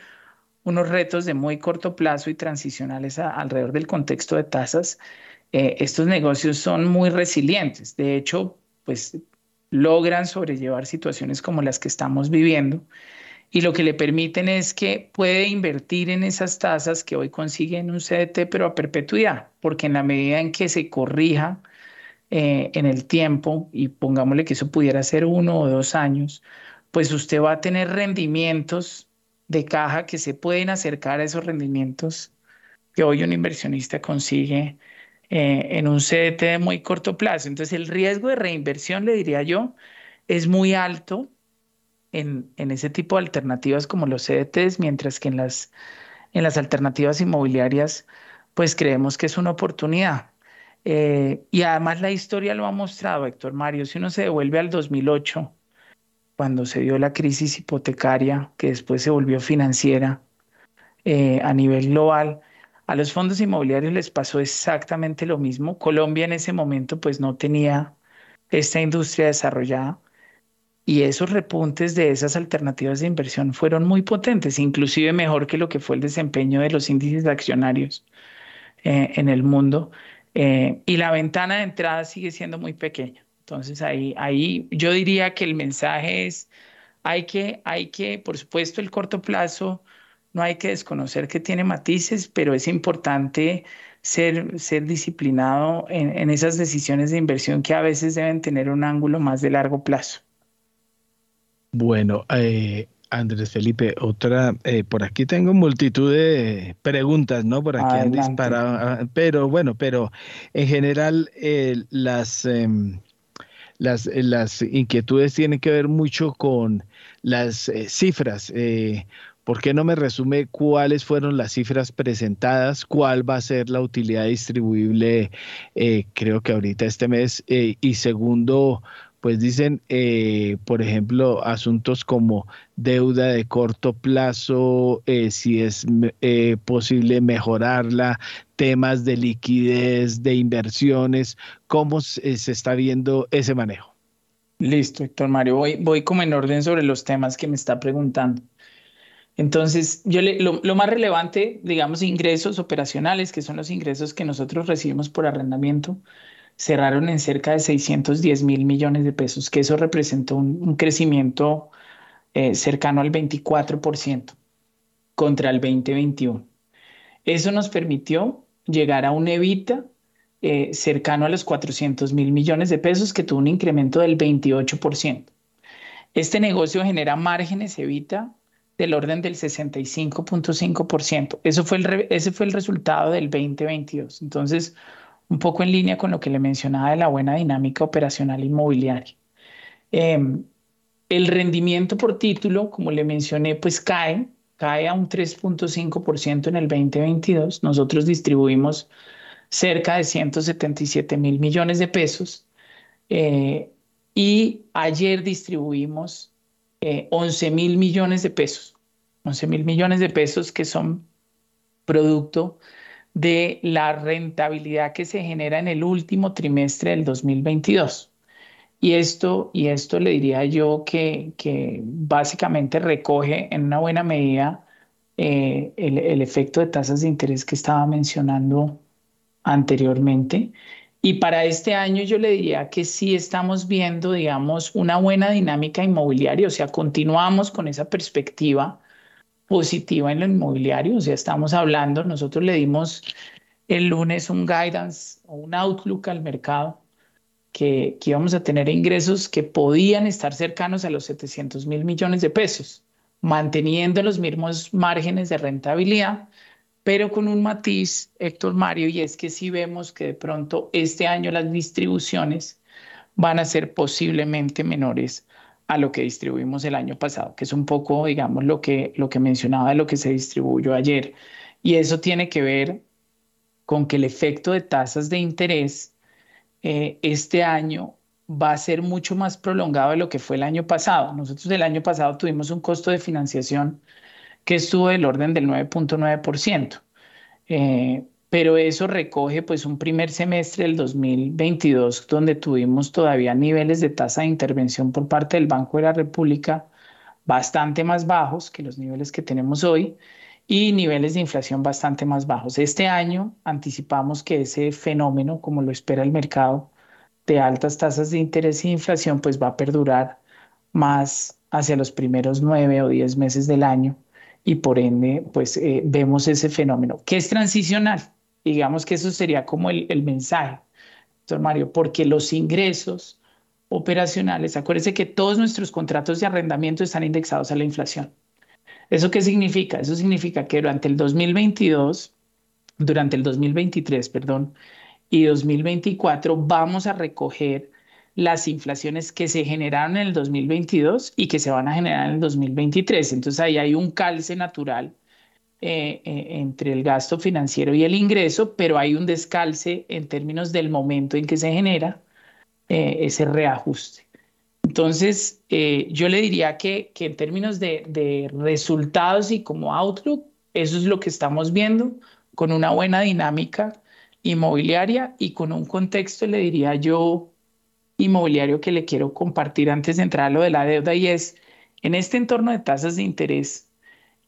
unos retos de muy corto plazo y transicionales alrededor del contexto de tasas, eh, estos negocios son muy resilientes. De hecho, pues logran sobrellevar situaciones como las que estamos viviendo y lo que le permiten es que puede invertir en esas tasas que hoy consigue en un CDT, pero a perpetuidad, porque en la medida en que se corrija eh, en el tiempo, y pongámosle que eso pudiera ser uno o dos años, pues usted va a tener rendimientos de caja que se pueden acercar a esos rendimientos que hoy un inversionista consigue eh, en un CDT de muy corto plazo. Entonces el riesgo de reinversión, le diría yo, es muy alto en, ese tipo de alternativas como los CDTs, mientras que en las, en las alternativas inmobiliarias, pues creemos que es una oportunidad. Eh, y además la historia lo ha mostrado, Héctor Mario, si uno se devuelve al 2008, cuando se dio la crisis hipotecaria, que después se volvió financiera eh, a nivel global, a los fondos inmobiliarios les pasó exactamente lo mismo. Colombia en ese momento pues no tenía esta industria desarrollada y esos repuntes de esas alternativas de inversión fueron muy potentes, inclusive mejor que lo que fue el desempeño de los índices accionarios eh, en el mundo. Eh, y la ventana de entrada sigue siendo muy pequeña. Entonces ahí, ahí yo diría que el mensaje es, hay que, hay que, por supuesto, el corto plazo, no hay que desconocer que tiene matices, pero es importante ser, ser disciplinado en, en esas decisiones de inversión que a veces deben tener un ángulo más de largo plazo. Bueno, eh, Andrés Felipe, otra, eh, por aquí tengo multitud de preguntas, ¿no? Por aquí han disparado, ah, pero bueno, pero en general eh, las, em, las, las inquietudes tienen que ver mucho con las cifras. ¿Por qué no me resume cuáles fueron las cifras presentadas? ¿Cuál va a ser la utilidad distribuible, creo que ahorita este mes? y segundo, pues dicen, eh, por ejemplo, asuntos como deuda de corto plazo, eh, si es eh, posible mejorarla, temas de liquidez, de inversiones, ¿cómo se, está viendo ese manejo? Listo, Héctor Mario, voy, voy como en orden sobre los temas que me está preguntando. Entonces, yo lo, lo, más relevante, digamos, ingresos operacionales, que son los ingresos que nosotros recibimos por arrendamiento, cerraron en cerca de 610 mil millones de pesos, que eso representó un, crecimiento eh, cercano al 24% contra el 2021. Eso nos permitió llegar a un evita eh, cercano a los 400 mil millones de pesos, que tuvo un incremento del 28%. Este negocio genera márgenes evita del orden del 65.5%. Eso fue el, ese fue el resultado del 2022. Entonces, un poco en línea con lo que le mencionaba de la buena dinámica operacional inmobiliaria. Em, el rendimiento por título, como le mencioné, pues cae, cae a un 3.5% en el 2022. Nosotros distribuimos cerca de 177 mil millones de pesos eh, y ayer distribuimos 11 eh, mil millones de pesos. 11 mil millones de pesos que son producto de la rentabilidad que se genera en el último trimestre del 2022. Y esto, y esto le diría yo que, básicamente recoge en una buena medida eh, el, el, efecto de tasas de interés que estaba mencionando anteriormente. Y para este año yo le diría que sí estamos viendo, digamos, una buena dinámica inmobiliaria, o sea, continuamos con esa perspectiva positiva en lo inmobiliario. O sea, estamos hablando, nosotros le dimos el lunes un guidance o un outlook al mercado que, que íbamos a tener ingresos que podían estar cercanos a los 700 mil millones de pesos, manteniendo los mismos márgenes de rentabilidad, pero con un matiz, Héctor Mario, y es que si vemos que de pronto este año las distribuciones van a ser posiblemente menores a lo que distribuimos el año pasado, que es un poco, digamos, lo que, lo que mencionaba de lo que se distribuyó ayer. Y eso tiene que ver con que el efecto de tasas de interés eh, este año va a ser mucho más prolongado de lo que fue el año pasado. Nosotros el año pasado tuvimos un costo de financiación que estuvo del orden del 9.9%. Eh, pero eso recoge pues un primer semestre del 2022 donde tuvimos todavía niveles de tasa de intervención por parte del Banco de la República bastante más bajos que los niveles que tenemos hoy y niveles de inflación bastante más bajos. Este año anticipamos que ese fenómeno, como lo espera el mercado, de altas tasas de interés e inflación, pues va a perdurar más, hacia los primeros nueve o diez meses del año y por ende, pues eh, vemos ese fenómeno, que es transicional. Digamos que eso sería como el, el mensaje, doctor Mario, porque los ingresos operacionales, acuérdense que todos nuestros contratos de arrendamiento están indexados a la inflación. ¿Eso qué significa? Eso significa que durante el 2022, durante el 2023, perdón, y 2024 vamos a recoger las inflaciones que se generaron en el 2022 y que se van a generar en el 2023. Entonces ahí hay un calce natural eh, eh, entre el gasto financiero y el ingreso, pero hay un descalce en términos del momento en que se genera eh, ese reajuste. Entonces, yo le diría que, que en términos de, de resultados y como outlook, eso es lo que estamos viendo con una buena dinámica inmobiliaria y con un contexto, le diría yo, inmobiliario que le quiero compartir antes de entrar a lo de la deuda y es, en este entorno de tasas de interés,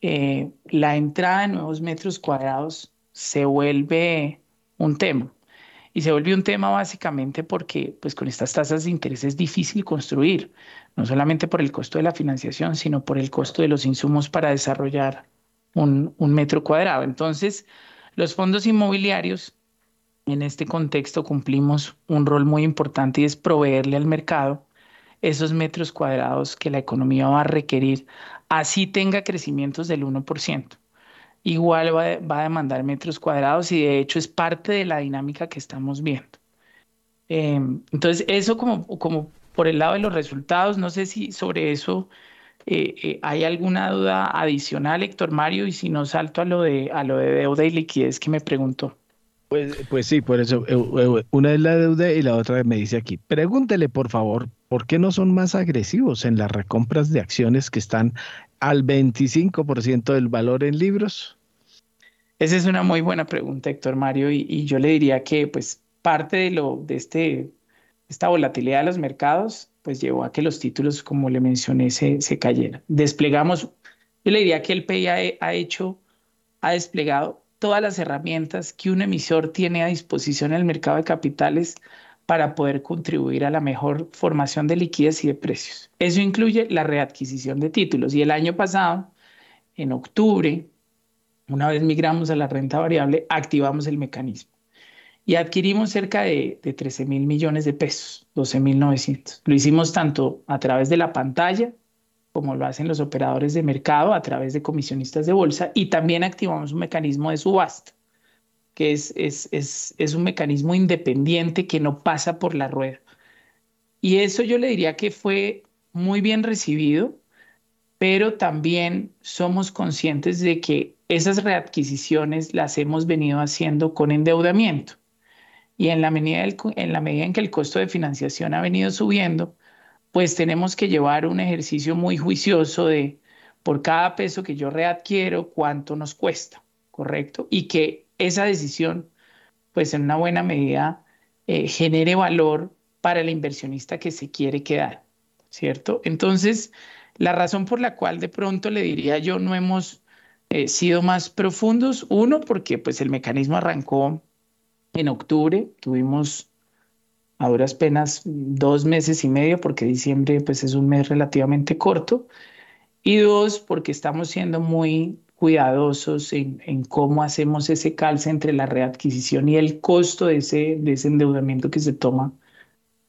eh, la entrada de nuevos metros cuadrados se vuelve un tema. Y se vuelve un tema básicamente porque pues con estas tasas de interés es difícil construir, no solamente por el costo de la financiación, sino por el costo de los insumos para desarrollar un, un metro cuadrado. Entonces, los fondos inmobiliarios en este contexto cumplimos un rol muy importante y es proveerle al mercado esos metros cuadrados que la economía va a requerir, así tenga crecimientos del 1%. Igual va, a demandar metros cuadrados y de hecho es parte de la dinámica que estamos viendo. Em, entonces, eso como, como por el lado de los resultados, no sé si sobre eso eh, eh, hay alguna duda adicional, Héctor Mario, y si no salto a lo de, a lo de deuda y liquidez que me preguntó. Pues, pues sí, por eso, una es la deuda y la otra me dice aquí, pregúntele por favor, ¿por qué no son más agresivos en las recompras de acciones que están al 25% del valor en libros? Esa es una muy buena pregunta, Héctor Mario, y, yo le diría que pues parte de lo de este esta volatilidad de los mercados pues llevó a que los títulos, como le mencioné, se, se cayeran. Desplegamos, yo le diría que el PI ha hecho, ha desplegado todas las herramientas que un emisor tiene a disposición en el mercado de capitales para poder contribuir a la mejor formación de liquidez y de precios. Eso incluye la readquisición de títulos. Y el año pasado, en octubre, una vez migramos a la renta variable, activamos el mecanismo y adquirimos cerca de, de 13 mil millones de pesos, 12 mil 900. Lo hicimos tanto a través de la pantalla como lo hacen los operadores de mercado a través de comisionistas de bolsa, y también activamos un mecanismo de subasta, que es, es, es, es un mecanismo independiente que no pasa por la rueda. Y eso yo le diría que fue muy bien recibido, pero también somos conscientes de que esas readquisiciones las hemos venido haciendo con endeudamiento. Y en la medida, en la medida en que el costo de financiación ha venido subiendo, pues tenemos que llevar un ejercicio muy juicioso de por cada peso que yo readquiero, cuánto nos cuesta, ¿correcto? Y que esa decisión, pues en una buena medida, eh, genere valor para el inversionista que se quiere quedar, ¿cierto? Entonces, la razón por la cual de pronto le diría yo no hemos eh, sido más profundos, uno, porque pues el mecanismo arrancó en octubre, tuvimos a duras penas dos meses y medio, porque diciembre pues es un mes relativamente corto, y dos, porque estamos siendo muy cuidadosos en, en, cómo hacemos ese calce entre la readquisición y el costo de ese, de ese endeudamiento que se toma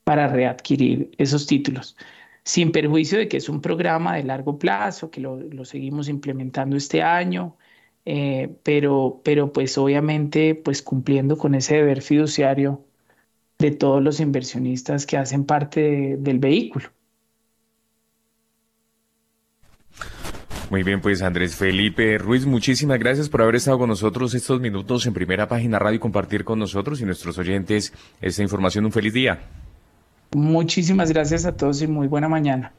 para readquirir esos títulos, sin perjuicio de que es un programa de largo plazo, que lo, lo seguimos implementando este año, eh, pero, pero pues obviamente pues cumpliendo con ese deber fiduciario de todos los inversionistas que hacen parte del vehículo. Muy bien, pues Andrés Felipe Ruiz, muchísimas gracias por haber estado con nosotros estos minutos en primera página radio y compartir con nosotros y nuestros oyentes esta información. Un feliz día. Muchísimas gracias a todos y muy buena mañana.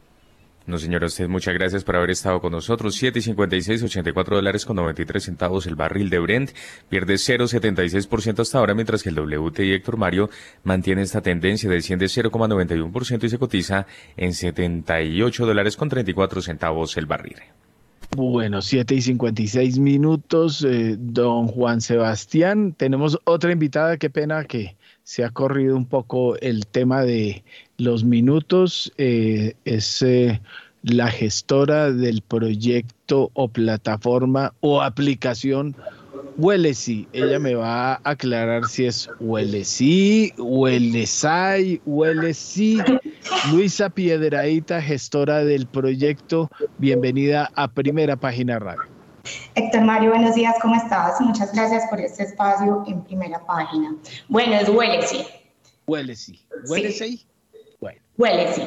No, señora, usted muchas gracias por haber estado con nosotros. 7.56, 84 dólares con 93 centavos el barril de Brent. Pierde 0.76% hasta ahora, mientras que el WTI Héctor Mario mantiene esta tendencia, desciende 0.91% y se cotiza en 78 dólares con 34 centavos el barril. Bueno, 7 y 56 minutos, eh, don Juan Sebastián. Tenemos otra invitada, qué pena que se ha corrido un poco el tema de los minutos. Eh, es eh, la gestora del proyecto o plataforma o aplicación Huelesi. Ella me va a aclarar si es Huelesi, Huelesai, Huelesi. Luisa Piedraíta, gestora del proyecto, bienvenida a Primera Página Radio. Héctor Mario, buenos días, ¿cómo estás? Muchas gracias por este espacio en Primera Página. Bueno, es Huelesi. Huelesi. ¿Huelesi? Bueno. Huelesi.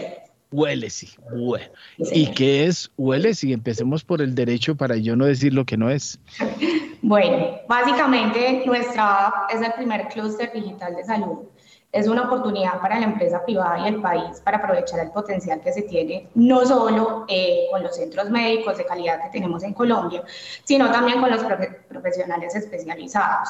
Huelesi. Bueno. ¿Y qué es Huelesi? Empecemos por el derecho para yo no decir lo que no es. Bueno, básicamente nuestra app es el primer clúster digital de salud. Es una oportunidad para la empresa privada y el país para aprovechar el potencial que se tiene, no solo eh, con los centros médicos de calidad que tenemos en Colombia, sino también con los profesionales especializados.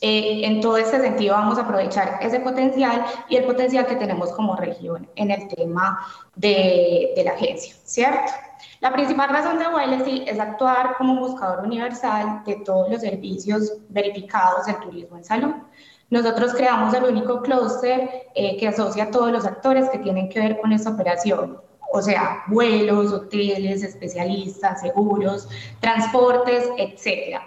Eh, en todo este sentido vamos a aprovechar ese potencial y el potencial que tenemos como región en el tema de, de la agencia, ¿cierto? La principal razón de Wellesi es actuar como buscador universal de todos los servicios verificados del turismo en salud. Nosotros creamos el único clúster eh, que asocia a todos los actores que tienen que ver con esta operación, o sea, vuelos, hoteles, especialistas, seguros, transportes, etc.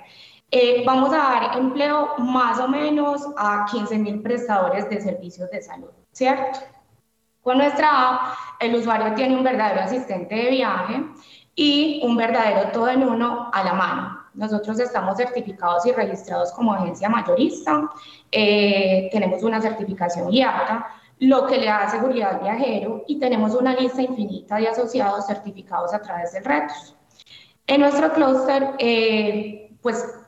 Eh, vamos a dar empleo más o menos a 15 mil prestadores de servicios de salud, ¿cierto? Con nuestra app, el usuario tiene un verdadero asistente de viaje y un verdadero todo en uno a la mano. Nosotros estamos certificados y registrados como agencia mayorista, eh, tenemos una certificación IATA, lo que le da seguridad al viajero y tenemos una lista infinita de asociados certificados a través de retos. En nuestro clúster, eh, pues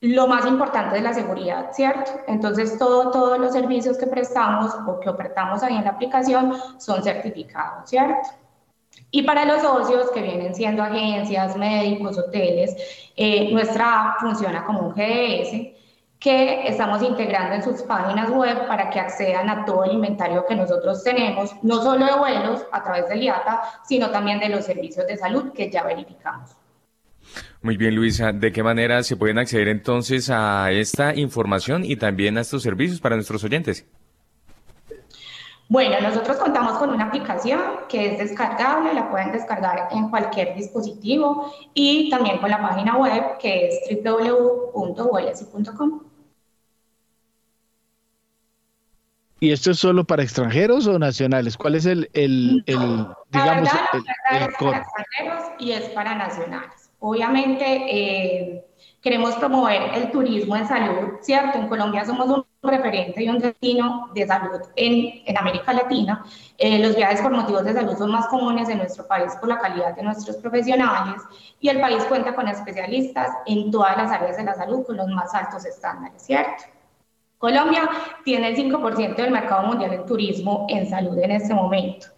lo más importante es la seguridad, ¿cierto? Entonces, todo, todos los servicios que prestamos o que ofertamos ahí en la aplicación son certificados, ¿cierto? Y para los socios que vienen siendo agencias, médicos, hoteles, eh, nuestra app funciona como un GDS que estamos integrando en sus páginas web para que accedan a todo el inventario que nosotros tenemos, no solo de vuelos a través del IATA, sino también de los servicios de salud que ya verificamos. Muy bien, Luisa. ¿De qué manera se pueden acceder entonces a esta información y también a estos servicios para nuestros oyentes? Bueno, nosotros contamos con una aplicación que es descargable, la pueden descargar en cualquier dispositivo y también con la página web que es www.wlsi.com. ¿Y esto es solo para extranjeros o nacionales? ¿Cuál es el, el, el digamos, el, el, es para extranjeros y es para nacionales? Obviamente eh, queremos promover el turismo en salud, ¿cierto? En Colombia somos un referente y un destino de salud en, América Latina. Eh, los viajes por motivos de salud son más comunes en nuestro país por la calidad de nuestros profesionales y el país cuenta con especialistas en todas las áreas de la salud con los más altos estándares, ¿cierto? Colombia tiene el 5% del mercado mundial en turismo en salud en este momento.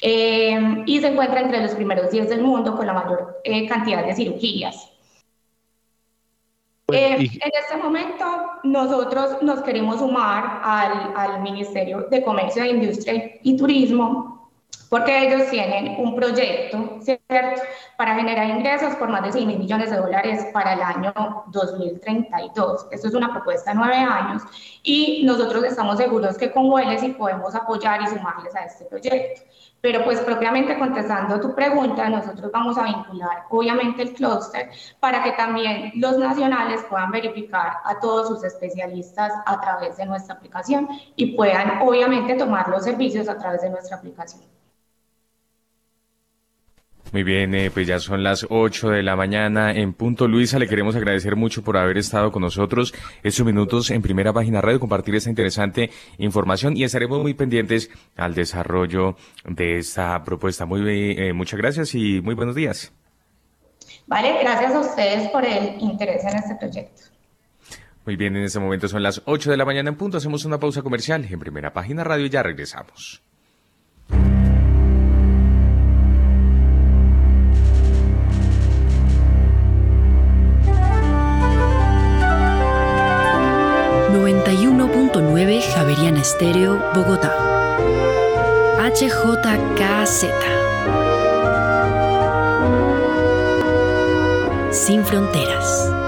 Eh, y se encuentra entre los primeros 10 del mundo con la mayor eh, cantidad de cirugías. Eh, en este momento nosotros nos queremos sumar al, al Ministerio de Comercio, Industria y Turismo porque ellos tienen un proyecto, ¿cierto?, para generar ingresos por más de 100 mil millones de dólares para el año 2032. Esto es una propuesta de nueve años y nosotros estamos seguros que con Hueles y podemos apoyar y sumarles a este proyecto. Pero pues propiamente contestando tu pregunta, nosotros vamos a vincular obviamente el clúster para que también los nacionales puedan verificar a todos sus especialistas a través de nuestra aplicación y puedan obviamente tomar los servicios a través de nuestra aplicación. Muy bien, eh, pues ya son las 8 de la mañana en punto. Luisa, le queremos agradecer mucho por haber estado con nosotros estos minutos en primera página radio, compartir esta interesante información y estaremos muy pendientes al desarrollo de esta propuesta. Muy eh, muchas gracias y muy buenos días. Vale, gracias a ustedes por el interés en este proyecto. Muy bien, en este momento son las 8 de la mañana en punto. Hacemos una pausa comercial en primera página radio y ya regresamos. Javeriana Estéreo, Bogotá. HJKZ. Sin fronteras.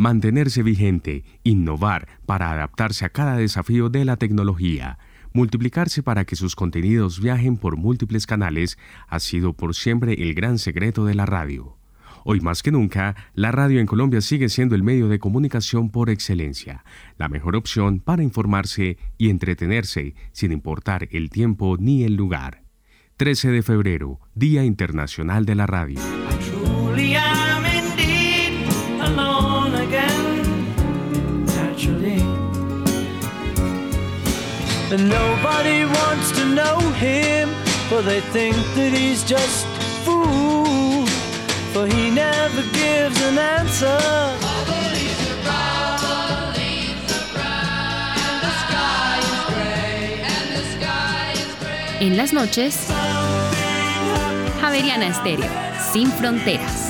mantenerse vigente, innovar para adaptarse a cada desafío de la tecnología, multiplicarse para que sus contenidos viajen por múltiples canales ha sido por siempre el gran secreto de la radio. Hoy más que nunca, la radio en Colombia sigue siendo el medio de comunicación por excelencia, la mejor opción para informarse y entretenerse sin importar el tiempo ni el lugar. 13 de febrero, Día Internacional de la Radio. And nobody wants to know him, for they think that he's just a fool, for he never gives an answer. En las noches, Javeriana Estéreo, sin fronteras.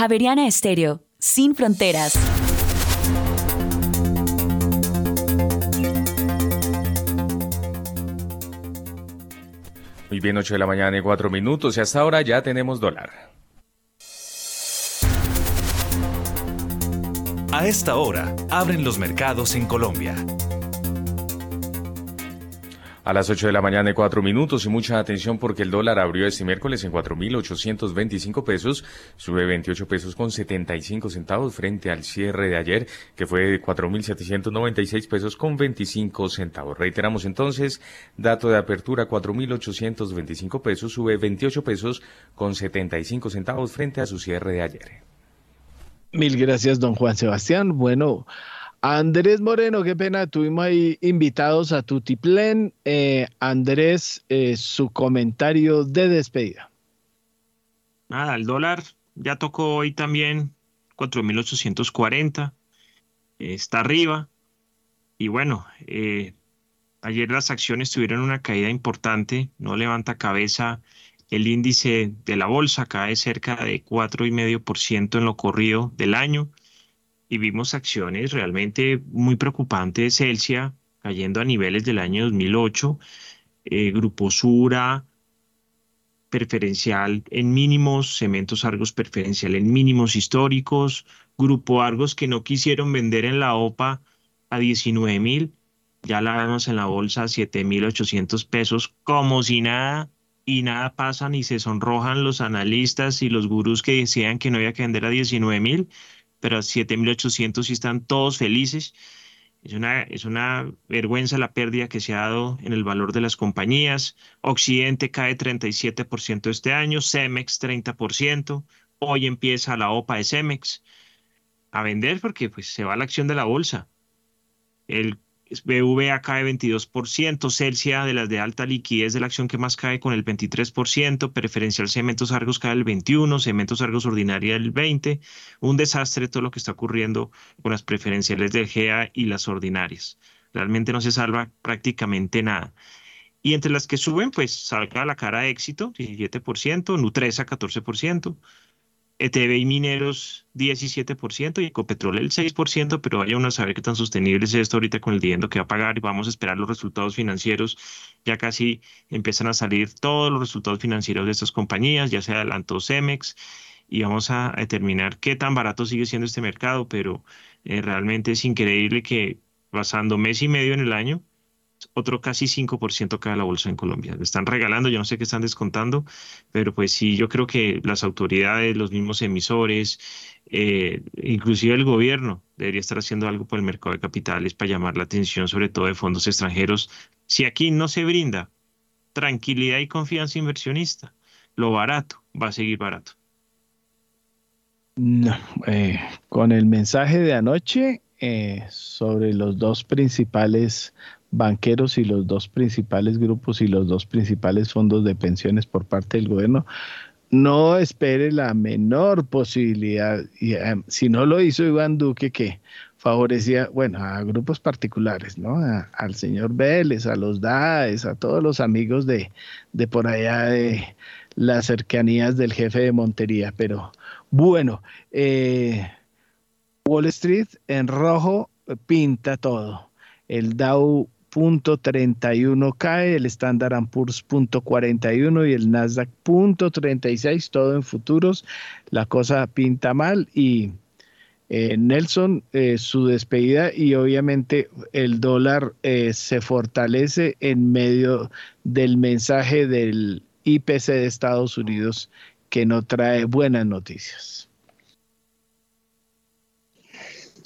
Javeriana Estéreo, sin fronteras. Muy bien, 8 de la mañana y 4 minutos y hasta ahora ya tenemos dólar. A esta hora, abren los mercados en Colombia. A las 8 de la mañana y 4 minutos y mucha atención porque el dólar abrió este miércoles en 4.825 pesos, sube 28 pesos con 75 centavos frente al cierre de ayer que fue de 4.796 pesos con 25 centavos. Reiteramos entonces, dato de apertura 4.825 pesos, sube 28 pesos con 75 centavos frente a su cierre de ayer. Mil gracias, don Juan Sebastián. Bueno, Andrés Moreno, qué pena, tuvimos ahí invitados a Tutiplen. Eh, Andrés, eh, su comentario de despedida. Nada, el dólar ya tocó hoy también 4.840, está arriba. Y bueno, eh, ayer las acciones tuvieron una caída importante, no levanta cabeza. El índice de la bolsa cae cerca de 4,5% en lo corrido del año y vimos acciones realmente muy preocupantes. Celsia cayendo a niveles del año 2008, eh, Grupo Sura preferencial en mínimos, Cementos Argos preferencial en mínimos históricos, Grupo Argos que no quisieron vender en la OPA a 19 mil, ya la vemos en la bolsa a 7 mil 800 pesos, como si nada, y nada pasa, ni se sonrojan los analistas y los gurús que decían que no había que vender a 19 mil pero a 7.800 sí están todos felices. Es una, es una vergüenza la pérdida que se ha dado en el valor de las compañías. Occidente cae 37% este año, Cemex 30%. Hoy empieza la OPA de Cemex a vender porque pues, se va la acción de la bolsa. El BVA cae 22%, Celsia de las de alta liquidez de la acción que más cae con el 23%, preferencial Cementos Argos cae el 21%, Cementos Argos Ordinaria el 20%, un desastre todo lo que está ocurriendo con las preferenciales del GEA y las ordinarias. Realmente no se salva prácticamente nada. Y entre las que suben, pues salga la cara de éxito, 17%, Nutresa 14%, ETB y Mineros 17% y Ecopetrol el 6%, pero vaya uno a saber qué tan sostenible es esto ahorita con el dividendo que va a pagar y vamos a esperar los resultados financieros. Ya casi empiezan a salir todos los resultados financieros de estas compañías, ya se adelantó Cemex y vamos a determinar qué tan barato sigue siendo este mercado, pero eh, realmente es increíble que pasando mes y medio en el año otro casi 5% cae la bolsa en Colombia. Le están regalando, yo no sé qué están descontando, pero pues sí, yo creo que las autoridades, los mismos emisores, eh, inclusive el gobierno debería estar haciendo algo por el mercado de capitales para llamar la atención, sobre todo de fondos extranjeros. Si aquí no se brinda tranquilidad y confianza inversionista, lo barato va a seguir barato. No, eh, con el mensaje de anoche eh, sobre los dos principales banqueros y los dos principales grupos y los dos principales fondos de pensiones por parte del gobierno, no espere la menor posibilidad. Y, eh, si no lo hizo Iván Duque, que favorecía, bueno, a grupos particulares, ¿no? al señor Vélez, a los DAES, a todos los amigos de, de por allá de las cercanías del jefe de Montería. Pero bueno, eh, Wall Street en rojo pinta todo. El Dow 31 cae, el Standard Poor's punto 41 y el Nasdaq punto 36, todo en futuros. La cosa pinta mal y eh, Nelson, eh, su despedida y obviamente el dólar eh, se fortalece en medio del mensaje del IPC de Estados Unidos que no trae buenas noticias.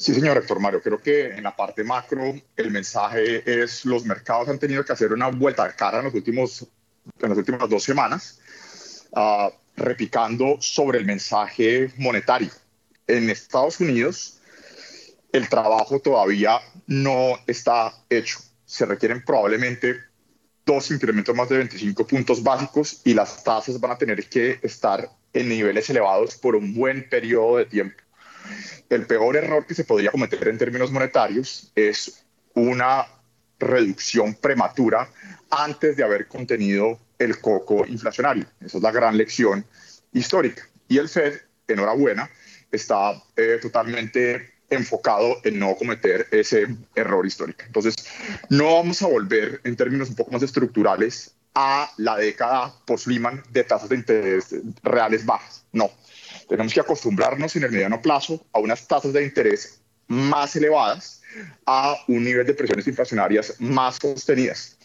Sí, señor Héctor Mario, creo que en la parte macro el mensaje es los mercados han tenido que hacer una vuelta de cara en, los últimos, en las últimas dos semanas, uh, repicando sobre el mensaje monetario. En Estados Unidos el trabajo todavía no está hecho. Se requieren probablemente dos incrementos más de 25 puntos básicos y las tasas van a tener que estar en niveles elevados por un buen periodo de tiempo el peor error que se podría cometer en términos monetarios es una reducción prematura antes de haber contenido el coco inflacionario. Esa es la gran lección histórica. Y el Fed, enhorabuena, está eh, totalmente enfocado en no cometer ese error histórico. Entonces, no vamos a volver en términos un poco más estructurales a la década post-Lehman de tasas de interés reales bajas. No, tenemos que acostumbrarnos en el mediano plazo a unas tasas de interés más elevadas, a un nivel de presiones inflacionarias más sostenidas.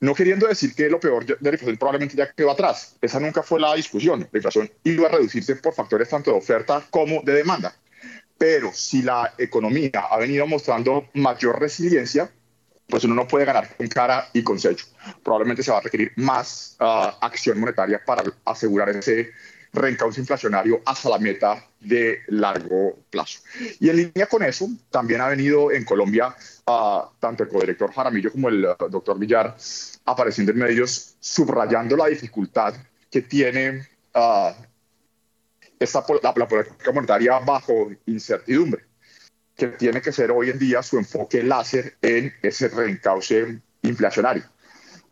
No queriendo decir que lo peor de la inflación probablemente ya quedó atrás. Esa nunca fue la discusión. La inflación iba a reducirse por factores tanto de oferta como de demanda. Pero si la economía ha venido mostrando mayor resiliencia, pues uno no puede ganar con cara y con sello. Probablemente se va a requerir más ah, acción monetaria para asegurar ese reencauce inflacionario hasta la meta de largo plazo. Y en línea con eso, también ha venido en Colombia uh, tanto el codirector Jaramillo como el uh, doctor Villar apareciendo en medios subrayando la dificultad que tiene uh, esta, la, la política monetaria bajo incertidumbre, que tiene que ser hoy en día su enfoque láser en ese reencauce inflacionario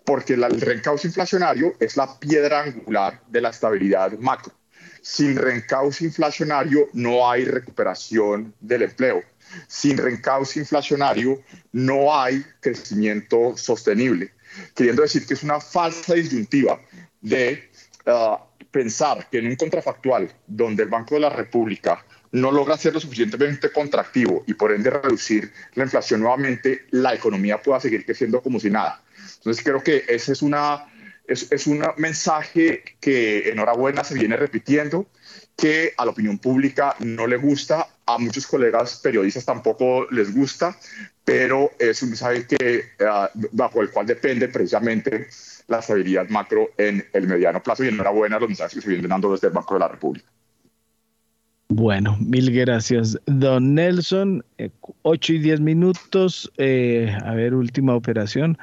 porque el reencauce inflacionario es la piedra angular de la estabilidad macro. Sin reencauce inflacionario no hay recuperación del empleo. Sin reencauce inflacionario no hay crecimiento sostenible. Queriendo decir que es una falsa disyuntiva de uh, pensar que en un contrafactual donde el Banco de la República no logra ser lo suficientemente contractivo y por ende reducir la inflación nuevamente, la economía pueda seguir creciendo como si nada. Entonces creo que ese es, una, es, es un mensaje que enhorabuena se viene repitiendo, que a la opinión pública no le gusta, a muchos colegas periodistas tampoco les gusta, pero es un mensaje que, uh, bajo el cual depende precisamente la estabilidad macro en el mediano plazo y enhorabuena los mensajes que se vienen dando desde el Banco de la República. Bueno, mil gracias, don Nelson. Eh, 8 y 10 minutos. Eh, a ver, última operación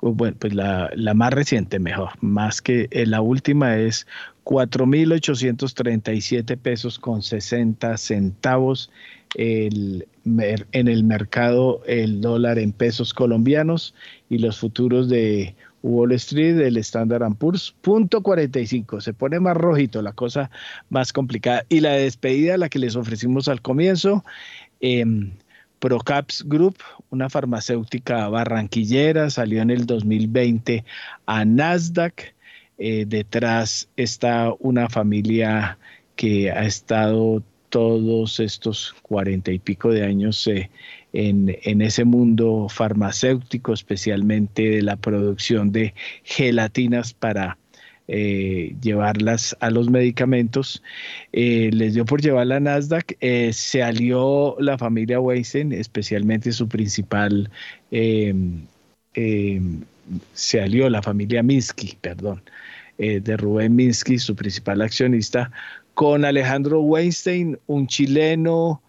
bueno, pues la, la, más reciente mejor, más que eh, la última es 4.837 pesos con 60 centavos el, en el mercado el dólar en pesos colombianos y los futuros de Wall Street, el Standard Poor's, punto 45. Se pone más rojito, la cosa más complicada. Y la despedida, la que les ofrecimos al comienzo, eh, Procaps Group, una farmacéutica barranquillera, salió en el 2020 a Nasdaq. Eh, detrás está una familia que ha estado todos estos cuarenta y pico de años eh, en, en, ese mundo farmacéutico, especialmente de la producción de gelatinas para eh, llevarlas a los medicamentos. Eh, les dio por llevar la Nasdaq. Eh, se alió la familia Weinstein, especialmente su principal, se alió la familia Minsky, perdón, de Rubén Minsky, su principal accionista, con Alejandro Weinstein, un chileno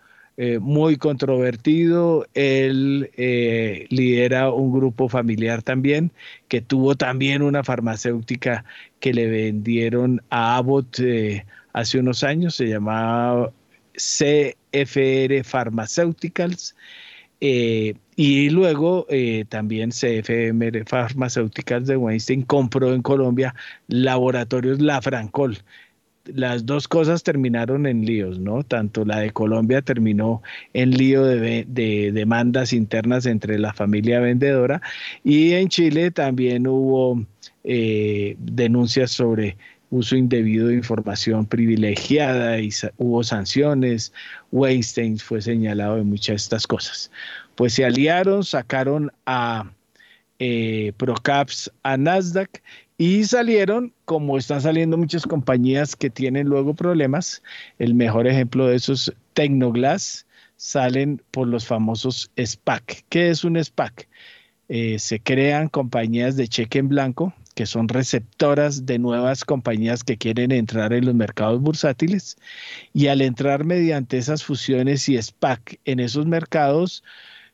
eh, muy controvertido. Él eh, lidera un grupo familiar también que tuvo también una farmacéutica que le vendieron a Abbott eh, hace unos años, se llamaba CFR Pharmaceuticals. y luego también CFM Pharmaceuticals de Weinstein compró en Colombia laboratorios La Francol, las dos cosas terminaron en líos, ¿no? Tanto la de Colombia terminó en lío de, demandas internas entre la familia vendedora y en Chile también hubo eh, denuncias sobre uso indebido de información privilegiada y hubo sanciones. Weinstein fue señalado de muchas de estas cosas. Pues se aliaron, sacaron a eh, Procaps a Nasdaq y salieron, como están saliendo muchas compañías que tienen luego problemas, el mejor ejemplo de eso es Tecnoglass, salen por los famosos SPAC. ¿Qué es un SPAC? Eh, se crean compañías de cheque en blanco que son receptoras de nuevas compañías que quieren entrar en los mercados bursátiles y al entrar mediante esas fusiones y SPAC en esos mercados,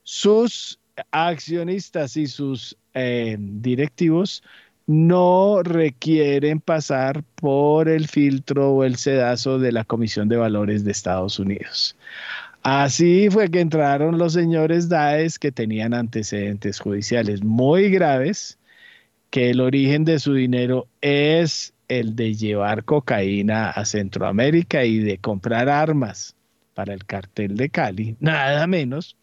sus accionistas y sus eh, directivos no requieren pasar por el filtro o el sedazo de la Comisión de Valores de Estados Unidos. Así fue que entraron los señores Daes que tenían antecedentes judiciales muy graves, que el origen de su dinero es el de llevar cocaína a Centroamérica y de comprar armas para el cartel de Cali, nada menos.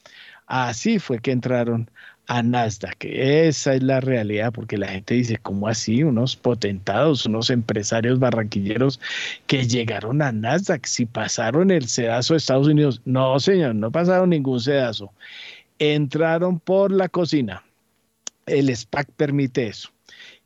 Así fue que entraron a Nasdaq. Esa es la realidad, porque la gente dice, ¿cómo así? Unos potentados, unos empresarios barranquilleros que llegaron a Nasdaq, si pasaron el sedazo de Estados Unidos. No, señor, no pasaron ningún sedazo. Entraron por la cocina. El SPAC permite eso.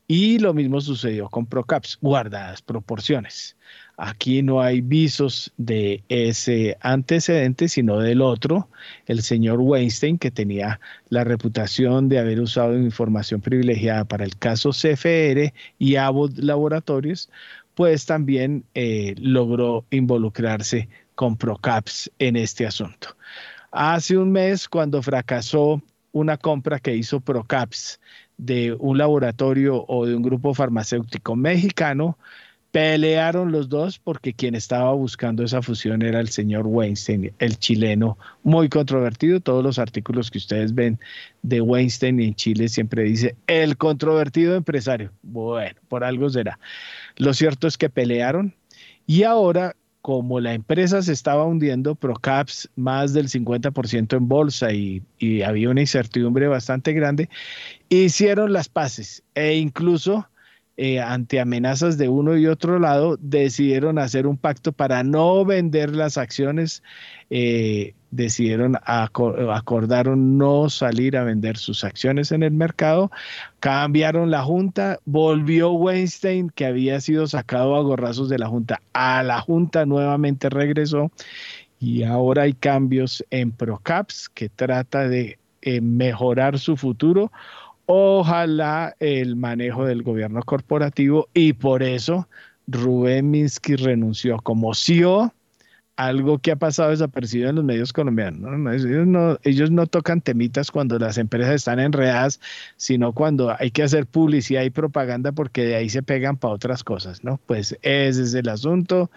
Y lo mismo sucedió con Procaps, guardadas proporciones. Aquí no hay visos de ese antecedente, sino del otro, el señor Weinstein, que tenía la reputación de haber usado información privilegiada para el caso CFR y Abbott Laboratorios, pues también eh, logró involucrarse con Procaps en este asunto. Hace un mes, cuando fracasó una compra que hizo Procaps de un laboratorio o de un grupo farmacéutico mexicano, Pelearon los dos porque quien estaba buscando esa fusión era el señor Weinstein, el chileno, muy controvertido. Todos los artículos que ustedes ven de Weinstein en Chile siempre dice el controvertido empresario. Bueno, por algo será. Lo cierto es que pelearon y ahora como la empresa se estaba hundiendo, Procaps más del 50% en bolsa y, y, había una incertidumbre bastante grande, hicieron las paces e incluso eh, ante amenazas de uno y otro lado, decidieron hacer un pacto para no vender las acciones, eh, decidieron, acordaron no salir a vender sus acciones en el mercado, cambiaron la junta, volvió Weinstein, que había sido sacado a gorrazos de la junta, a la junta nuevamente regresó y ahora hay cambios en Procaps que trata de eh, mejorar su futuro ojalá el manejo del gobierno corporativo y por eso Rubén Minsky renunció como CEO, algo que ha pasado desapercibido en los medios colombianos. Ellos, no, ellos no tocan temitas cuando las empresas están enredadas, sino cuando hay que hacer publicidad y propaganda porque de ahí se pegan para otras cosas, ¿no? Pues ese es el asunto.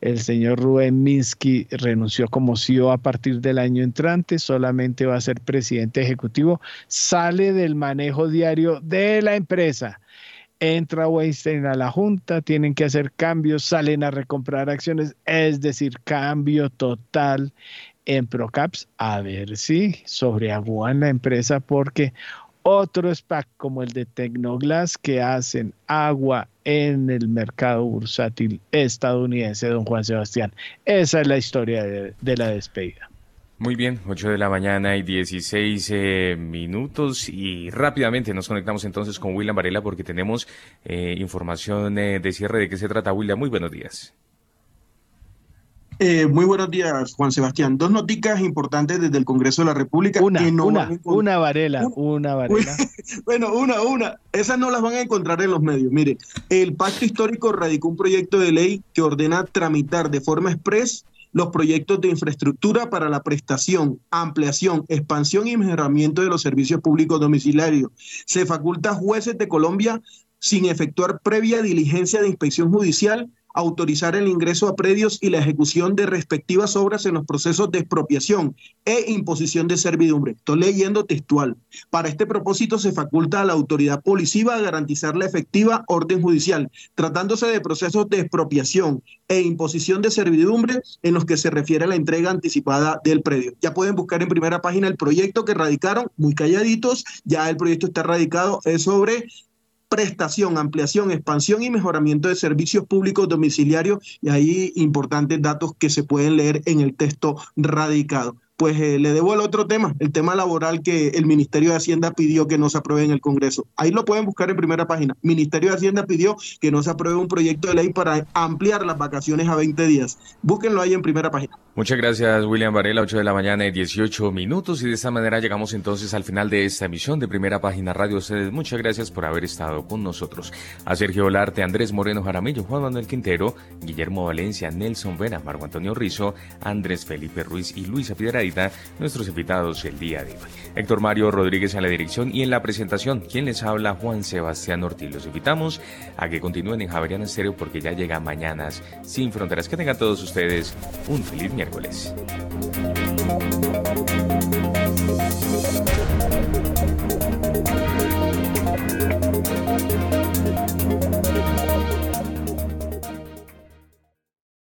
El señor Rubén Minsky renunció como CEO a partir del año entrante, solamente va a ser presidente ejecutivo, sale del manejo diario de la empresa. Entra Weinstein a la junta, tienen que hacer cambios, salen a recomprar acciones, es decir, cambio total en Procaps, a ver si sobreagúan la empresa porque otro SPAC como el de Tecnoglass que hacen agua en el mercado bursátil estadounidense, don Juan Sebastián. Esa es la historia de, la despedida. Muy bien, 8 de la mañana y 16 eh, minutos y rápidamente nos conectamos entonces con William Varela porque tenemos eh, información eh, de cierre de qué se trata. William, muy buenos días. Muy buenos días, Juan Sebastián. Dos noticias importantes desde el Congreso de la República. Una, una, una Varela, una Varela. bueno, una, una. Esas no las van a encontrar en los medios. Mire, el Pacto Histórico radicó un proyecto de ley que ordena tramitar de forma express los proyectos de infraestructura para la prestación, ampliación, expansión y mejoramiento de los servicios públicos domiciliarios. Se faculta a jueces de Colombia sin efectuar previa diligencia de inspección judicial autorizar el ingreso a predios y la ejecución de respectivas obras en los procesos de expropiación e imposición de servidumbre. Estoy leyendo textual. Para este propósito se faculta a la autoridad policiva a garantizar la efectiva orden judicial, tratándose de procesos de expropiación e imposición de servidumbre en los que se refiere a la entrega anticipada del predio. Ya pueden buscar en primera página el proyecto que radicaron, muy calladitos, ya el proyecto está radicado, es sobre prestación, ampliación, expansión y mejoramiento de servicios públicos domiciliarios. Y ahí importantes datos que se pueden leer en el texto radicado pues eh, le debo el otro tema, el tema laboral que el Ministerio de Hacienda pidió que no se apruebe en el Congreso. Ahí lo pueden buscar en primera página. Ministerio de Hacienda pidió que no se apruebe un proyecto de ley para ampliar las vacaciones a 20 días. Búsquenlo ahí en primera página. Muchas gracias, William Varela, 8 de la mañana y 18 minutos. Y de esta manera llegamos entonces al final de esta emisión de Primera Página Radio. Ustedes, muchas gracias por haber estado con nosotros. A Sergio Olarte, Andrés Moreno Jaramillo, Juan Manuel Quintero, Guillermo Valencia, Nelson Vera, Marco Antonio Rizo, Andrés Felipe Ruiz y Luisa Nuestros invitados el día de hoy. Héctor Mario Rodríguez en la dirección y en la presentación, quien les habla, Juan Sebastián Ortiz. Los invitamos a que continúen en Javeriana Estéreo porque ya llega Mañanas Sin Fronteras. Que tengan todos ustedes un feliz miércoles.